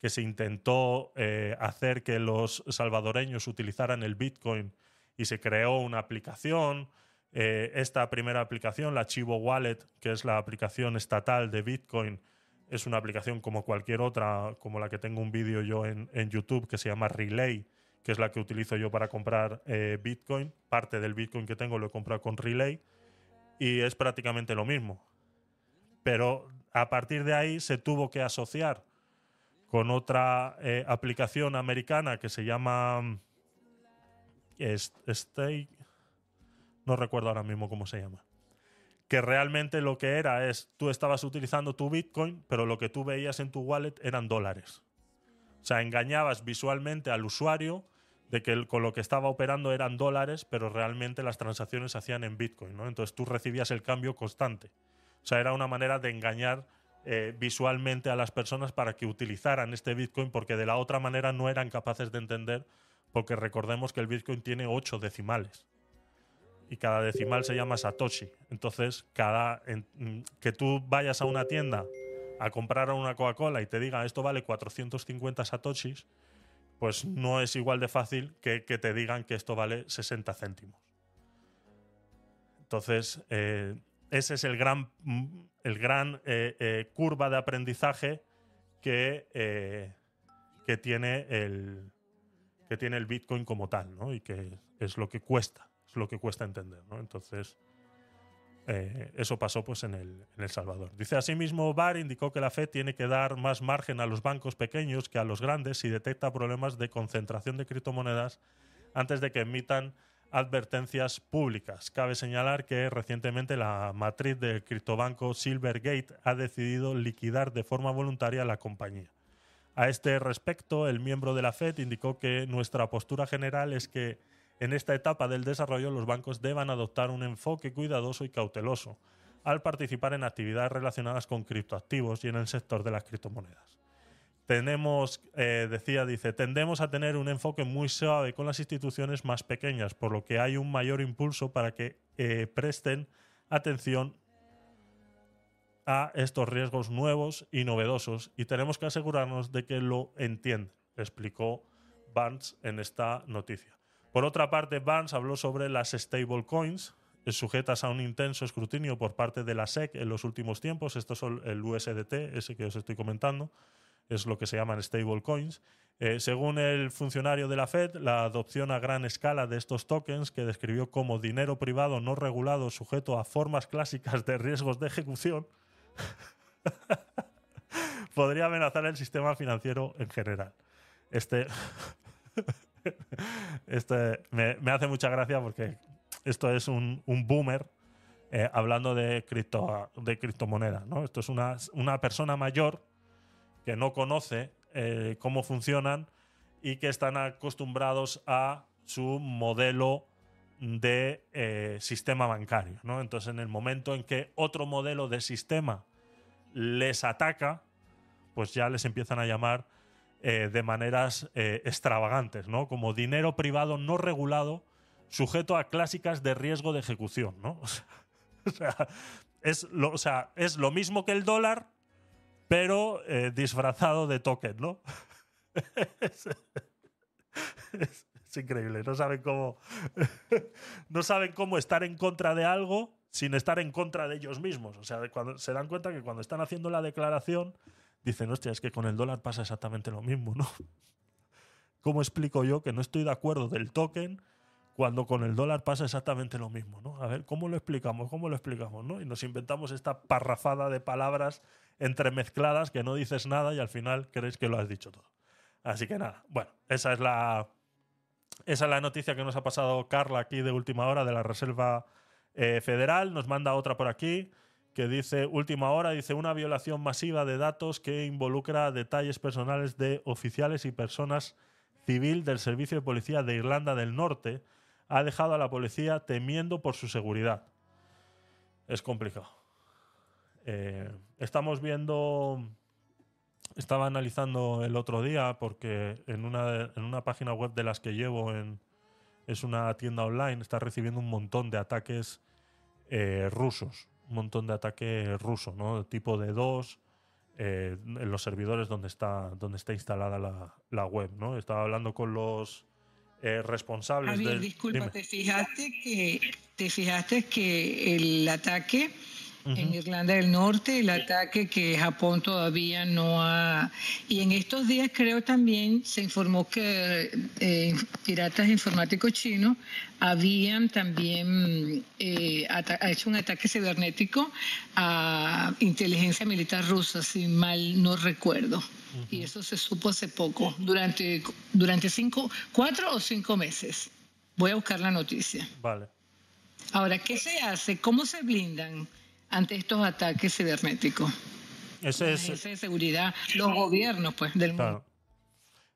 que se intentó eh, hacer que los salvadoreños utilizaran el Bitcoin y se creó una aplicación Eh, esta primera aplicación, la Chivo Wallet, que es la aplicación estatal de Bitcoin, es una aplicación como cualquier otra, como la que tengo un vídeo yo en, en YouTube que se llama Relay, que es la que utilizo yo para comprar eh, Bitcoin. Parte del Bitcoin que tengo lo he comprado con Relay y es prácticamente lo mismo. Pero a partir de ahí se tuvo que asociar con otra eh, aplicación americana que se llama mm, Stake. No recuerdo ahora mismo cómo se llama. Que realmente lo que era es, tú estabas utilizando tu Bitcoin, pero lo que tú veías en tu wallet eran dólares. O sea, engañabas visualmente al usuario de que con lo que estaba operando eran dólares, pero realmente las transacciones se hacían en Bitcoin, ¿no? Entonces tú recibías el cambio constante. O sea, era una manera de engañar eh, visualmente a las personas para que utilizaran este Bitcoin, porque de la otra manera no eran capaces de entender, porque recordemos que el Bitcoin tiene ocho decimales. Y cada decimal se llama Satoshi. Entonces, cada que tú vayas a una tienda a comprar una Coca-Cola y te diga esto vale 450 Satoshis, pues no es igual de fácil que, te digan que esto vale 60 céntimos. Entonces, eh, ese es el gran, mm, el gran eh, eh, curva de aprendizaje que, que, tiene el, que tiene el Bitcoin como tal, ¿no? Y que es lo que cuesta, es lo que cuesta entender, ¿no? Entonces, eh, eso pasó pues en el, en El Salvador. Dice asimismo, Barr indicó que la Fed tiene que dar más margen a los bancos pequeños que a los grandes si detecta problemas de concentración de criptomonedas antes de que emitan advertencias públicas. Cabe señalar que recientemente la matriz del criptobanco Silvergate ha decidido liquidar de forma voluntaria la compañía. A este respecto, el miembro de la Fed indicó que nuestra postura general es que en esta etapa del desarrollo los bancos deban adoptar un enfoque cuidadoso y cauteloso al participar en actividades relacionadas con criptoactivos y en el sector de las criptomonedas. Tenemos, eh, decía, dice, tendemos a tener un enfoque muy suave con las instituciones más pequeñas, por lo que hay un mayor impulso para que eh, presten atención a estos riesgos nuevos y novedosos y tenemos que asegurarnos de que lo entienden, explicó Barnes en esta noticia. Por otra parte, Barnes habló sobre las stablecoins, eh, sujetas a un intenso escrutinio por parte de la SEC en los últimos tiempos. Estos son el USDT, ese que os estoy comentando, es lo que se llaman stablecoins. Eh, según el funcionario de la Fed, la adopción a gran escala de estos tokens, que describió como dinero privado no regulado sujeto a formas clásicas de riesgos de ejecución, podría amenazar el sistema financiero en general. Este, este me, hace mucha gracia porque esto es un, un boomer eh, hablando de, cripto, de criptomonedas. ¿no? Esto es una, una persona mayor que no conoce eh, cómo funcionan y que están acostumbrados a su modelo de eh, sistema bancario. ¿no? Entonces, en el momento en que otro modelo de sistema les ataca, pues ya les empiezan a llamar eh, de maneras eh, extravagantes, ¿no? Como dinero privado no regulado sujeto a clásicas de riesgo de ejecución, ¿no? O sea, es lo, o sea, es lo mismo que el dólar, pero eh, disfrazado de token, ¿no? es, es- es increíble, no saben cómo no saben cómo estar en contra de algo sin estar en contra de ellos mismos. O sea, cuando se dan cuenta que cuando están haciendo la declaración dicen, hostia, es que con el dólar pasa exactamente lo mismo, ¿no? ¿Cómo explico yo que no estoy de acuerdo del token cuando con el dólar pasa exactamente lo mismo, ¿no? A ver, ¿cómo lo explicamos? ¿Cómo lo explicamos, no? Y nos inventamos esta parrafada de palabras entremezcladas que no dices nada y al final crees que lo has dicho todo. Así que nada, bueno, esa es la esa es la noticia que nos ha pasado Carla aquí de última hora de la Reserva eh, Federal. Nos manda otra por aquí que dice última hora, dice una violación masiva de datos que involucra detalles personales de oficiales y personas civil del Servicio de Policía de Irlanda del Norte ha dejado a la policía temiendo por su seguridad. Es complicado. Eh, estamos viendo, estaba analizando el otro día porque en una, en una página web de las que llevo, en, es una tienda online, está recibiendo un montón de ataques eh, rusos, un montón de ataques rusos, ¿no? Tipo de dos eh, en los servidores donde está, donde está instalada la, la web, ¿no? Estaba hablando con los eh, responsables Javier, del- disculpa, Dime. te fijaste que te fijaste que el ataque en Irlanda del Norte, el ataque que Japón todavía no ha y en estos días creo también se informó que eh, piratas informáticos chinos habían también eh, hecho un ataque cibernético a inteligencia militar rusa, si mal no recuerdo. Y eso se supo hace poco, durante, durante cinco, cuatro o cinco meses. Voy a buscar la noticia. Vale. Ahora, ¿qué se hace? ¿Cómo se blindan ante estos ataques cibernéticos? Ese La es, de seguridad, los gobiernos pues, del mundo. Claro.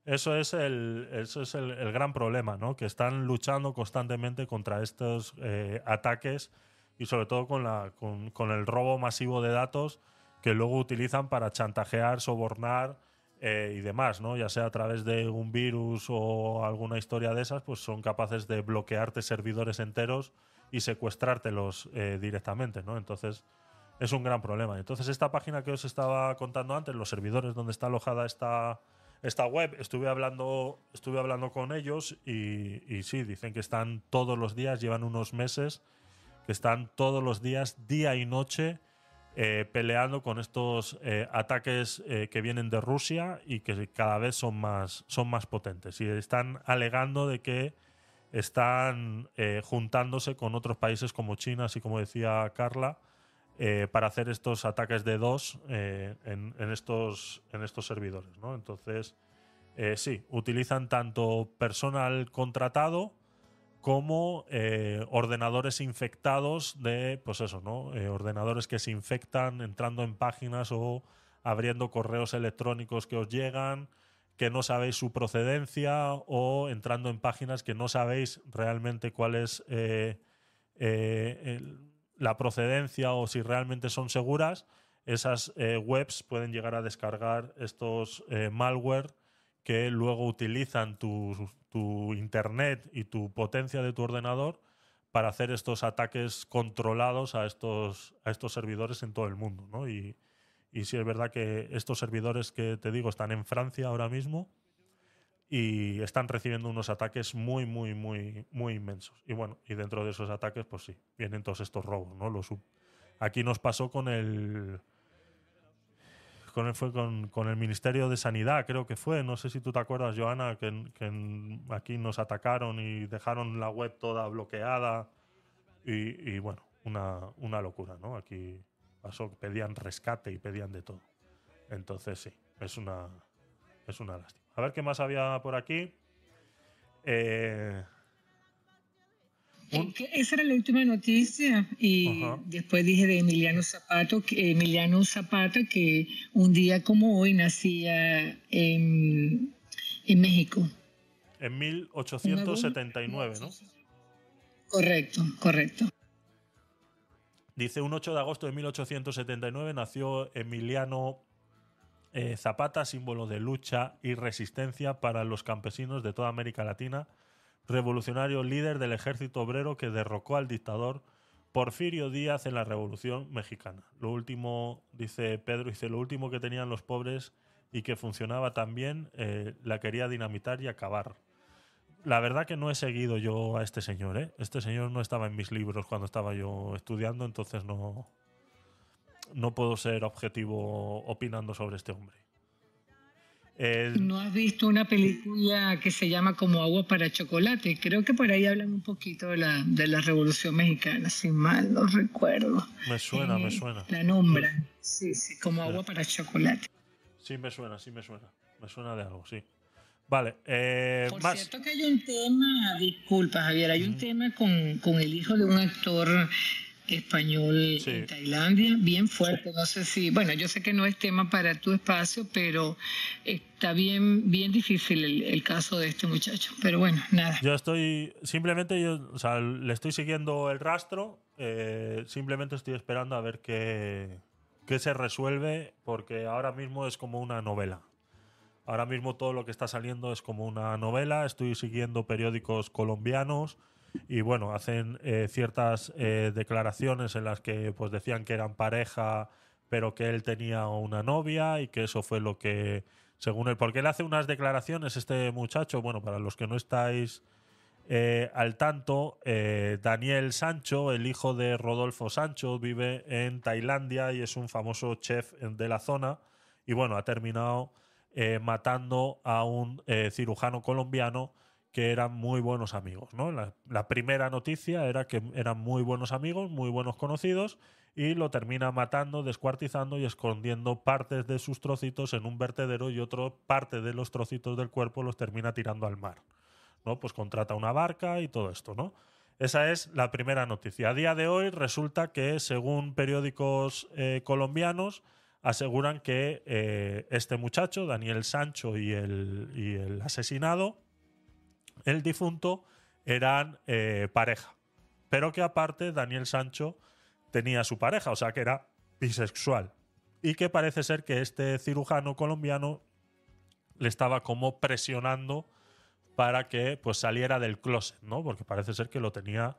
Eso es el, eso es el, el gran problema, ¿no? Que están luchando constantemente contra estos eh, ataques y sobre todo con, la, con, con el robo masivo de datos que luego utilizan para chantajear, sobornar eh, y demás, ¿no? Ya sea a través de un virus o alguna historia de esas, pues son capaces de bloquearte servidores enteros y secuestrártelos eh, directamente, ¿no? Entonces es un gran problema. Entonces esta página que os estaba contando antes, los servidores donde está alojada esta, esta web, estuve hablando, estuve hablando con ellos y, sí, dicen que están todos los días, llevan unos meses, que están todos los días, día y noche, eh, peleando con estos eh, ataques eh, que vienen de Rusia y que cada vez son más, son más potentes. Y están alegando de que están eh, juntándose con otros países como China, así como decía Carla, eh, para hacer estos ataques de dos eh, en, en estos, en estos servidores. ¿no? Entonces, sí, utilizan tanto personal contratado como ordenadores infectados de, pues eso, ¿no? Ordenadores que se infectan entrando en páginas o abriendo correos electrónicos que os llegan, que no sabéis su procedencia o entrando en páginas que no sabéis realmente cuál es eh, eh, el- la procedencia o si realmente son seguras. Esas eh, webs pueden llegar a descargar estos eh, malware que luego utilizan tu, tu internet y tu potencia de tu ordenador para hacer estos ataques controlados a estos, a estos servidores en todo el mundo. ¿no? Y, y sí es verdad que estos servidores que te digo están en Francia ahora mismo y están recibiendo unos ataques muy, muy, muy, muy inmensos. Y bueno, y dentro de esos ataques, pues sí, vienen todos estos robos, ¿no? Los, aquí nos pasó con el con el, fue con, con el Ministerio de Sanidad, creo que fue. No sé si tú te acuerdas, Joana, que, aquí nos atacaron y dejaron la web toda bloqueada. Y, y bueno, una, una locura, ¿no? Aquí pasó, pedían rescate y pedían de todo. Entonces sí, es una, es una lástima. A ver qué más había por aquí. Eh, un- Eh, Esa era la última noticia y Ajá. después dije de Emiliano Zapato, que, Emiliano Zapata que un día como hoy nacía en, en México. en 1879, ¿no? Correcto, correcto. Dice, un 8 de agosto de 1879 nació Emiliano eh, Zapata, símbolo de lucha y resistencia para los campesinos de toda América Latina, revolucionario líder del ejército obrero que derrocó al dictador Porfirio Díaz en la Revolución Mexicana. Lo último, dice Pedro, dice, lo último que tenían los pobres y que funcionaba tan bien, eh, la quería dinamitar y acabar. La verdad que no he seguido yo a este señor, ¿eh? Este señor no estaba en mis libros cuando estaba yo estudiando, entonces no, no puedo ser objetivo opinando sobre este hombre. El- ¿No has visto una película que se llama Como agua para chocolate? Creo que por ahí hablan un poquito de la, de la Revolución Mexicana, si mal no recuerdo. me suena, me Eh, suena. La nombran. Sí, sí, como agua para chocolate. Sí, me suena, sí me suena. Me suena de algo, sí. Vale, eh, Por más. cierto que hay un tema, disculpa Javier, hay un tema con, con el hijo de un actor español Sí. en Tailandia, bien fuerte, no sé si, bueno, yo sé que no es tema para tu espacio, pero está bien, bien difícil el, el caso de este muchacho, pero bueno, nada. Yo estoy, simplemente yo, o sea, le estoy siguiendo el rastro, eh, simplemente estoy esperando a ver qué, qué se resuelve, porque ahora mismo es como una novela. Ahora mismo todo lo que está saliendo es como una novela, estoy siguiendo periódicos colombianos y bueno, hacen eh, ciertas eh, declaraciones en las que pues decían que eran pareja, pero que él tenía una novia y que eso fue lo que según él, porque él hace unas declaraciones, este muchacho, bueno, para los que no estáis eh, al tanto, eh, Daniel Sancho, el hijo de Rodolfo Sancho, vive en Tailandia y es un famoso chef de la zona. Y bueno, ha terminado eh, matando a un eh, cirujano colombiano que eran muy buenos amigos. ¿no? La, primera noticia era que eran muy buenos amigos, muy buenos conocidos, y lo termina matando, descuartizando y escondiendo partes de sus trocitos en un vertedero y otro parte de los trocitos del cuerpo los termina tirando al mar. ¿no? Pues contrata una barca y todo esto, ¿no? Esa es la primera noticia. A día de hoy resulta que, según periódicos eh, colombianos, aseguran que eh, este muchacho, Daniel Sancho y el, y el asesinado, el difunto, eran eh, pareja. Pero que aparte Daniel Sancho tenía su pareja, o sea que era bisexual. Y que parece ser que este cirujano colombiano le estaba como presionando para que pues saliera del closet, ¿no? Porque parece ser que lo tenía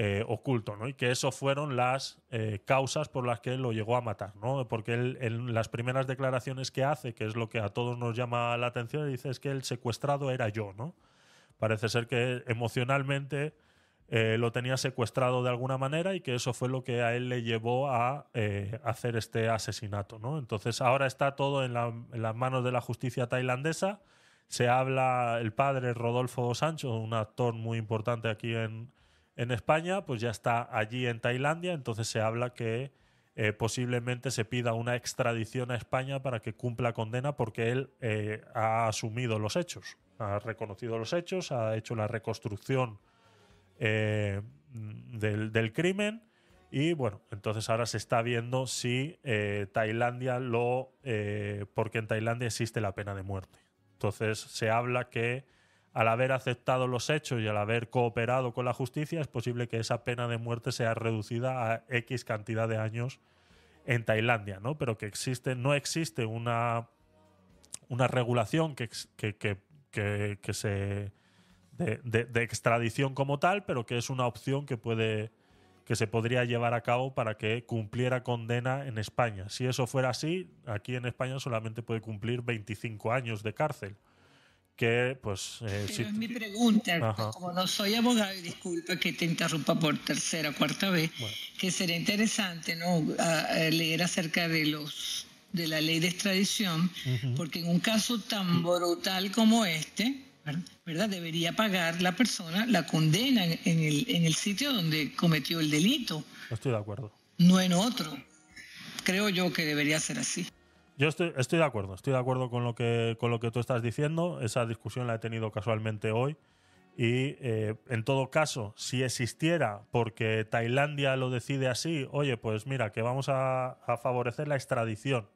eh, oculto, ¿no? Y que eso fueron las eh, causas por las que lo llegó a matar, ¿no? Porque él, en las primeras declaraciones que hace, que es lo que a todos nos llama la atención, dice es que el secuestrado era yo, ¿no? Parece ser que emocionalmente eh, lo tenía secuestrado de alguna manera y que eso fue lo que a él le llevó a eh, hacer este asesinato, ¿no? Entonces ahora está todo en, la- en las manos de la justicia tailandesa. Se habla el padre Rodolfo Sancho, un actor muy importante aquí en, en España, pues ya está allí en Tailandia, entonces se habla que eh, posiblemente se pida una extradición a España para que cumpla condena porque él eh, ha asumido los hechos, ha reconocido los hechos, ha hecho la reconstrucción eh, del, del crimen y bueno, entonces ahora se está viendo si Tailandia lo... porque en Tailandia existe la pena de muerte. Entonces se habla que al haber aceptado los hechos y al haber cooperado con la justicia es posible que esa pena de muerte sea reducida a X cantidad de años en Tailandia, ¿no? Pero que existe, no existe una, una regulación que, que, que- que- se de, de- de extradición como tal, pero que es una opción que puede que se podría llevar a cabo para que cumpliera condena en España. Si eso fuera así, aquí en España solamente puede cumplir 25 años de cárcel. Que, pues, eh, Pero si- es mi pregunta, Ajá. como no soy abogado, y disculpa que te interrumpa por tercera o cuarta vez, Bueno. que sería interesante ¿no? A- a leer acerca de los de la ley de extradición, porque en un caso tan brutal como este, ¿ver- ¿verdad? Debería pagar la persona la condena en, en el, en el sitio donde cometió el delito, estoy de acuerdo. no en otro. Creo yo que debería ser así. Yo estoy, estoy de acuerdo, estoy de acuerdo con lo que con lo que tú estás diciendo. Esa discusión la he tenido casualmente hoy. Y eh, en todo caso, si existiera, porque Tailandia lo decide así, oye, pues mira, que vamos a, a favorecer la extradición.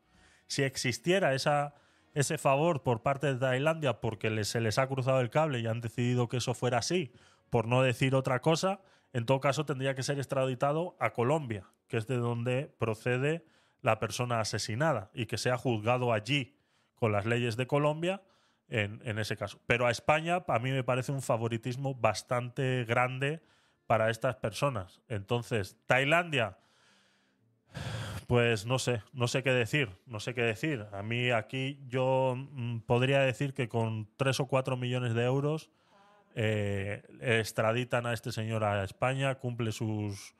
Si existiera esa, ese favor por parte de Tailandia porque les- se les ha cruzado el cable y han decidido que eso fuera así, por no decir otra cosa, en todo caso tendría que ser extraditado a Colombia, que es de donde procede la persona asesinada y que sea juzgado allí con las leyes de Colombia en, en ese caso. Pero a España a mí me parece un favoritismo bastante grande para estas personas. Entonces, Tailandia, pues no sé, no sé qué decir, no sé qué decir. A mí aquí yo mm, podría decir que con 3 o 4 millones de euros eh, extraditan a este señor a España, cumple sus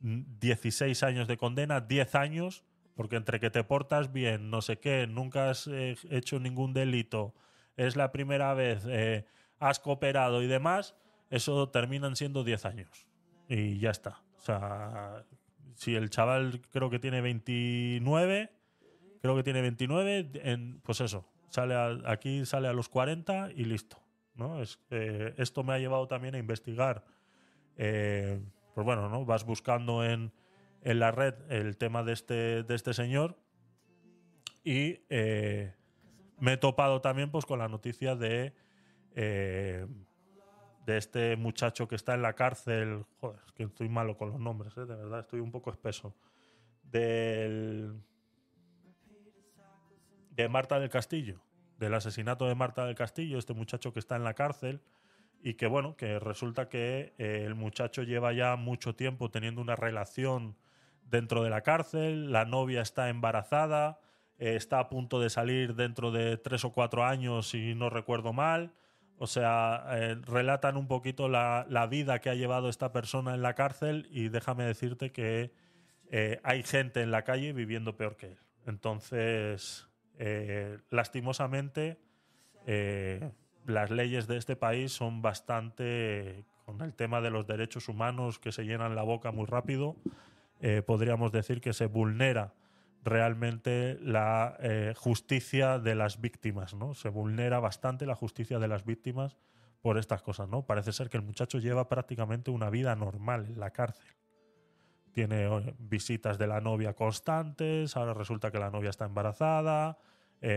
mm, 16 años de condena, 10 años, porque entre que te portas bien, no sé qué, nunca has eh, hecho ningún delito, es la primera vez, eh, has cooperado y demás, eso terminan siendo 10 años. Y ya está. O sea, si el chaval creo que tiene 29, creo que tiene 29, en, pues eso, sale a- aquí sale a los 40 y listo. ¿no? Es, eh, esto me ha llevado también a investigar. eh, pues bueno, ¿no? Vas buscando en, en la red el tema de este, de este señor y eh, me he topado también pues, con la noticia de, eh, de este muchacho que está en la cárcel. Joder, es que estoy malo con los nombres, ¿eh? de verdad, estoy un poco espeso. Del. de Marta del Castillo, del asesinato de Marta del Castillo, este muchacho que está en la cárcel y que bueno, que resulta que eh, el muchacho lleva ya mucho tiempo teniendo una relación dentro de la cárcel, la novia está embarazada, eh, está a punto de salir dentro de tres o cuatro años, si no recuerdo mal. O sea, eh, relatan un poquito la, la vida que ha llevado esta persona en la cárcel y déjame decirte que eh, hay gente en la calle viviendo peor que él. Entonces, eh, lastimosamente, eh, las leyes de este país son bastante, con el tema de los derechos humanos que se llenan la boca muy rápido, eh, podríamos decir que se vulnera realmente la eh, justicia de las víctimas, ¿no? Se vulnera bastante la justicia de las víctimas por estas cosas, ¿no? Parece ser que el muchacho lleva prácticamente una vida normal en la cárcel. Tiene eh, visitas de la novia constantes, ahora resulta que la novia está embarazada,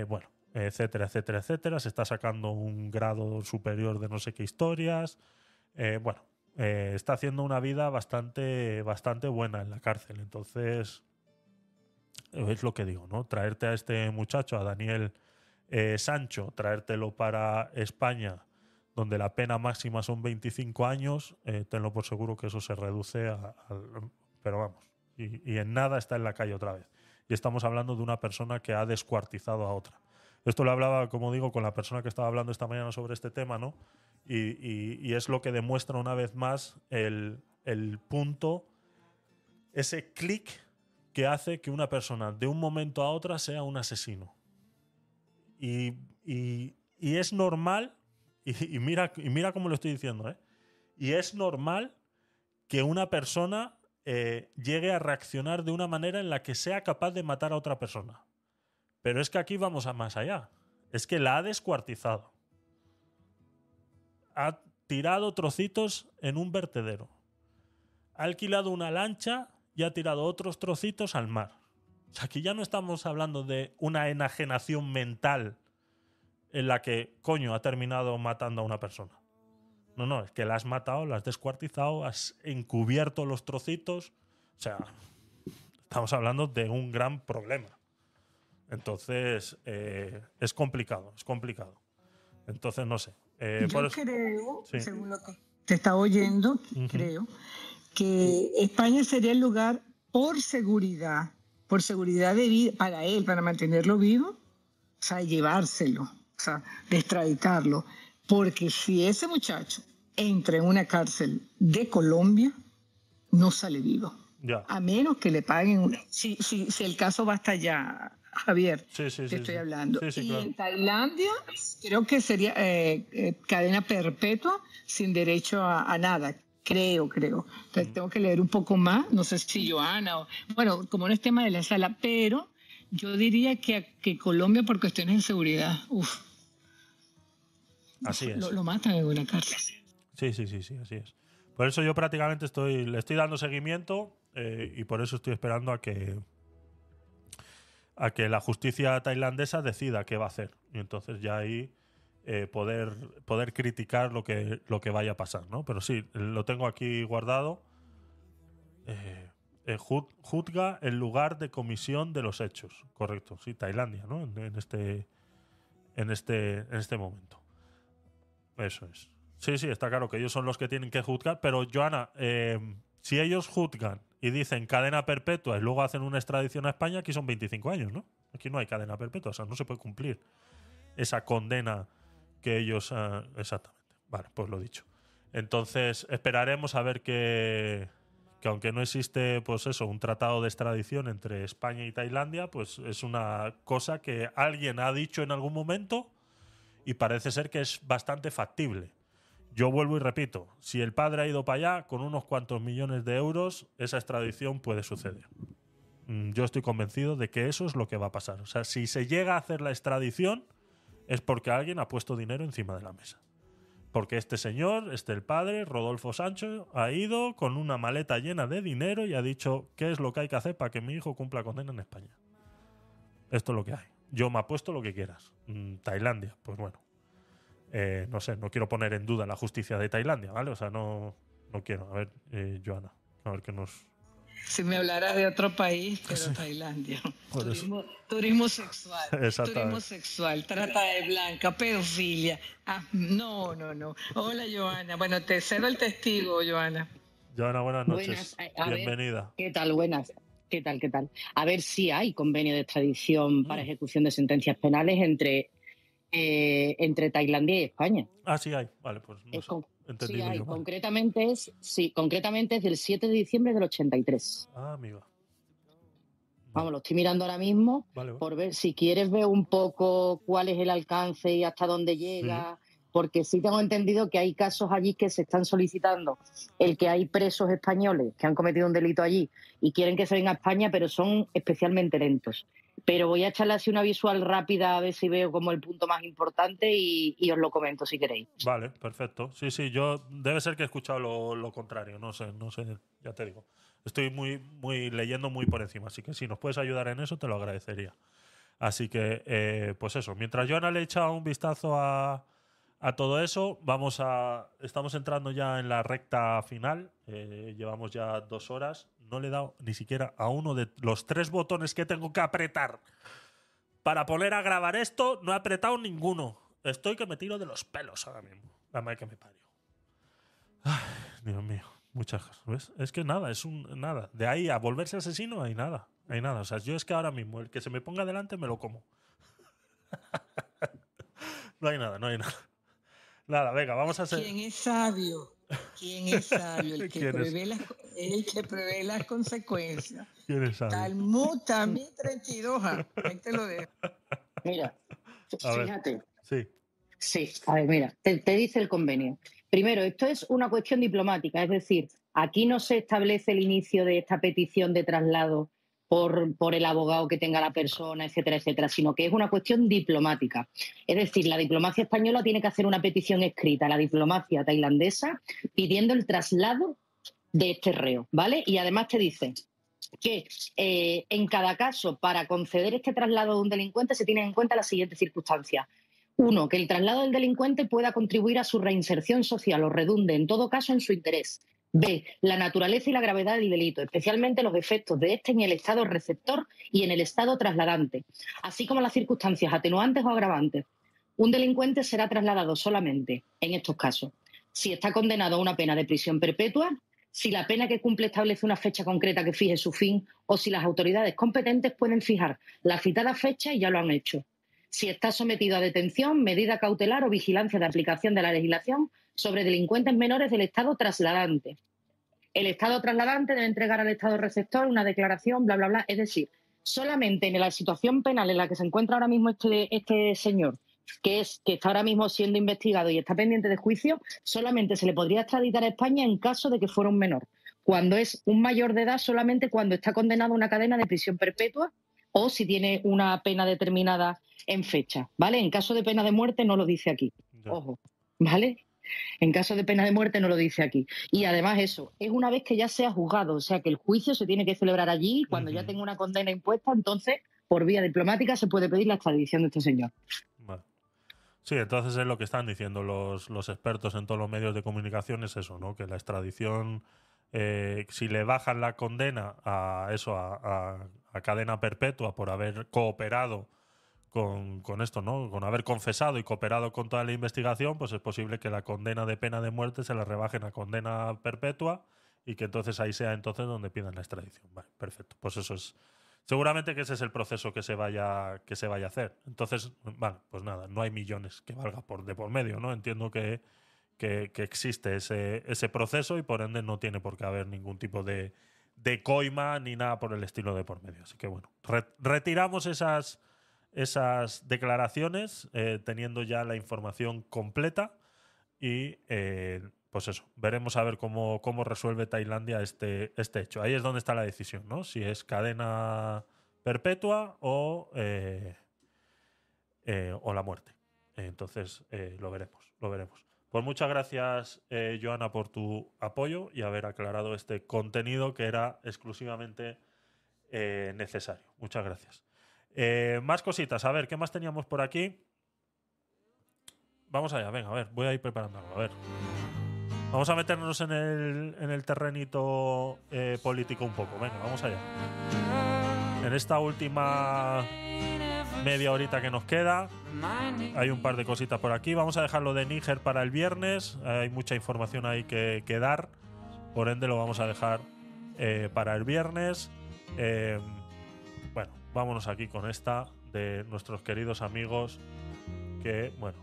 bueno, etcétera, etcétera, etcétera. Se está sacando un grado superior de no sé qué historias. Bueno, eh, está haciendo una vida bastante, bastante buena en la cárcel. Entonces, es lo que digo, ¿no? Traerte a este muchacho, a Daniel eh, Sancho, traértelo para España, donde la pena máxima son 25 años, eh, tenlo por seguro que eso se reduce a, pero vamos, y en nada está en la calle otra vez. Y estamos hablando de una persona que ha descuartizado a otra. Esto lo hablaba, como digo, con la persona que estaba hablando esta mañana sobre este tema, ¿no? Y, y- es lo que demuestra una vez más el, el punto, ese clic que hace que una persona de un momento a otra sea un asesino. Y, y- es normal, y, y mira, y mira cómo lo estoy diciendo, ¿eh? Y es normal que una persona eh, llegue a reaccionar de una manera en la que sea capaz de matar a otra persona. Pero es que aquí vamos a más allá. Es que la ha descuartizado. Ha tirado trocitos en un vertedero. Ha alquilado una lancha y ha tirado otros trocitos al mar. O sea, aquí ya no estamos hablando de una enajenación mental en la que, coño, ha terminado matando a una persona. No, no, es que la has matado, la has descuartizado, has encubierto los trocitos. O sea, estamos hablando de un gran problema. Entonces, eh, es complicado, es complicado. Entonces, no sé. Eh, Yo por creo, Sí. según lo que te está oyendo, creo, que España sería el lugar por seguridad, por seguridad de vida para él, para mantenerlo vivo, o sea, llevárselo, o sea, extraditarlo. Porque si ese muchacho entra en una cárcel de Colombia, no sale vivo. ya. A menos que le paguen una. Si, si, si el caso va hasta allá, Javier, Sí, sí, te sí, estoy hablando. Y claro. en Tailandia, creo que sería eh, eh, cadena perpetua sin derecho a, a nada. Creo, creo. Entonces, tengo que leer un poco más. No sé si Joana o. Bueno, como no es tema de la sala, pero yo diría que, que Colombia, por cuestiones de seguridad, uf, Así es. lo, lo matan en una cárcel. Sí, sí, sí, sí, así es. Por eso yo prácticamente estoy, le estoy dando seguimiento eh, y por eso estoy esperando a que a que la justicia tailandesa decida qué va a hacer. Y entonces ya ahí eh, poder, poder criticar lo que, lo que vaya a pasar, ¿no? Pero sí, lo tengo aquí guardado. Eh, eh, juz- juzga el lugar de comisión de los hechos. Correcto, sí, Tailandia, ¿no? En, en este, en, este, en este momento. Eso es. Sí, sí, está claro que ellos son los que tienen que juzgar, pero Joana, si ellos juzgan y dicen cadena perpetua y luego hacen una extradición a España, aquí son 25 años, ¿no? Aquí no hay cadena perpetua, o sea, no se puede cumplir esa condena que ellos... ah, exactamente. Vale, pues lo dicho. Entonces, esperaremos a ver que, que aunque no existe, pues eso, un tratado de extradición entre España y Tailandia, pues es una cosa que alguien ha dicho en algún momento y parece ser que es bastante factible. Yo vuelvo y repito, si el padre ha ido para allá con unos cuantos millones de euros, esa extradición puede suceder. Mm, Yo estoy convencido de que eso es lo que va a pasar. O sea, si se llega a hacer la extradición, es porque alguien ha puesto dinero encima de la mesa. Porque este señor, este el padre, Rodolfo Sancho, ha ido con una maleta llena de dinero y ha dicho qué es lo que hay que hacer para que mi hijo cumpla condena en España. Esto es lo que hay. Yo me apuesto lo que quieras. Mm, Tailandia, pues bueno. Eh, no sé, no quiero poner en duda la justicia de Tailandia, ¿vale? O sea, no, no quiero. A ver, eh, Joana, a ver qué nos. Si me hablara de otro país, pero Tailandia. Turismo, turismo sexual. Turismo sexual, trata de blanca, pedofilia. Ah, no, no, no. Hola, Joana. Bueno, te cedo el testigo, Joana. Joana, buenas noches. Buenas, a- a ver. Bienvenida. ¿Qué tal? Buenas. ¿Qué tal, qué tal? A ver si hay convenio de extradición para Mm. ejecución de sentencias penales entre, eh, entre Tailandia y España. Ah, sí hay. Vale, pues no Es sé. Entendido sí hay, yo concretamente es, sí, concretamente es del 7 de diciembre del 83. Ah, amiga. Vamos, lo estoy mirando ahora mismo Vale, vale. por ver si quieres ver un poco cuál es el alcance y hasta dónde llega, porque sí tengo entendido que hay casos allí que se están solicitando, el que hay presos españoles que han cometido un delito allí y quieren que se venga a España, pero son especialmente lentos. Pero voy a echarle así una visual rápida a ver si veo como el punto más importante y, os lo comento si queréis. Vale, perfecto. Sí, sí, yo debe ser que he escuchado lo, contrario, no sé, no sé, ya te digo. Estoy muy, muy leyendo muy por encima, así que si nos puedes ayudar en eso, te lo agradecería. Así que, eh, pues eso, mientras Joana le echa un vistazo a, a todo eso, vamos a. Estamos entrando ya en la recta final. eh, llevamos ya dos horas. No le he dado ni siquiera a uno de los tres botones que tengo que apretar para poner a grabar esto. No he apretado ninguno. Estoy que me tiro de los pelos ahora mismo. La madre que me parió. Ay, Dios mío. Muchas. ¿Ves? Es que nada, es un nada. De ahí a volverse asesino hay nada. Hay nada. O sea, yo es que ahora mismo el que se me ponga delante me lo como. no hay nada, no hay nada. Nada, venga, vamos a hacer. ¿Quién es sabio? ¿Quién es sabio? El que, ¿Quién es? prevé las, el que prevé las consecuencias. ¿Quién es sabio? Talmud también 32. ah, Ahí te lo dejo. Mira, A ver. fíjate. Sí. Sí, a ver, mira, te, te dice el convenio. Primero, esto es una cuestión diplomática, es decir, aquí no se establece el inicio de esta petición de traslado por, por el abogado que tenga la persona, etcétera, etcétera, sino que es una cuestión diplomática. Es decir, la diplomacia española tiene que hacer una petición escrita a la diplomacia tailandesa pidiendo el traslado de este reo, ¿vale? Y además te dice que eh, en cada caso, para conceder este traslado de un delincuente, se tienen en cuenta las siguientes circunstancias. Uno, que el traslado del delincuente pueda contribuir a su reinserción social o redunde, en todo caso, en su interés. B, la naturaleza y la gravedad del delito, especialmente los efectos de este en el estado receptor y en el estado trasladante, así como las circunstancias atenuantes o agravantes. Un delincuente será trasladado solamente, en estos casos, si está condenado a una pena de prisión perpetua, si la pena que cumple establece una fecha concreta que fije su fin o si las autoridades competentes pueden fijar la citada fecha y ya lo han hecho si está sometido a detención, medida cautelar o vigilancia de aplicación de la legislación sobre delincuentes menores del Estado trasladante. El Estado trasladante debe entregar al Estado receptor una declaración, bla, bla, bla. Es decir, solamente en la situación penal en la que se encuentra ahora mismo este, este señor, que es que está ahora mismo siendo investigado y está pendiente de juicio, solamente se le podría extraditar a España en caso de que fuera un menor. Cuando es un mayor de edad, solamente cuando está condenado a una cadena de prisión perpetua o si tiene una pena determinada en fecha, ¿vale? En caso de pena de muerte no lo dice aquí, ojo, ¿vale? En caso de pena de muerte no lo dice aquí. Y además eso, es una vez que ya sea juzgado, o sea que el juicio se tiene que celebrar allí, cuando ya tenga una condena impuesta, entonces por vía diplomática se puede pedir la extradición de este señor. Vale. Sí, entonces es lo que están diciendo los, los expertos en todos los medios de comunicación, es eso, ¿no? Que la extradición, eh, si le bajan la condena a eso, a, a- a cadena perpetua por haber cooperado con, con esto, ¿no? Con haber confesado y cooperado con toda la investigación, pues es posible que la condena de pena de muerte se la rebajen a condena perpetua y que entonces ahí sea entonces donde pidan la extradición. Vale, perfecto. Pues eso es. Seguramente que ese es el proceso que se vaya, que se vaya a hacer. Entonces, vale, pues nada, no hay millones que valga por de por medio, ¿no? Entiendo que, que, que existe ese, ese proceso y por ende no tiene por qué haber ningún tipo de, de coima ni nada por el estilo de por medio. Así que bueno, re- retiramos esas, esas declaraciones eh, teniendo ya la información completa y eh, pues eso, veremos a ver cómo, cómo resuelve Tailandia este, este hecho. Ahí es donde está la decisión, ¿no? Si es cadena perpetua o, eh, o la muerte. Entonces lo veremos, lo veremos. Pues muchas gracias, Joana, por tu apoyo y haber aclarado este contenido que era exclusivamente necesario. Muchas gracias. Eh, más cositas, a ver, ¿qué más teníamos por aquí? Vamos allá, venga, a ver, voy a ir preparando algo, a ver. Vamos a meternos en el, en el terrenito eh, político un poco, venga, vamos allá. En esta última media horita que nos queda, hay un par de cositas por aquí. Vamos a dejarlo de Níger para el viernes. Hay mucha información ahí que, dar. Por ende, lo vamos a dejar eh, para el viernes. Vámonos aquí con esta de nuestros queridos amigos que, bueno,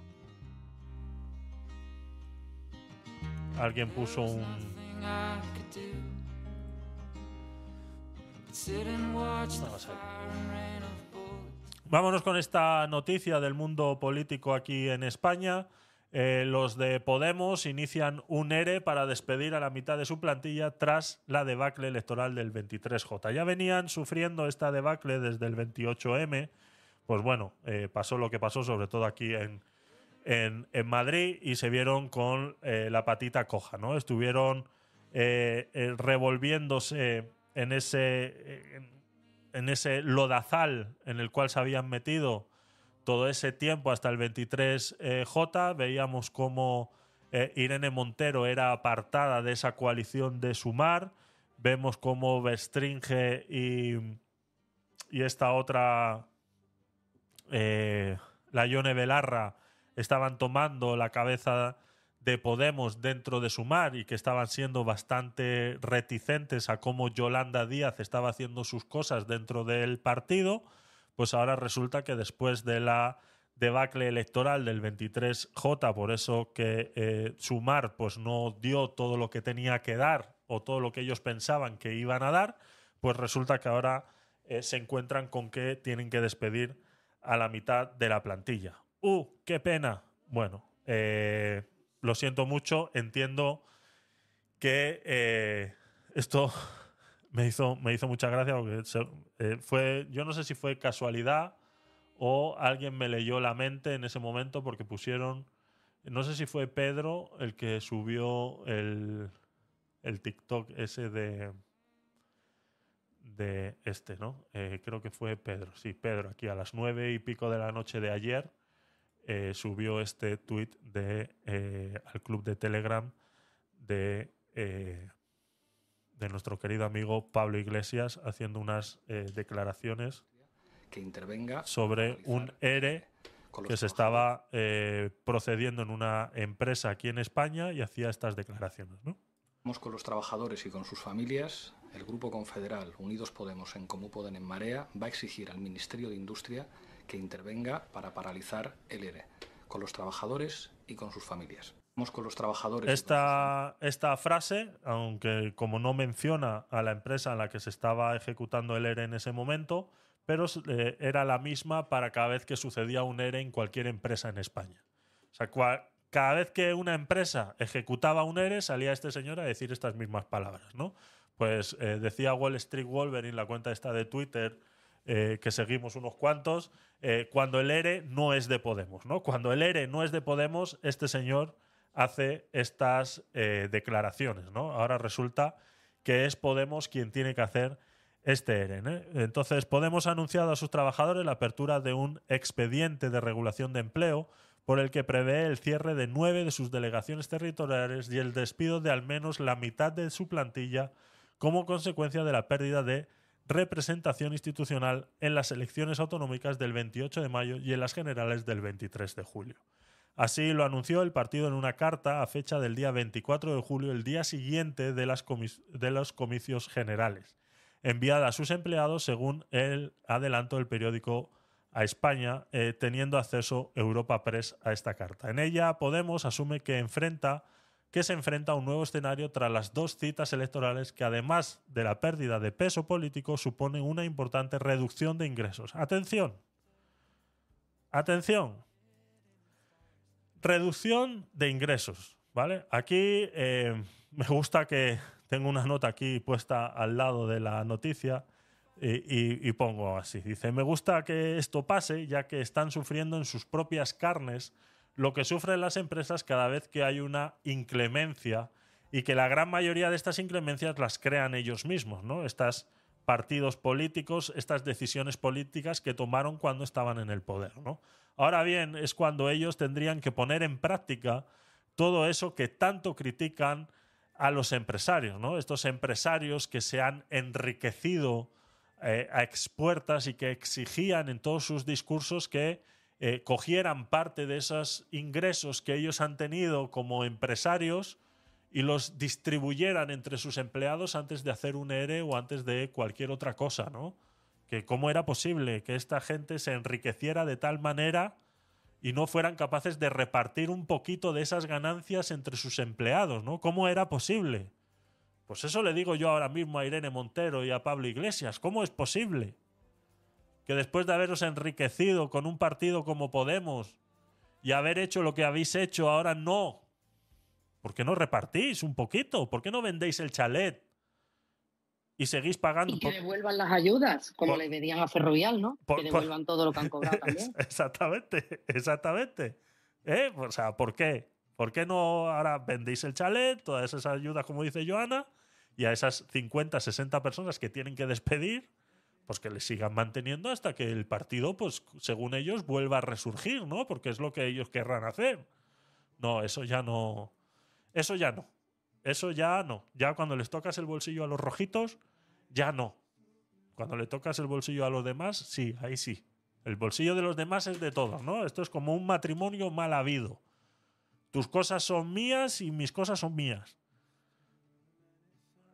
alguien puso un... Vámonos con esta noticia del mundo político aquí en España. Eh, los de Podemos inician un ERE para despedir a la mitad de su plantilla tras la debacle electoral del 23J. Ya venían sufriendo esta debacle desde el 28M. Pues bueno, eh, pasó lo que pasó, sobre todo aquí en, en, en Madrid, y se vieron con eh, la patita coja, ¿no? Estuvieron revolviéndose en ese, en ese lodazal en el cual se habían metido todo ese tiempo hasta el 23J. Veíamos cómo eh, Irene Montero era apartada de esa coalición de Sumar. Vemos cómo Bestringe y, y esta otra, eh, la Yone Belarra, estaban tomando la cabeza de Podemos dentro de Sumar y que estaban siendo bastante reticentes a cómo Yolanda Díaz estaba haciendo sus cosas dentro del partido pues ahora resulta que después de la debacle electoral del 23J, por eso que eh, Sumar pues no dio todo lo que tenía que dar o todo lo que ellos pensaban que iban a dar, pues resulta que ahora eh, se encuentran con que tienen que despedir a la mitad de la plantilla. ¡Uh, qué pena! Bueno, eh, lo siento mucho, entiendo que esto me hizo, me hizo mucha gracia porque eh, fue, yo no sé si fue casualidad o alguien me leyó la mente en ese momento porque pusieron, no sé si fue Pedro el que subió el, el TikTok ese de, de este, ¿no? Eh, creo que fue Pedro, sí, Pedro, aquí a las nueve y pico de la noche de ayer eh, subió este tweet de, al club de Telegram de... de nuestro querido amigo Pablo Iglesias haciendo unas eh, declaraciones que intervenga sobre un ERE que se estaba eh, procediendo en una empresa aquí en España y hacía estas declaraciones. ¿no? Con los trabajadores y con sus familias. El Grupo Confederal Unidos Podemos en Comú Podem en Marea va a exigir al Ministerio de Industria que intervenga para paralizar el ERE con los trabajadores y con sus familias. Con los trabajadores. Esta, esta frase, aunque como no menciona a la empresa en la que se estaba ejecutando el ERE en ese momento, pero eh, era la misma para cada vez que sucedía un ERE en cualquier empresa en España. O sea, cada vez que una empresa ejecutaba un ERE, salía este señor a decir estas mismas palabras, ¿no? Pues eh, decía Wall Street Wolverine, la cuenta esta de Twitter, eh, que seguimos unos cuantos, cuando el ERE no es de Podemos, ¿no? Cuando el ERE no es de Podemos, este señor hace estas eh, declaraciones, ¿no? Ahora resulta que es Podemos quien tiene que hacer este ERE. ¿no? Entonces, Podemos ha anunciado a sus trabajadores la apertura de un expediente de regulación de empleo por el que prevé el cierre de nueve de sus delegaciones territoriales y el despido de al menos la mitad de su plantilla como consecuencia de la pérdida de representación institucional en las elecciones autonómicas del 28 de mayo y en las generales del 23 de julio. Así lo anunció el partido en una carta a fecha del día 24 de julio, el día siguiente de, las los comicios generales, enviada a sus empleados según el adelanto del periódico a España, eh, teniendo acceso Europa Press a esta carta. En ella, Podemos asume que enfrenta que se enfrenta a un nuevo escenario tras las dos citas electorales que, además de la pérdida de peso político, suponen una importante reducción de ingresos. Atención. Atención. Reducción de ingresos. ¿Vale? Aquí eh, me gusta que tengo una nota aquí puesta al lado de la noticia y, y- pongo así. Dice, me gusta que esto pase ya que están sufriendo en sus propias carnes lo que sufren las empresas cada vez que hay una inclemencia y que la gran mayoría de estas inclemencias las crean ellos mismos, ¿no? Estas partidos políticos, estas decisiones políticas que tomaron cuando estaban en el poder, ¿no? Ahora bien, es cuando ellos tendrían que poner en práctica todo eso que tanto critican a los empresarios, ¿no? Estos empresarios que se han enriquecido eh, a expuertas y que exigían en todos sus discursos que eh, cogieran parte de esos ingresos que ellos han tenido como empresarios y los distribuyeran entre sus empleados antes de hacer un ERE o antes de cualquier otra cosa, ¿no? Que cómo era posible que esta gente se enriqueciera de tal manera y no fueran capaces de repartir un poquito de esas ganancias entre sus empleados, ¿no? ¿Cómo era posible? Pues eso le digo yo ahora mismo a Irene Montero y a Pablo Iglesias. ¿Cómo es posible que después de haberos enriquecido con un partido como Podemos y haber hecho lo que habéis hecho, ahora no? ¿Por qué no repartís un poquito? ¿Por qué no vendéis el chalet? Y seguís pagando. Y que por- devuelvan las ayudas, como por- le pedían a Ferrovial, ¿no? por- que por- devuelvan todo lo que han cobrado también. Exactamente, exactamente. ¿Eh? O sea, ¿por qué? ¿Por qué no ahora vendéis el chalet, todas esas ayudas, como dice Joana, y a esas 50, 60 personas que tienen que despedir, pues que les sigan manteniendo hasta que el partido, pues según ellos, vuelva a resurgir, ¿no? Porque es lo que ellos querrán hacer. No, eso ya no. Eso ya no. Eso ya no. Ya cuando les tocas el bolsillo a los rojitos, ya no. Cuando le tocas el bolsillo a los demás, sí, ahí sí. El bolsillo de los demás es de todos, ¿no? Esto es como un matrimonio mal habido. Tus cosas son mías y mis cosas son mías.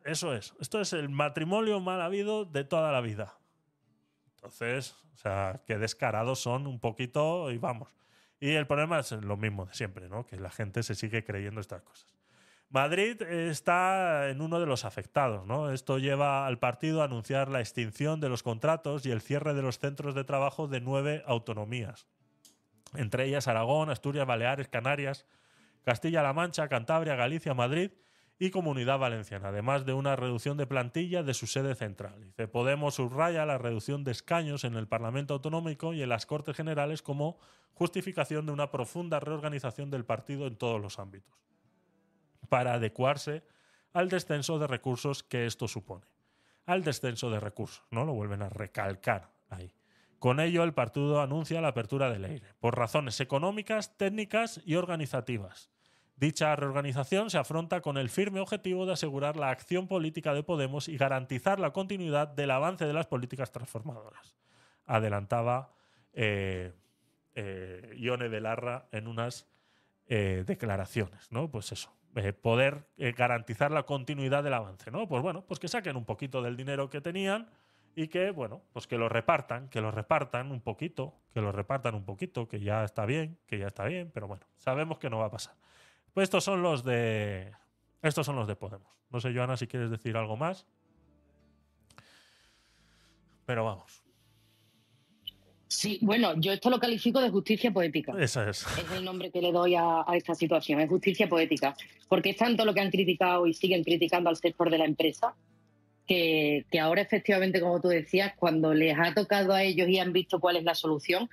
Eso es. Esto es el matrimonio mal habido de toda la vida. Entonces, o sea, qué descarados son un poquito y vamos. Y el problema es lo mismo de siempre, ¿no? Que la gente se sigue creyendo estas cosas. Madrid está en uno de los afectados, ¿no? Esto lleva al partido a anunciar la extinción de los contratos y el cierre de los centros de trabajo de nueve autonomías, entre ellas Aragón, Asturias, Baleares, Canarias, Castilla-La Mancha, Cantabria, Galicia, Madrid y Comunidad Valenciana, además de una reducción de plantilla de su sede central. Podemos subraya la reducción de escaños en el Parlamento Autonómico y en las Cortes Generales como justificación de una profunda reorganización del partido en todos los ámbitos para adecuarse al descenso de recursos que esto supone. Al descenso de recursos, ¿no? Lo vuelven a recalcar ahí. Con ello, el partido anuncia la apertura del aire, por razones económicas, técnicas y organizativas. Dicha reorganización se afronta con el firme objetivo de asegurar la acción política de Podemos y garantizar la continuidad del avance de las políticas transformadoras. Adelantaba eh, eh, Ione Belarra en unas eh, declaraciones, ¿no? Pues eso, eh, poder eh, garantizar la continuidad del avance, ¿no? Pues bueno, pues que saquen un poquito del dinero que tenían y que, bueno, pues que lo repartan, que lo repartan un poquito, que lo repartan un poquito, que ya está bien, que ya está bien, pero bueno, sabemos que no va a pasar. Pues estos son los de estos son los de Podemos. No sé, Joana, si quieres decir algo más. Pero vamos, Sí, bueno, yo esto lo califico de justicia poética. esa es. Es el nombre que le doy a, a esta situación, es justicia poética. Porque es tanto lo que han criticado y siguen criticando al sector de la empresa, que, que ahora efectivamente, como tú decías, cuando les ha tocado a ellos y han visto cuál es la solución,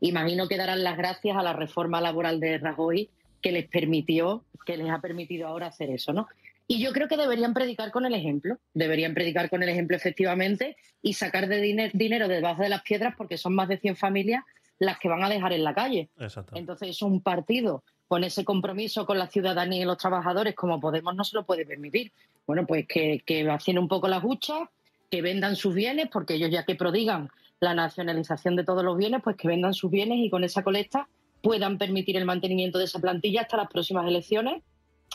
imagino que darán las gracias a la reforma laboral de Rajoy que les permitió, que les ha permitido ahora hacer eso, ¿no? Y yo creo que deberían predicar con el ejemplo, deberían predicar con el ejemplo efectivamente y sacar de diner- dinero debajo de las piedras porque son más de 100 familias las que van a dejar en la calle. Exactamente. Entonces es un partido con ese compromiso con la ciudadanía y los trabajadores como Podemos no se lo puede permitir. Bueno, pues que, que vacíen un poco las huchas, que vendan sus bienes, porque ellos ya que prodigan la nacionalización de todos los bienes, pues que vendan sus bienes y con esa colecta puedan permitir el mantenimiento de esa plantilla hasta las próximas elecciones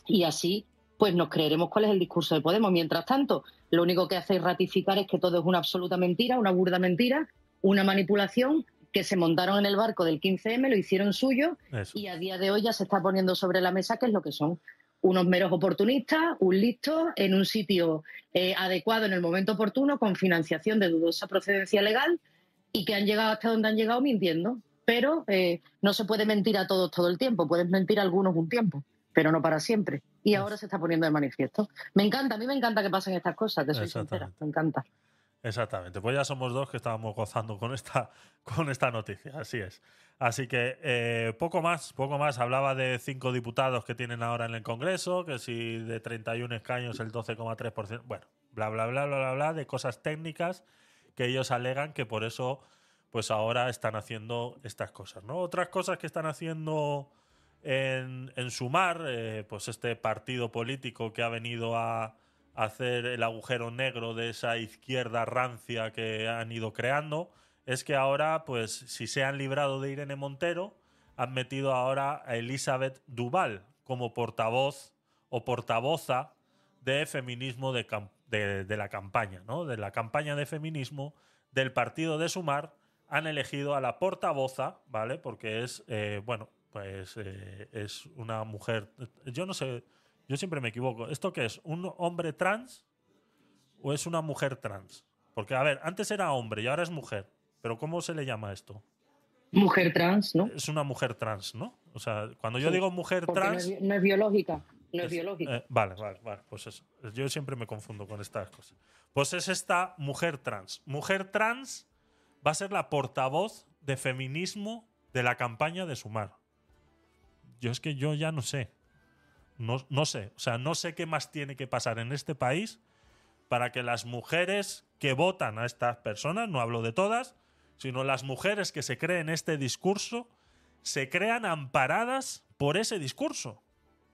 y así pues nos creeremos cuál es el discurso de Podemos. Mientras tanto, lo único que hacéis ratificar es que todo es una absoluta mentira, una burda mentira, una manipulación que se montaron en el barco del 15M, lo hicieron suyo Eso. y a día de hoy ya se está poniendo sobre la mesa qué es lo que son unos meros oportunistas, un listo en un sitio eh, adecuado en el momento oportuno, con financiación de dudosa procedencia legal y que han llegado hasta donde han llegado mintiendo. Pero eh, no se puede mentir a todos todo el tiempo, puedes mentir a algunos un tiempo, pero no para siempre. Y ahora se está poniendo de manifiesto. Me encanta, a mí me encanta que pasen estas cosas, te soy sincera, me encanta. Exactamente, pues ya somos dos que estábamos gozando con esta, con esta noticia, así es. Así que eh, poco más, poco más. Hablaba de cinco diputados que tienen ahora en el Congreso, que si de 31 escaños el 12,3%, bueno, bla, bla, bla, bla, bla, bla, de cosas técnicas que ellos alegan que por eso, pues ahora están haciendo estas cosas, ¿no? Otras cosas que están haciendo en, Sumar, eh, pues este partido político que ha venido a hacer el agujero negro de esa izquierda rancia que han ido creando, es que ahora, pues, si se han librado de Irene Montero, han metido ahora a Elizabeth Duval como portavoz o portavoza de feminismo de la campaña, ¿no? De la campaña de feminismo del partido de Sumar han elegido a la portavoza, ¿vale? Porque es, eh, bueno, pues eh, es una mujer. Yo no sé, yo siempre me equivoco. ¿Esto qué es? ¿Un hombre trans o es una mujer trans? Porque, a ver, antes era hombre y ahora es mujer. Pero ¿cómo se le llama esto? Mujer trans, ¿no? Es una mujer trans, ¿no? O sea, cuando yo Sí, digo mujer no trans. es, no es biológica. No es, Es- biológica. eh, vale, vale, vale. Pues eso. Yo siempre me confundo con estas cosas. Pues es esta mujer trans. Mujer trans va a ser la portavoz de feminismo de la campaña de Sumar. Yo es que yo ya no sé. No, no sé. O sea, no sé qué más tiene que pasar en este país para que las mujeres que votan a estas personas, no hablo de todas, sino las mujeres que se creen este discurso, se crean amparadas por ese discurso.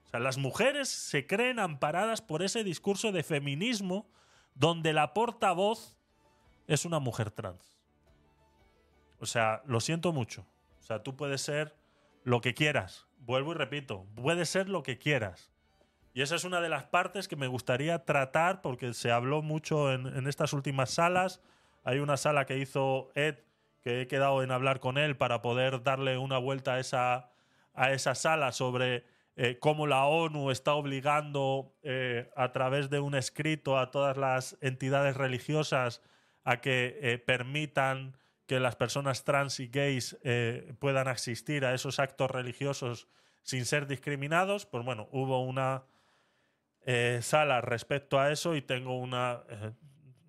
O sea, las mujeres se creen amparadas por ese discurso de feminismo donde la portavoz es una mujer trans. O sea, lo siento mucho. O sea, tú puedes ser lo que quieras. Vuelvo y repito, puedes ser lo que quieras. Y esa es una de las partes que me gustaría tratar porque se habló mucho en, en estas últimas salas. Hay una sala que hizo Ed, que he quedado en hablar con él para poder darle una vuelta a esa, a esa sala sobre eh, cómo la ONU está obligando eh, a través de un escrito a todas las entidades religiosas a que eh, permitan que las personas trans y gays eh, puedan asistir a esos actos religiosos sin ser discriminados. Pues bueno, hubo una eh, sala respecto a eso y tengo una... eh,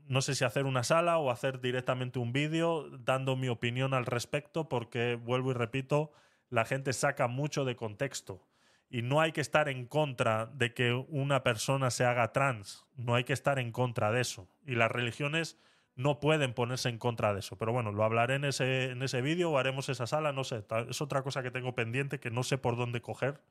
no sé si hacer una sala o hacer directamente un vídeo dando mi opinión al respecto porque, vuelvo y repito, la gente saca mucho de contexto. Y no hay que estar en contra de que una persona se haga trans. No hay que estar en contra de eso. Y las religiones no pueden ponerse en contra de eso. Pero bueno, lo hablaré en ese, en ese vídeo o haremos esa sala. No sé. Es otra cosa que tengo pendiente que no sé por dónde coger.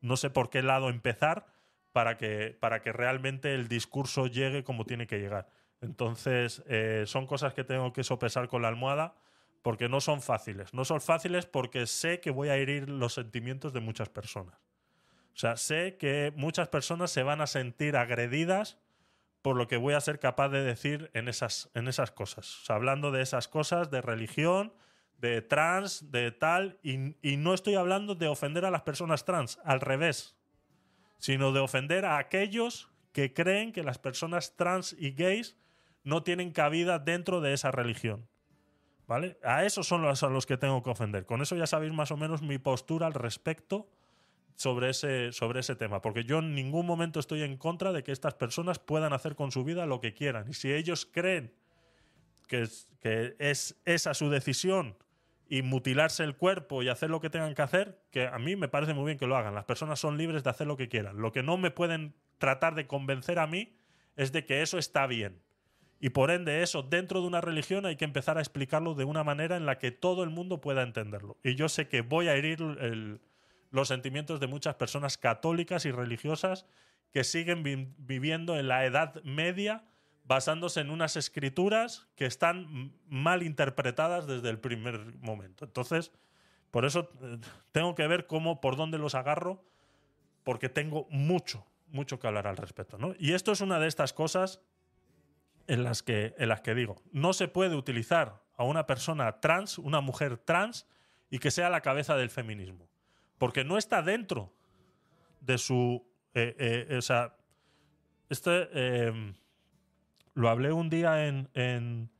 No sé por qué lado empezar para que, para que realmente el discurso llegue como tiene que llegar. Entonces, eh, son cosas que tengo que sopesar con la almohada porque no son fáciles. No son fáciles porque sé que voy a herir los sentimientos de muchas personas. O sea, sé que muchas personas se van a sentir agredidas por lo que voy a ser capaz de decir en esas, en esas cosas. Hablando de esas cosas, de religión, de trans, de tal, y, y no estoy hablando de ofender a las personas trans, al revés, sino de ofender a aquellos que creen que las personas trans y gays no tienen cabida dentro de esa religión. ¿Vale? A esos son los a los que tengo que ofender. Con eso ya sabéis más o menos mi postura al respecto sobre ese, sobre ese tema. Porque yo en ningún momento estoy en contra de que estas personas puedan hacer con su vida lo que quieran. Y si ellos creen que es, que es esa su decisión y mutilarse el cuerpo y hacer lo que tengan que hacer, que a mí me parece muy bien que lo hagan. Las personas son libres de hacer lo que quieran. Lo que no me pueden tratar de convencer a mí es de que eso está bien. Y por ende eso dentro de una religión hay que empezar a explicarlo de una manera en la que todo el mundo pueda entenderlo. Y yo sé que voy a herir el- los sentimientos de muchas personas católicas y religiosas que siguen vi- viviendo en la Edad Media basándose en unas escrituras que están mal interpretadas desde el primer momento. Entonces, por eso eh, tengo que ver cómo, por dónde los agarro, porque tengo mucho, mucho que hablar al respecto. ¿no? Y esto es una de estas cosas en las, que, en las que digo, no se puede utilizar a una persona trans, una mujer trans, y que sea la cabeza del feminismo. Porque no está dentro de su... eh, eh, o sea, este... eh, lo hablé un día en, en,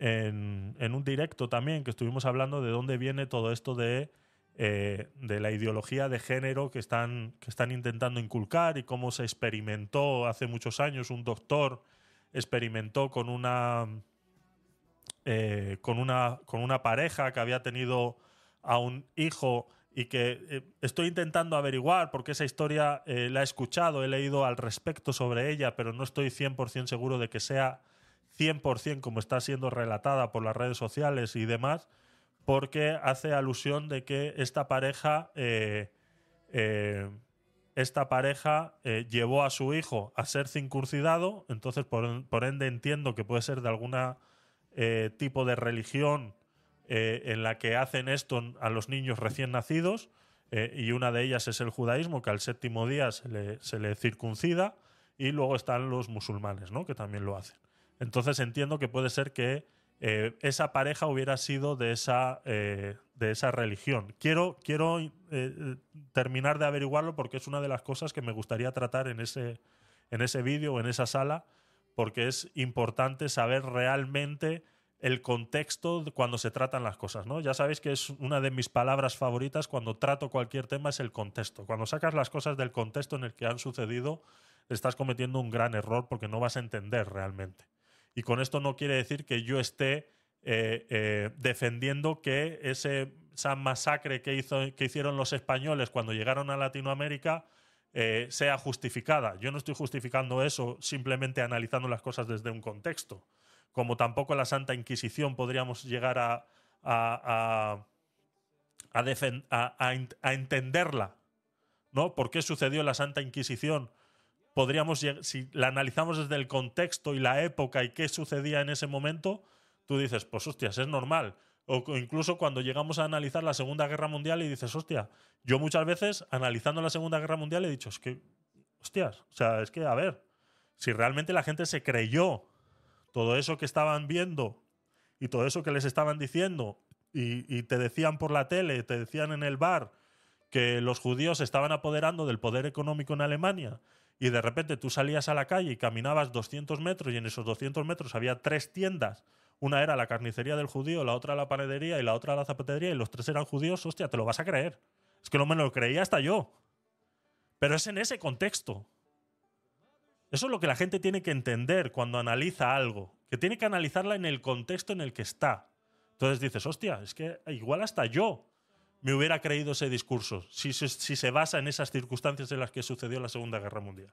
en, un directo también, que estuvimos hablando de dónde viene todo esto de, eh, de la ideología de género que están, que están intentando inculcar y cómo se experimentó hace muchos años. Un doctor experimentó con una, con una, con una pareja que había tenido a un hijo y que eh, estoy intentando averiguar porque esa historia eh, la he escuchado, he leído al respecto sobre ella, pero no estoy 100% seguro de que sea 100% como está siendo relatada por las redes sociales y demás, porque hace alusión de que esta pareja, eh, esta pareja llevó a su hijo a ser circuncidado, entonces por, ende entiendo que puede ser de alguna eh, tipo de religión eh, en la que hacen esto a los niños recién nacidos. Eh, y una de ellas es el judaísmo, que al séptimo día se le, circuncida, y luego están los musulmanes, ¿no? que también lo hacen. Entonces entiendo que puede ser que eh, esa pareja hubiera sido de esa, de esa religión. Quiero, quiero terminar de averiguarlo porque es una de las cosas que me gustaría tratar en ese, en ese vídeo o en esa sala, porque es importante saber realmente el contexto cuando se tratan las cosas, ¿no? Ya sabéis que es una de mis palabras favoritas cuando trato cualquier tema es el contexto. Cuando sacas las cosas del contexto en el que han sucedido, estás cometiendo un gran error porque no vas a entender realmente. Y con esto no quiere decir que yo esté eh, eh, defendiendo que ese, esa masacre que, hizo, que hicieron los españoles cuando llegaron a Latinoamérica eh, sea justificada. Yo no estoy justificando eso simplemente analizando las cosas desde un contexto. Como tampoco la Santa Inquisición podríamos llegar a, a, a, a a- a ent- a entenderla. ¿no? ¿Por qué sucedió la Santa Inquisición? podríamos, si la analizamos desde el contexto y la época y qué sucedía en ese momento, tú dices, pues hostias, es normal. O incluso cuando llegamos a analizar la Segunda Guerra Mundial y dices, hostia, yo muchas veces analizando la Segunda Guerra Mundial he dicho, es que, hostias, o sea, es que, a ver, si realmente la gente se creyó todo eso que estaban viendo y todo eso que les estaban diciendo y, te decían por la tele, te decían en el bar que los judíos estaban apoderando del poder económico en Alemania y de repente tú salías a la calle y caminabas 200 metros y en esos 200 metros había tres tiendas. Una era la carnicería del judío, la otra la panadería y la otra la zapatería y los tres eran judíos, hostia, te lo vas a creer. Es que no me lo creía hasta yo. Pero es en ese contexto. Eso es lo que la gente tiene que entender cuando analiza algo, que tiene que analizarla en el contexto en el que está. Entonces dices, hostia, es que igual hasta yo me hubiera creído ese discurso si, se- si se basa en esas circunstancias en las que sucedió la Segunda Guerra Mundial.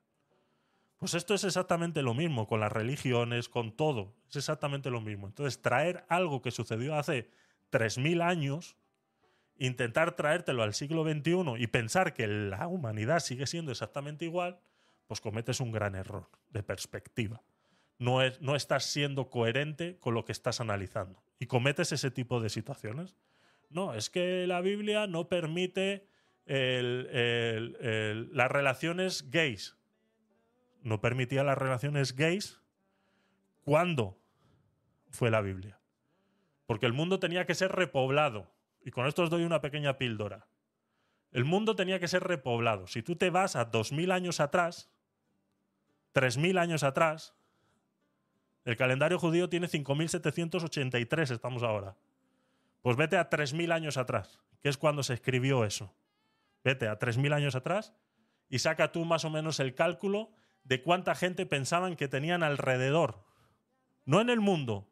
Pues esto es exactamente lo mismo con las religiones, con todo. Es exactamente lo mismo. Entonces, traer algo que sucedió hace 3.000 años, intentar traértelo al siglo XXI y pensar que la humanidad sigue siendo exactamente igual, pues cometes un gran error de perspectiva. No, es, no estás siendo coherente con lo que estás analizando. Y cometes ese tipo de situaciones. No, es que la Biblia no permite las relaciones gays. No permitía las relaciones gays. ¿Cuándo fue la Biblia? Porque el mundo tenía que ser repoblado. Y con esto os doy una pequeña píldora. El mundo tenía que ser repoblado. Si tú te vas a 2000 años atrás, 3000 años atrás, el calendario judío tiene 5783, estamos ahora. Pues vete a 3.000 años atrás, que es cuando se escribió eso. Vete a 3.000 años atrás y saca tú más o menos el cálculo de cuánta gente pensaban que tenían alrededor. No en el mundo,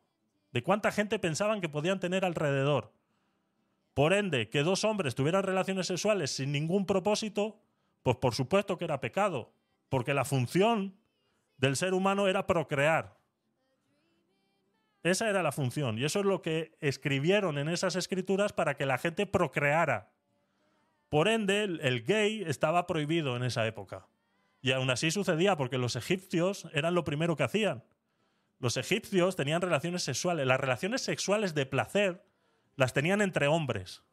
de cuánta gente pensaban que podían tener alrededor. Por ende, que dos hombres tuvieran relaciones sexuales sin ningún propósito, pues por supuesto que era pecado, porque la función del ser humano era procrear. Esa era la función. Y eso es lo que escribieron en esas escrituras para que la gente procreara. Por ende, el, gay estaba prohibido en esa época. Y aún así sucedía porque los egipcios eran lo primero que hacían. Los egipcios tenían relaciones sexuales. Las relaciones sexuales de placer las tenían entre hombres.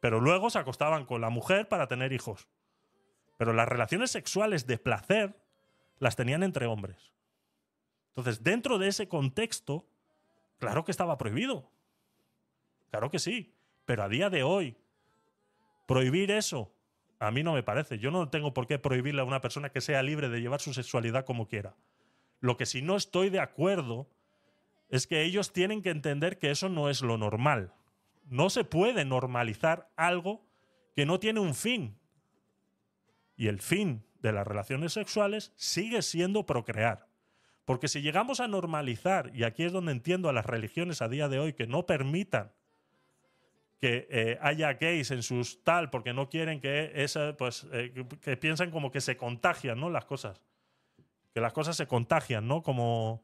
Pero luego se acostaban con la mujer para tener hijos. Pero las relaciones sexuales de placer las tenían entre hombres. Entonces, dentro de ese contexto, claro que estaba prohibido. Claro que sí. Pero a día de hoy, prohibir eso, a mí no me parece. Yo no tengo por qué prohibirle a una persona que sea libre de llevar su sexualidad como quiera. Lo que sí no estoy de acuerdo es que ellos tienen que entender que eso no es lo normal. No se puede normalizar algo que no tiene un fin. Y el fin de las relaciones sexuales sigue siendo procrear. Porque si llegamos a normalizar, y aquí es donde entiendo a las religiones a día de hoy que no permitan que eh, haya gays en sus tal, porque no quieren que esa, pues, eh, que, como que se contagian, ¿no? Las cosas. Que las cosas se contagian, ¿no? Como,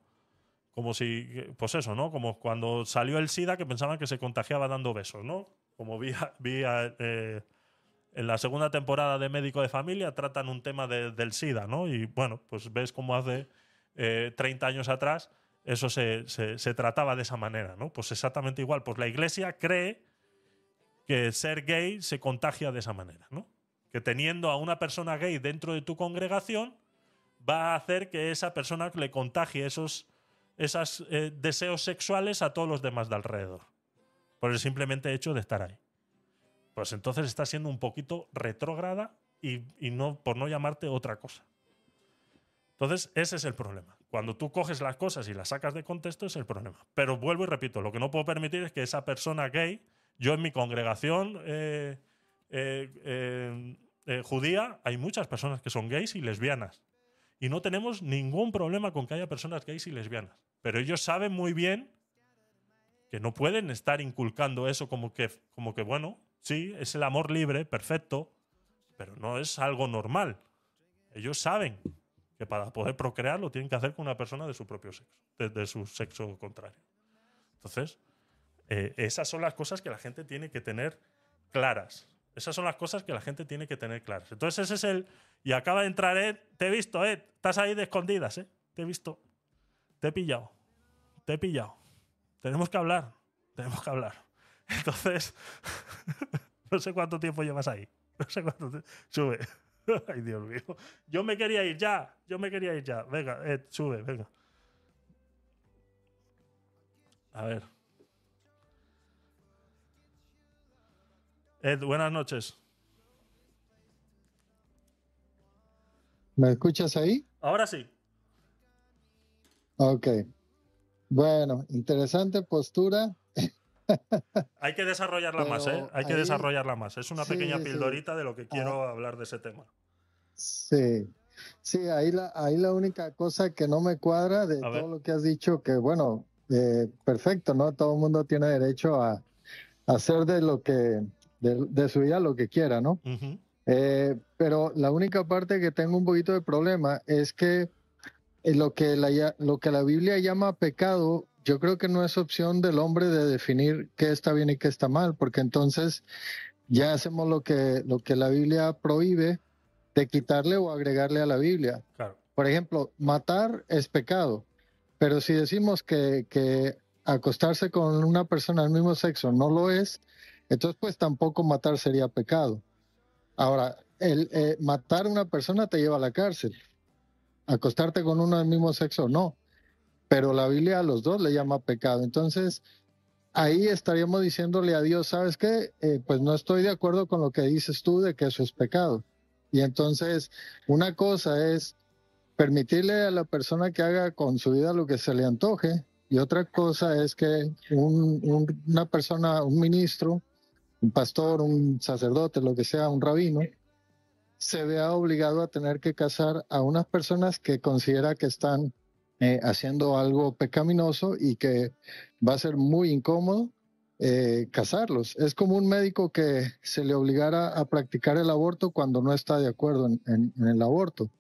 como si, pues eso, ¿no? Como cuando salió el SIDA que pensaban que se contagiaba dando besos, ¿no? Como vi, eh, en la segunda temporada de Médico de Familia tratan un tema de- del SIDA, ¿no? Y bueno, pues ves cómo hace eh, 30 años atrás eso se, se- trataba de esa manera, ¿no? Pues exactamente igual. Pues la Iglesia cree que ser gay se contagia de esa manera, ¿no? Que teniendo a una persona gay dentro de tu congregación va a hacer que esa persona le contagie esos esos deseos sexuales a todos los demás de alrededor. Por el simplemente hecho de estar ahí. Pues entonces está siendo un poquito retrógrada y, no, por no llamarte otra cosa. Entonces, ese es el problema. Cuando tú coges las cosas y las sacas de contexto, es el problema. Pero vuelvo y repito, lo que no puedo permitir es que esa persona gay, yo en mi congregación eh, eh, eh, judía, hay muchas personas que son gays y lesbianas. Y no tenemos ningún problema con que haya personas gays y lesbianas. Pero ellos saben muy bien que no pueden estar inculcando eso como que, como que bueno, sí, es el amor libre, perfecto, pero no es algo normal. Ellos saben que para poder procrear lo tienen que hacer con una persona de su propio sexo, de, su sexo contrario. Entonces, eh, esas son las cosas que la gente tiene que tener claras. Esas son las cosas que la gente tiene que tener claras. Entonces, ese es el. Y acaba de entrar Ed. Te he visto, Ed. Estás ahí de escondidas, ¿eh? Te he visto. Te he pillado. Te he pillado. Tenemos que hablar. Tenemos que hablar. Entonces, no sé cuánto tiempo llevas ahí. No sé cuánto tiempo. Sube. Ay, Dios mío. Yo me quería ir ya. Yo me quería ir ya. Venga, Ed, sube, venga. A ver. Ed, buenas noches. ¿Me escuchas ahí? Ahora sí. Ok. Bueno, interesante postura. Hay que desarrollarla Pero más, ¿eh? Hay que desarrollarla más. Es una Sí, pequeña sí. pildorita de lo que quiero hablar de ese tema. Sí, sí, ahí la, ahí la única cosa que no me cuadra de A ver. todo lo que has dicho, que bueno, eh, perfecto, ¿no? Todo el mundo tiene derecho a, a hacer de lo que, de, de su vida lo que quiera, ¿no? Eh, pero la única parte que tengo un poquito de problema es que eh, lo que la, lo que la Biblia llama pecado, yo creo que no es opción del hombre de definir qué está bien y qué está mal, porque entonces ya hacemos lo que, lo que la Biblia prohíbe de quitarle o agregarle a la Biblia. Claro. Por ejemplo, matar es pecado, pero si decimos que, que acostarse con una persona del mismo sexo no lo es, entonces pues tampoco matar sería pecado. Ahora, el eh, matar a una persona te lleva a la cárcel. Acostarte con uno del mismo sexo no. Pero la Biblia a los dos le llama pecado. Entonces, ahí estaríamos diciéndole a Dios, ¿sabes qué? Eh, pues no estoy de acuerdo con lo que dices tú de que eso es pecado. Y entonces, una cosa es permitirle a la persona que haga con su vida lo que se le antoje. Y otra cosa es que un- un- una persona, un ministro, un pastor, un sacerdote, lo que sea, un rabino, se vea obligado a tener que casar a unas personas que considera que están eh, haciendo algo pecaminoso y que va a ser muy incómodo eh, casarlos. Es como un médico que se le obligara a practicar el aborto cuando no está de acuerdo en, el aborto.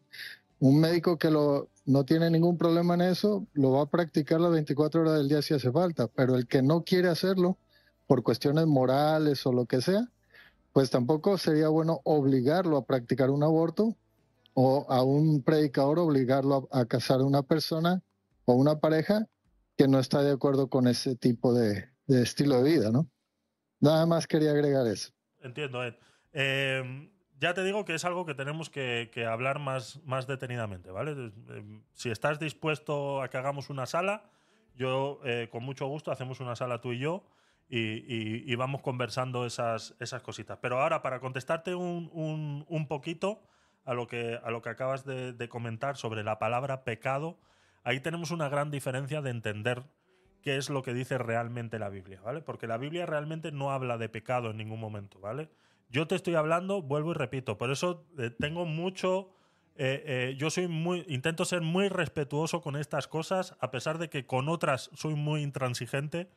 Un médico que no tiene ningún problema en eso, lo va a practicar las 24 horas del día si hace falta, pero el que no quiere hacerlo por cuestiones morales o lo que sea, pues tampoco sería bueno obligarlo a practicar un aborto o a un predicador obligarlo a, a casar a una persona o una pareja que no está de acuerdo con ese tipo de, de estilo de vida, ¿no? Nada más quería agregar eso. Entiendo, Ed. Eh, ya te digo que es algo que tenemos que, que hablar más, más detenidamente, ¿vale? Eh, Si estás dispuesto a que hagamos una sala, yo eh, con mucho gusto hacemos una sala tú y yo y, y- y vamos conversando esas, esas cositas. Pero ahora, para contestarte un, un- un poquito a lo que, a lo que acabas de, comentar sobre la palabra pecado, ahí tenemos una gran diferencia de entender qué es lo que dice realmente la Biblia, ¿vale? Porque la Biblia realmente no habla de pecado en ningún momento, ¿vale? Yo te estoy hablando, vuelvo y repito, por eso eh, tengo mucho... eh, eh, yo soy muy, intento ser muy respetuoso con estas cosas, a pesar de que con otras soy muy intransigente.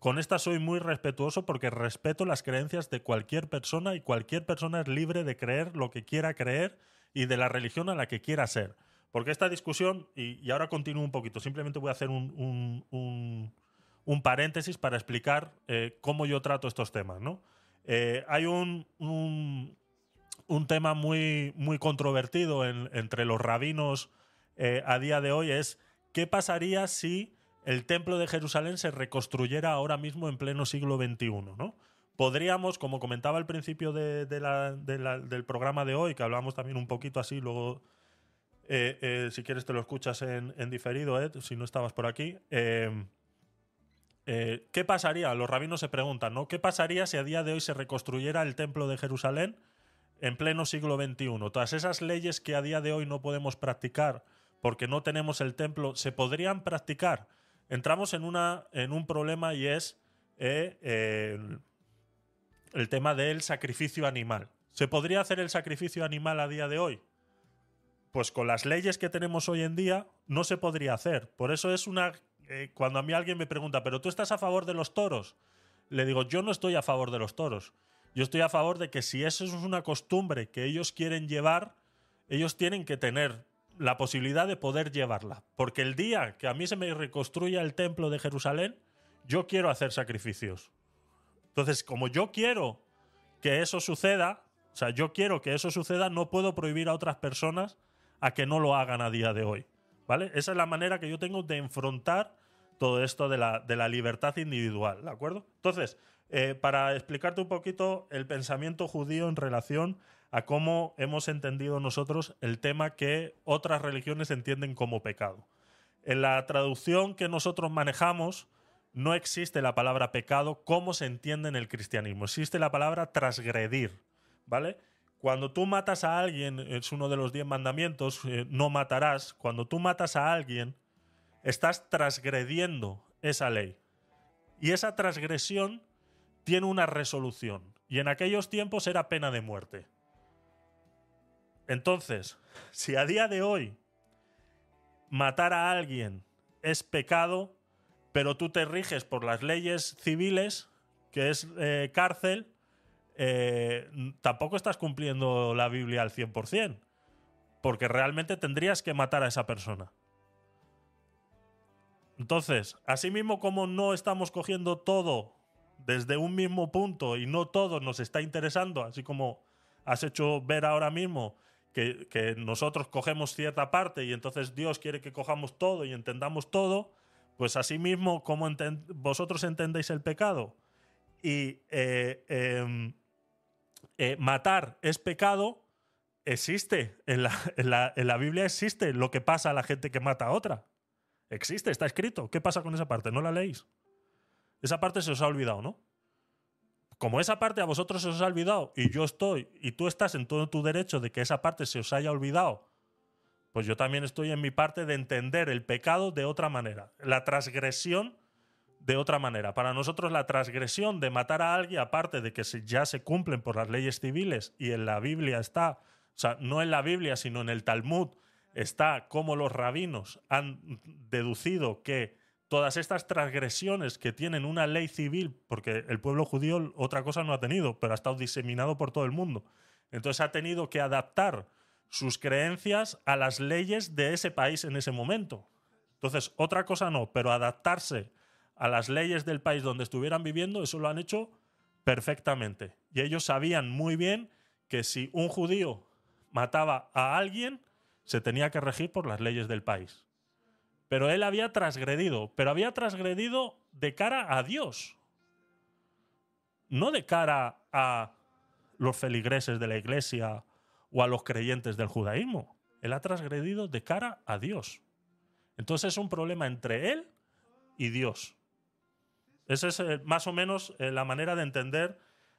Con estas soy muy respetuoso porque respeto las creencias de cualquier persona y cualquier persona es libre de creer lo que quiera creer y de la religión a la que quiera ser. Porque esta discusión, y, ahora continúo un poquito, simplemente voy a hacer un, un- un- paréntesis para explicar eh, cómo yo trato estos temas, ¿no? Eh, hay un, un- tema muy, muy controvertido en- entre los rabinos eh, a día de hoy, es qué pasaría si el templo de Jerusalén se reconstruyera ahora mismo en pleno siglo XXI, ¿no? Podríamos, como comentaba al principio del programa de hoy, que hablamos también un poquito así, luego, eh, eh, si quieres te lo escuchas en, diferido, Ed, si no estabas por aquí. eh, eh, ¿Qué pasaría? Los rabinos se preguntan, ¿no? ¿Qué pasaría si a día de hoy se reconstruyera el templo de Jerusalén en pleno siglo XXI? Todas esas leyes que a día de hoy no podemos practicar porque no tenemos el templo, ¿se podrían practicar? Entramos en, una, en un problema y es eh, el, tema del sacrificio animal. ¿Se podría hacer el sacrificio animal a día de hoy? Pues con las leyes que tenemos hoy en día no se podría hacer. Por eso es una... eh, cuando a mí alguien me pregunta, ¿pero tú estás a favor de los toros? Le digo, yo no estoy a favor de los toros. Yo estoy a favor de que si eso es una costumbre que ellos quieren llevar, ellos tienen que tener la posibilidad de poder llevarla. Porque el día que a mí se me reconstruya el templo de Jerusalén, yo quiero hacer sacrificios. Entonces, como yo quiero que eso suceda, o sea, yo quiero que eso suceda, no puedo prohibir a otras personas a que no lo hagan a día de hoy. ¿Vale? Esa es la manera que yo tengo de enfrentar todo esto de la, de la libertad individual, ¿de acuerdo? Entonces, eh, para explicarte un poquito el pensamiento judío en relación a cómo hemos entendido nosotros el tema que otras religiones entienden como pecado. En la traducción que nosotros manejamos no existe la palabra pecado como se entiende en el cristianismo. Existe la palabra transgredir, ¿vale? Cuando tú matas a alguien, es uno de los diez mandamientos, eh, no matarás. Cuando tú matas a alguien, estás transgrediendo esa ley. Y esa transgresión tiene una resolución. Y en aquellos tiempos era pena de muerte. Entonces, si a día de hoy matar a alguien es pecado, pero tú te riges por las leyes civiles, que es eh, cárcel, eh, tampoco estás cumpliendo la Biblia al 100%, porque realmente tendrías que matar a esa persona. Entonces, así mismo como no estamos cogiendo todo desde un mismo punto y no todo nos está interesando, así como has hecho ver ahora mismo que nosotros cogemos cierta parte y entonces Dios quiere que cojamos todo y entendamos todo, pues así mismo como enten- vosotros entendéis el pecado y eh, em, eh, matar es pecado, existe. En, la, en la Biblia existe lo que pasa a la gente que mata a otra. Existe, está escrito. ¿Qué pasa con esa parte? ¿No la leéis? Esa parte se os ha olvidado, ¿no? Como esa parte a vosotros se os ha olvidado y yo estoy y tú estás en todo tu derecho de que esa parte se os haya olvidado, pues yo también estoy en mi parte de entender el pecado de otra manera. La transgresión de otra manera. Para nosotros la transgresión de matar a alguien, aparte de que ya se cumplen por las leyes civiles y en la Biblia está, o sea, no en la Biblia, sino en el Talmud, está como los rabinos han deducido que todas estas transgresiones que tienen una ley civil, porque el pueblo judío otra cosa no ha tenido, pero ha estado diseminado por todo el mundo. Entonces ha tenido que adaptar sus creencias a las leyes de ese país en ese momento. Entonces, otra cosa no, pero adaptarse a las leyes del país donde estuvieran viviendo, eso lo han hecho perfectamente. Y ellos sabían muy bien que si un judío mataba a alguien, se tenía que regir por las leyes del país. Pero él había transgredido, pero había transgredido de cara a Dios, no de cara a los feligreses de la iglesia o a los creyentes del judaísmo. Él ha transgredido de cara a Dios. Entonces es un problema entre él y Dios. Esa es eh, más o menos eh, la manera de entender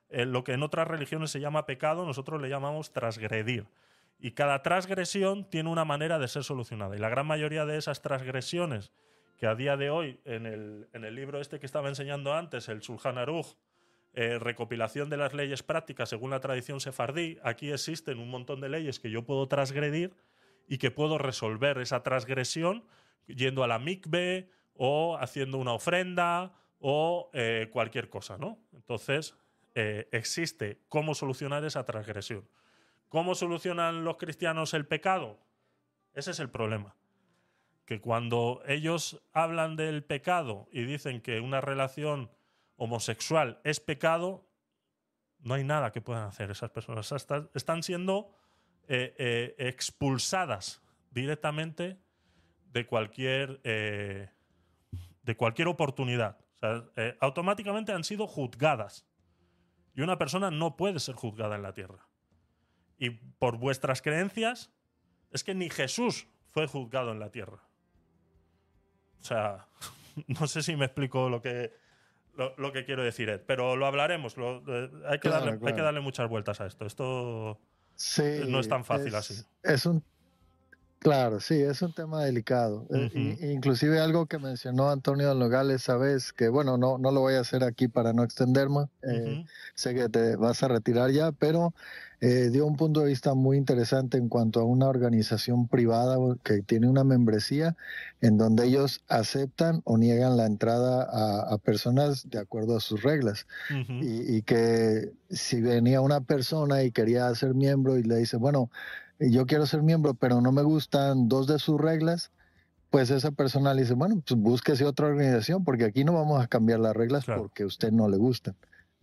eh, lo que en otras religiones se llama pecado, nosotros le llamamos transgredir. Y cada transgresión tiene una manera de ser solucionada. Y la gran mayoría de esas transgresiones que a día de hoy, en el, en el libro este que estaba enseñando antes, el Sulhan Aruj, eh, recopilación de las leyes prácticas según la tradición sefardí, aquí existen un montón de leyes que yo puedo transgredir y que puedo resolver esa transgresión yendo a la mikve o haciendo una ofrenda o eh, cualquier cosa, ¿no? Entonces, eh, existe cómo solucionar esa transgresión. ¿Cómo solucionan los cristianos el pecado? Ese es el problema. Que cuando ellos hablan del pecado y dicen que una relación homosexual es pecado, no hay nada que puedan hacer esas personas. Están, siendo eh, eh, expulsadas directamente de cualquier, eh, de cualquier oportunidad. Automáticamente han sido juzgadas. Y una persona no puede ser juzgada en la tierra. Y por vuestras creencias, es que ni Jesús fue juzgado en la tierra. O sea, no sé si me explico lo que, lo, lo que quiero decir, Ed, pero lo hablaremos. lo- eh, hay, que Claro, darle, hay claro. que darle muchas vueltas a esto. Esto Sí, no es tan fácil es- así. Es un, claro, sí, es un tema delicado. I- inclusive algo que mencionó Antonio Nogales, sabes, que bueno, no, no lo voy a hacer aquí para no extenderme. eh, sé que te vas a retirar ya, pero eh, dio un punto de vista muy interesante en cuanto a una organización privada que tiene una membresía en donde ellos aceptan o niegan la entrada a, a personas de acuerdo a sus reglas y, y que si venía una persona y quería ser miembro y le dice, bueno, yo quiero ser miembro, pero no me gustan dos de sus reglas, pues esa persona le dice, bueno, pues búsquese otra organización, porque aquí no vamos a cambiar las reglas Claro. porque a usted no le gustan.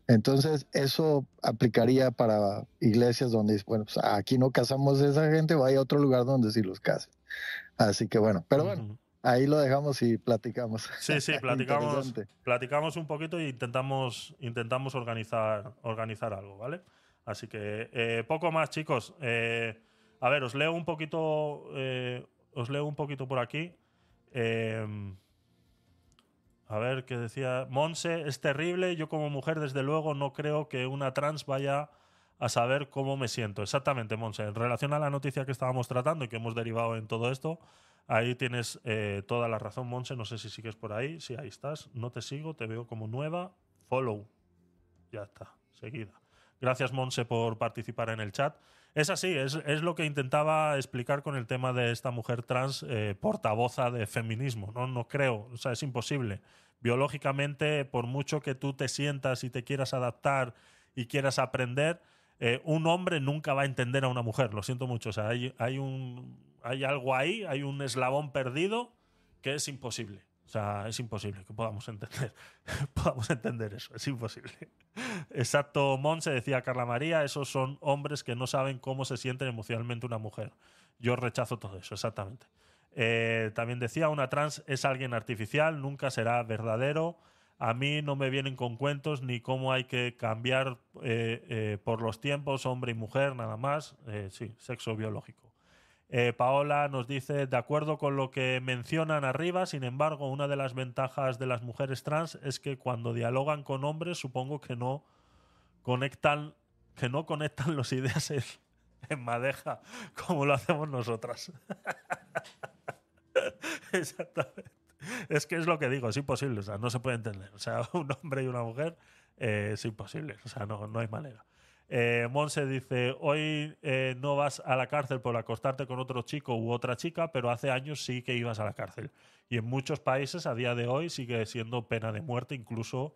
Entonces, eso aplicaría para iglesias donde, dice, bueno, pues aquí no casamos a esa gente, vaya a otro lugar donde sí los casen. Así que bueno, pero bueno, Ujú. ahí lo dejamos y platicamos. Sí, sí, platicamos, platicamos un poquito e intentamos, intentamos organizar, organizar algo, ¿vale? Así que eh, poco más, chicos. Eh, a ver, os leo un poquito. eh, os leo un poquito por aquí. Eh, a ver qué decía. Monse, es terrible. Yo, como mujer, desde luego, no creo que una trans vaya a saber cómo me siento. Exactamente, Monse. En relación a la noticia que estábamos tratando y que hemos derivado en todo esto, Ahí tienes eh, toda la razón, Monse. No sé si sigues por ahí. Sí, ahí estás. No te sigo, te veo como nueva. Follow. Ya está, seguida. Gracias, Monse, por participar en el chat. Es así, es, es lo que intentaba explicar con el tema de esta mujer trans eh, portavoza de feminismo. ¿no? no creo, o sea, es imposible. Biológicamente, por mucho que tú te sientas y te quieras adaptar y quieras aprender, eh, un hombre nunca va a entender a una mujer. Lo siento mucho. O sea, hay, hay, un, hay algo ahí, hay un eslabón perdido que es imposible. O sea, es imposible que podamos entender, podamos entender eso. Es imposible. Exacto, Monse decía Carla María, esos son hombres que no saben cómo se siente emocionalmente una mujer. Yo rechazo todo eso, exactamente. Eh, también decía, una trans es alguien artificial, nunca será verdadero. A mí no me vienen con cuentos ni cómo hay que cambiar eh, eh, por los tiempos, hombre y mujer, nada más. Eh, sí, sexo biológico. Eh, Paola nos dice, de acuerdo con lo que mencionan arriba, sin embargo, una de las ventajas de las mujeres trans es que cuando dialogan con hombres, supongo que no conectan, que no conectan las ideas en, en madeja como lo hacemos nosotras. Exactamente. Es que es lo que digo, es imposible, o sea, no se puede entender. O sea, un hombre y una mujer eh, es imposible, o sea, no, no hay manera. Eh, Monse dice, hoy eh, no vas a la cárcel por acostarte con otro chico u otra chica, pero hace años sí que ibas a la cárcel. Y en muchos países a día de hoy sigue siendo pena de muerte, incluso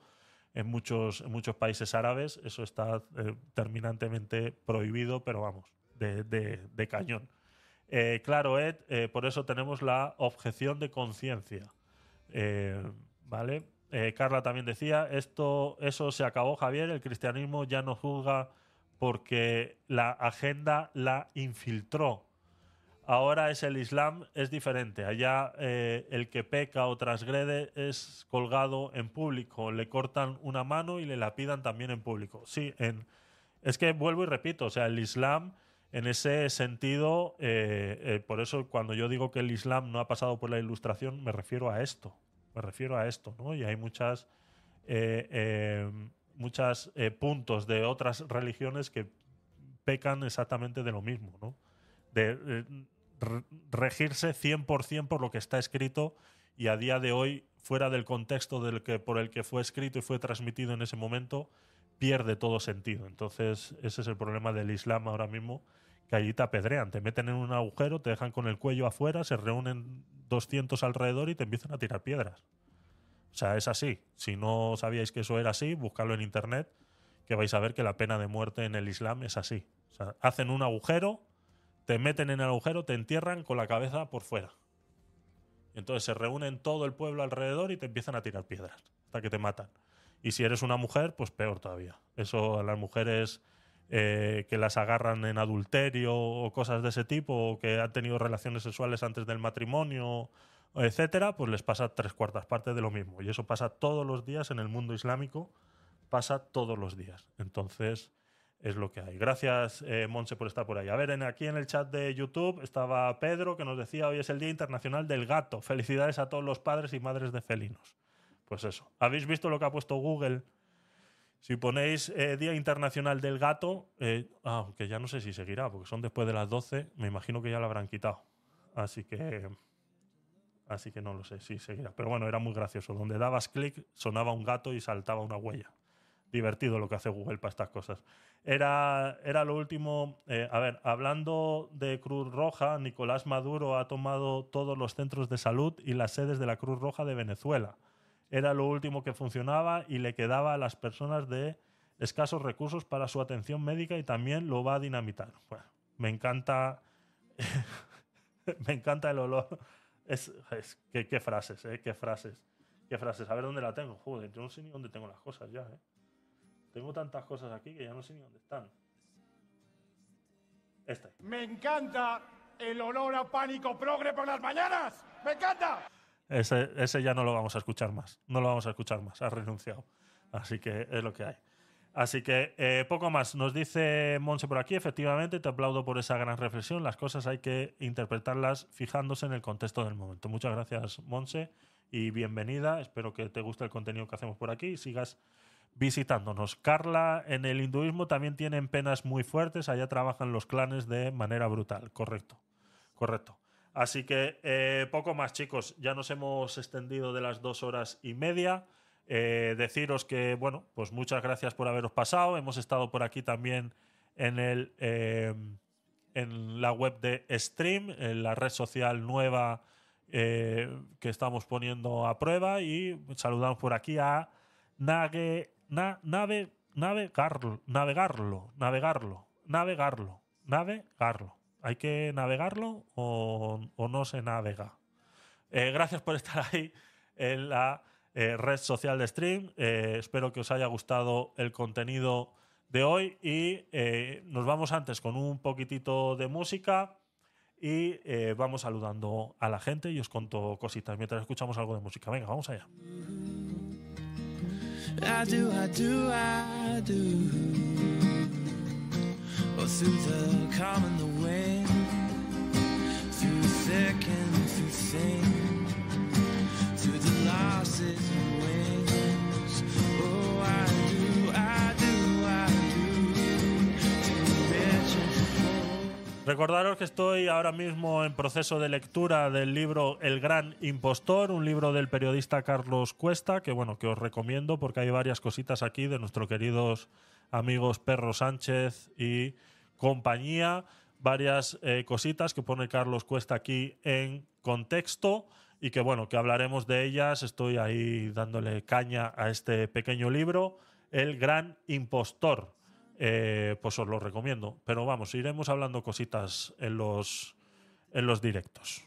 en muchos, en muchos países árabes eso está eh, terminantemente prohibido, pero vamos, de, de- cañón. Claro, Ed, por eso tenemos la objeción de conciencia. ¿Vale? Eh, Carla también decía, esto, eso se acabó, Javier, el cristianismo ya no juzga porque la agenda la infiltró. Ahora es el Islam, es diferente. Allá eh, el que peca o transgrede es colgado en público. Le cortan una mano y le la pidan también en público. Sí, es que vuelvo y repito, o sea, el Islam en ese sentido, eh, por eso cuando yo digo que el Islam no ha pasado por la ilustración, me refiero a esto. Me refiero a esto, ¿no? Y hay muchas, eh, eh, muchas eh, puntos de otras religiones que pecan exactamente de lo mismo, ¿no? De eh, re- regirse 100% por lo que está escrito y a día de hoy, fuera del contexto del que, por el que fue escrito y fue transmitido en ese momento, pierde todo sentido. Entonces, ese es el problema del Islam ahora mismo, que allí te apedrean, te meten en un agujero, te dejan con el cuello afuera, se reúnen 200 alrededor y te empiezan a tirar piedras. O sea, es así. Si no sabíais que eso era así, buscadlo en internet, que vais a ver que la pena de muerte en el Islam es así. Hacen un agujero, te meten en el agujero, te entierran con la cabeza por fuera. Entonces se reúnen todo el pueblo alrededor y te empiezan a tirar piedras hasta que te matan. Y si eres una mujer, pues peor todavía. Eso a las mujeres eh, que las agarran en adulterio o cosas de ese tipo, o que han tenido relaciones sexuales antes del matrimonio, etcétera, pues les pasa tres cuartas partes de lo mismo. Y eso pasa todos los días en el mundo islámico, pasa todos los días. Entonces, es lo que hay. Gracias, eh, Monse, por estar por ahí. A ver, en, aquí en el chat de YouTube estaba Pedro que nos decía hoy es el Día Internacional del Gato. Felicidades a todos los padres y madres de felinos. Pues eso. ¿Habéis visto lo que ha puesto Google? Si ponéis eh, Día Internacional del Gato, eh, ah, ya no sé si seguirá, porque son después de las 12, me imagino que ya lo habrán quitado. Así que. Así que no lo sé si seguirá. Pero bueno, era muy gracioso. Donde dabas clic, sonaba un gato y saltaba una huella. Divertido lo que hace Google para estas cosas. Era, era lo último. eh, a ver, hablando de Cruz Roja, Nicolás Maduro ha tomado todos los centros de salud y las sedes de la Cruz Roja de Venezuela era lo último que funcionaba y le quedaba a las personas de escasos recursos para su atención médica y también lo va a dinamitar. Bueno, me encanta, me encanta el olor. Es, es- qué, qué frases, ¿eh? Qué frases. Qué frases. A ver dónde la tengo. Joder, yo no sé ni dónde tengo las cosas ya, ¿eh? Tengo tantas cosas aquí que ya no sé ni dónde están. Me encanta el olor a pánico progre por las mañanas. ¡Me encanta! Ese, ese ya no lo vamos a escuchar más. No lo vamos a escuchar más. Ha renunciado. Así que es lo que hay. Así que eh, poco más. Nos dice Monse por aquí. Efectivamente, te aplaudo por esa gran reflexión. Las cosas hay que interpretarlas fijándose en el contexto del momento. Muchas gracias, Monse. Y bienvenida. Espero que te guste el contenido que hacemos por aquí y sigas visitándonos. Carla, en el hinduismo también tienen penas muy fuertes. Allá trabajan los clanes de manera brutal. Correcto. Correcto. Así que eh, poco más, chicos. Ya nos hemos extendido de las dos horas y media. Eh, deciros que, bueno, pues muchas gracias por haberos pasado. Hemos estado por aquí también en el eh, en la web de Stream, en la red social nueva eh, que estamos poniendo a prueba. Y saludamos por aquí a Nage, na- nave, navegarlo, navegarlo, navegarlo, navegarlo, navegarlo. ¿Hay que navegarlo o, no se navega? Eh, gracias por estar ahí en la eh, red social de stream. Eh, espero que os haya gustado el contenido de hoy y nos vamos antes con un poquitito de música y vamos saludando a la gente y os conto cositas mientras escuchamos algo de música. Venga, vamos allá. I. Recordaros que estoy ahora mismo en proceso de lectura del libro El Gran Impostor, un libro del periodista Carlos Cuesta, que bueno, que os recomiendo porque hay varias cositas aquí de nuestros queridos amigos Perro Sánchez y compañía, varias eh, cositas que pone Carlos Cuesta aquí en contexto y que bueno, que hablaremos de ellas. Estoy ahí dándole caña a este pequeño libro, El Gran Impostor eh, pues os lo recomiendo. Pero vamos, iremos hablando cositas en los, en los directos.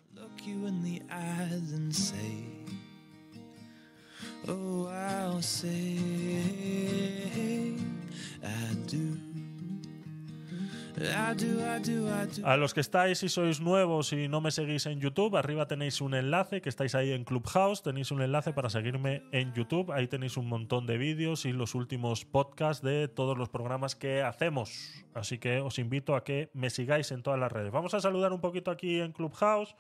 A los que estáis y sois nuevos y no me seguís en YouTube, arriba tenéis un enlace, que estáis ahí en Clubhouse, tenéis un enlace para seguirme en YouTube. Ahí tenéis un montón de vídeos y los últimos podcasts de todos los programas que hacemos. Así que os invito a que me sigáis en todas las redes. Vamos a saludar un poquito aquí en Clubhouse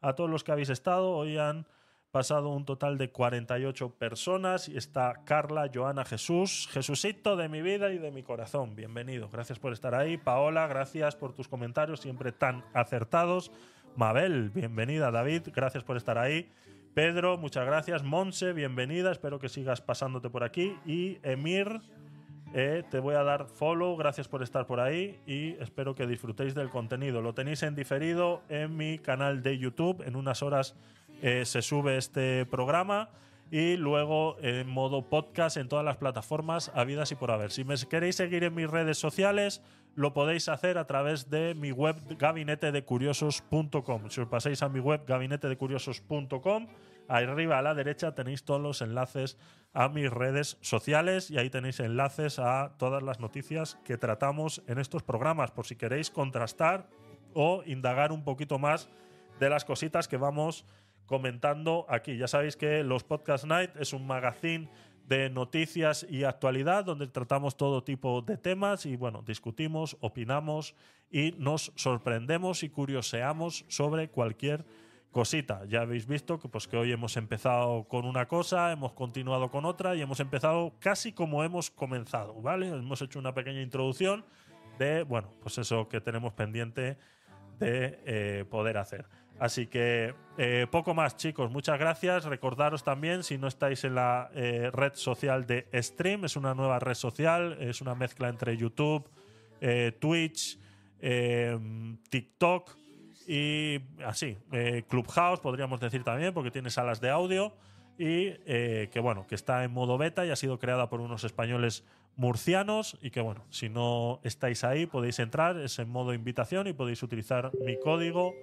a todos los que habéis estado. Hoy han pasado un total de 48 personas y está Carla, Joana, Jesús, Jesucito de mi vida y de mi corazón. Bienvenido, gracias por estar ahí. Paola, gracias por tus comentarios siempre tan acertados. Mabel, bienvenida. David, gracias por estar ahí. Pedro, muchas gracias. Monse, bienvenida. Espero que sigas pasándote por aquí. Y Emir, eh, te voy a dar follow, gracias por estar por ahí y espero que disfrutéis del contenido. Lo tenéis en diferido en mi canal de YouTube. En unas horas eh, se sube este programa y luego en modo podcast en todas las plataformas habidas y por haber. Si me queréis seguir en mis redes sociales, lo podéis hacer a través de mi web gabinetedecuriosos.com. Si os pasáis a mi web gabinetedecuriosos.com, arriba a la derecha tenéis todos los enlaces a mis redes sociales y ahí tenéis enlaces a todas las noticias que tratamos en estos programas, por si queréis contrastar o indagar un poquito más de las cositas que vamos comentando aquí. Ya sabéis que los Podcast Night es un magazine de noticias y actualidad, donde tratamos todo tipo de temas y bueno, discutimos, opinamos y nos sorprendemos y curioseamos sobre cualquier cosita. Ya habéis visto que, pues, que hoy hemos empezado con una cosa, hemos continuado con otra y hemos empezado casi como hemos comenzado, ¿vale? Hemos hecho una pequeña introducción de, bueno, pues eso que tenemos pendiente de eh, poder hacer. Así que eh, poco más, chicos. Muchas gracias. Recordaros también, si no estáis en la eh, red social de Stream, es una nueva red social, es una mezcla entre YouTube, eh, Twitch, eh, TikTok y así. Clubhouse, podríamos decir también, porque tiene salas de audio. Y que bueno, que está en modo beta y ha sido creada por unos españoles murcianos. Y que bueno, si no estáis ahí, podéis entrar, es en modo invitación y podéis utilizar mi código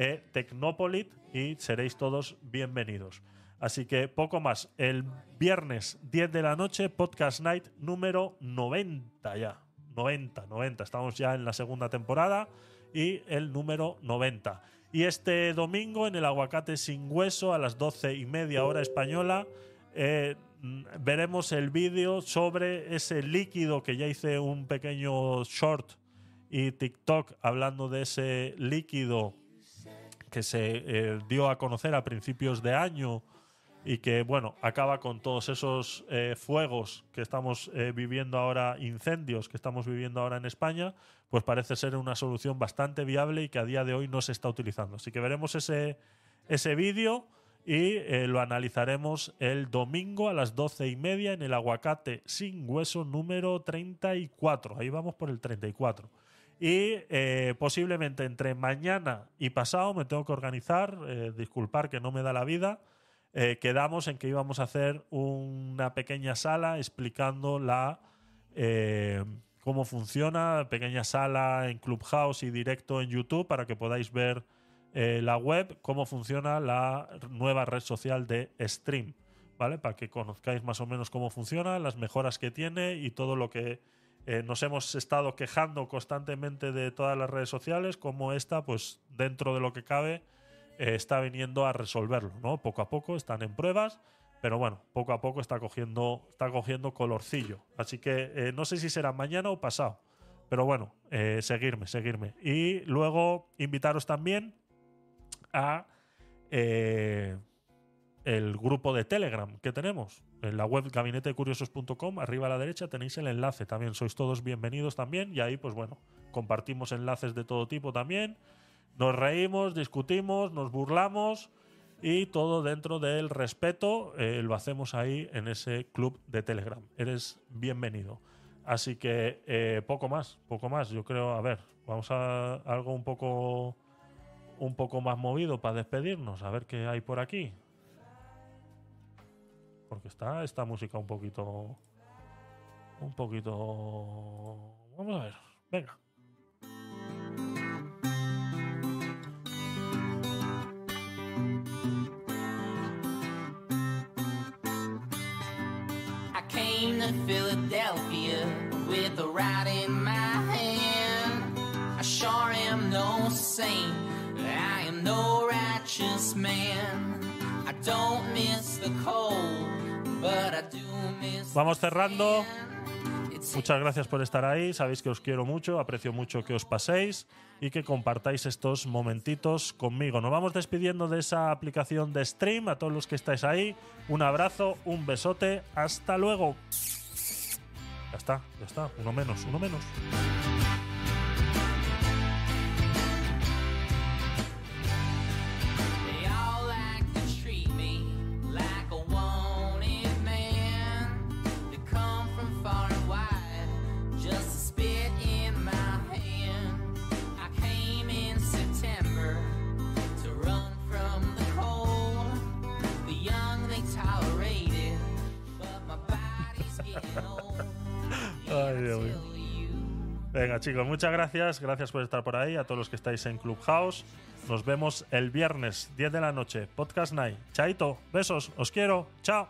eh, y seréis todos bienvenidos. Así que poco más. El viernes 10 de la noche, Podcast Night número 90 ya. 90, 90. Estamos ya en la segunda temporada y el número 90. Y este domingo en el Aguacate sin Hueso a las 12 y media hora española eh, mm, veremos el vídeo sobre ese líquido que ya hice un pequeño short y TikTok hablando de ese líquido que se eh, dio a conocer a principios de año y que, bueno, acaba con todos esos eh, fuegos que estamos eh, viviendo ahora, incendios que estamos viviendo ahora en España, pues parece ser una solución bastante viable y que a día de hoy no se está utilizando. Así que veremos ese, ese vídeo y lo analizaremos el domingo a las doce y media en el aguacate sin hueso número 34. Ahí vamos por el 34. Y eh, posiblemente entre mañana y pasado me tengo que organizar, eh, disculpar que no me da la vida. eh, quedamos en que íbamos a hacer una pequeña sala explicando la cómo funciona, pequeña sala en Clubhouse y directo en YouTube para que podáis ver la web, cómo funciona la nueva red social de Stream, ¿vale? Para que conozcáis más o menos cómo funciona, las mejoras que tiene y todo lo que eh, nos hemos estado quejando constantemente de todas las redes sociales, como esta, pues dentro de lo que cabe, eh, está viniendo a resolverlo, ¿no? Poco a poco están en pruebas, pero bueno, poco a poco está cogiendo, está cogiendo colorcillo. Así que eh, no sé si será mañana o pasado, pero bueno, seguirme, seguirme. Y luego invitaros también a el grupo de Telegram que tenemos. En la web gabinetecuriosos.com, arriba a la derecha tenéis el enlace. También sois todos bienvenidos también. Y ahí, pues bueno, compartimos enlaces de todo tipo también. Nos reímos, discutimos, nos burlamos y todo dentro del respeto eh, lo hacemos ahí en ese club de Telegram. Eres bienvenido. Así que eh, poco más, poco más. Yo creo, a ver, vamos a algo un poco un poco más movido para despedirnos, a ver qué hay por aquí. Porque está esta música un poquito un poquito vamos a ver, venga. I came to Philadelphia with a rod in my hand. I sure am no saint, I am no righteous man. I don't miss the cold, Vamos cerrando. Muchas gracias por estar ahí. Sabéis que os quiero mucho, aprecio mucho que os paséis y que compartáis estos momentitos conmigo. Nos vamos despidiendo de esa aplicación de stream. A todos los que estáis ahí, un abrazo, un besote. Hasta luego. Ya está, ya está. Uno menos, uno menos. Venga, chicos, muchas gracias. Gracias por estar por ahí. A todos los que estáis en Clubhouse. Nos vemos el viernes, 10 de la noche. Podcast Night. Chaito, besos, os quiero. Chao.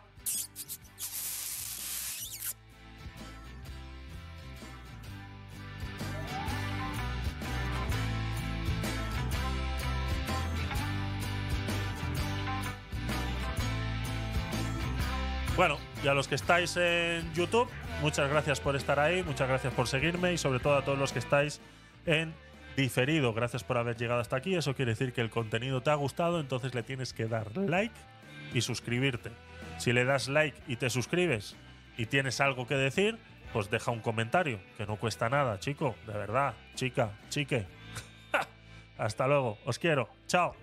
Bueno, Y a los que estáis en YouTube, muchas gracias por estar ahí, muchas gracias por seguirme y sobre todo a todos los que estáis en diferido. Gracias por haber llegado hasta aquí. Eso quiere decir que el contenido te ha gustado, entonces le tienes que dar like y suscribirte. Si le das like y te suscribes y tienes algo que decir, pues deja un comentario, que no cuesta nada, chico, de verdad, chica, chique. Hasta luego, os quiero. Chao.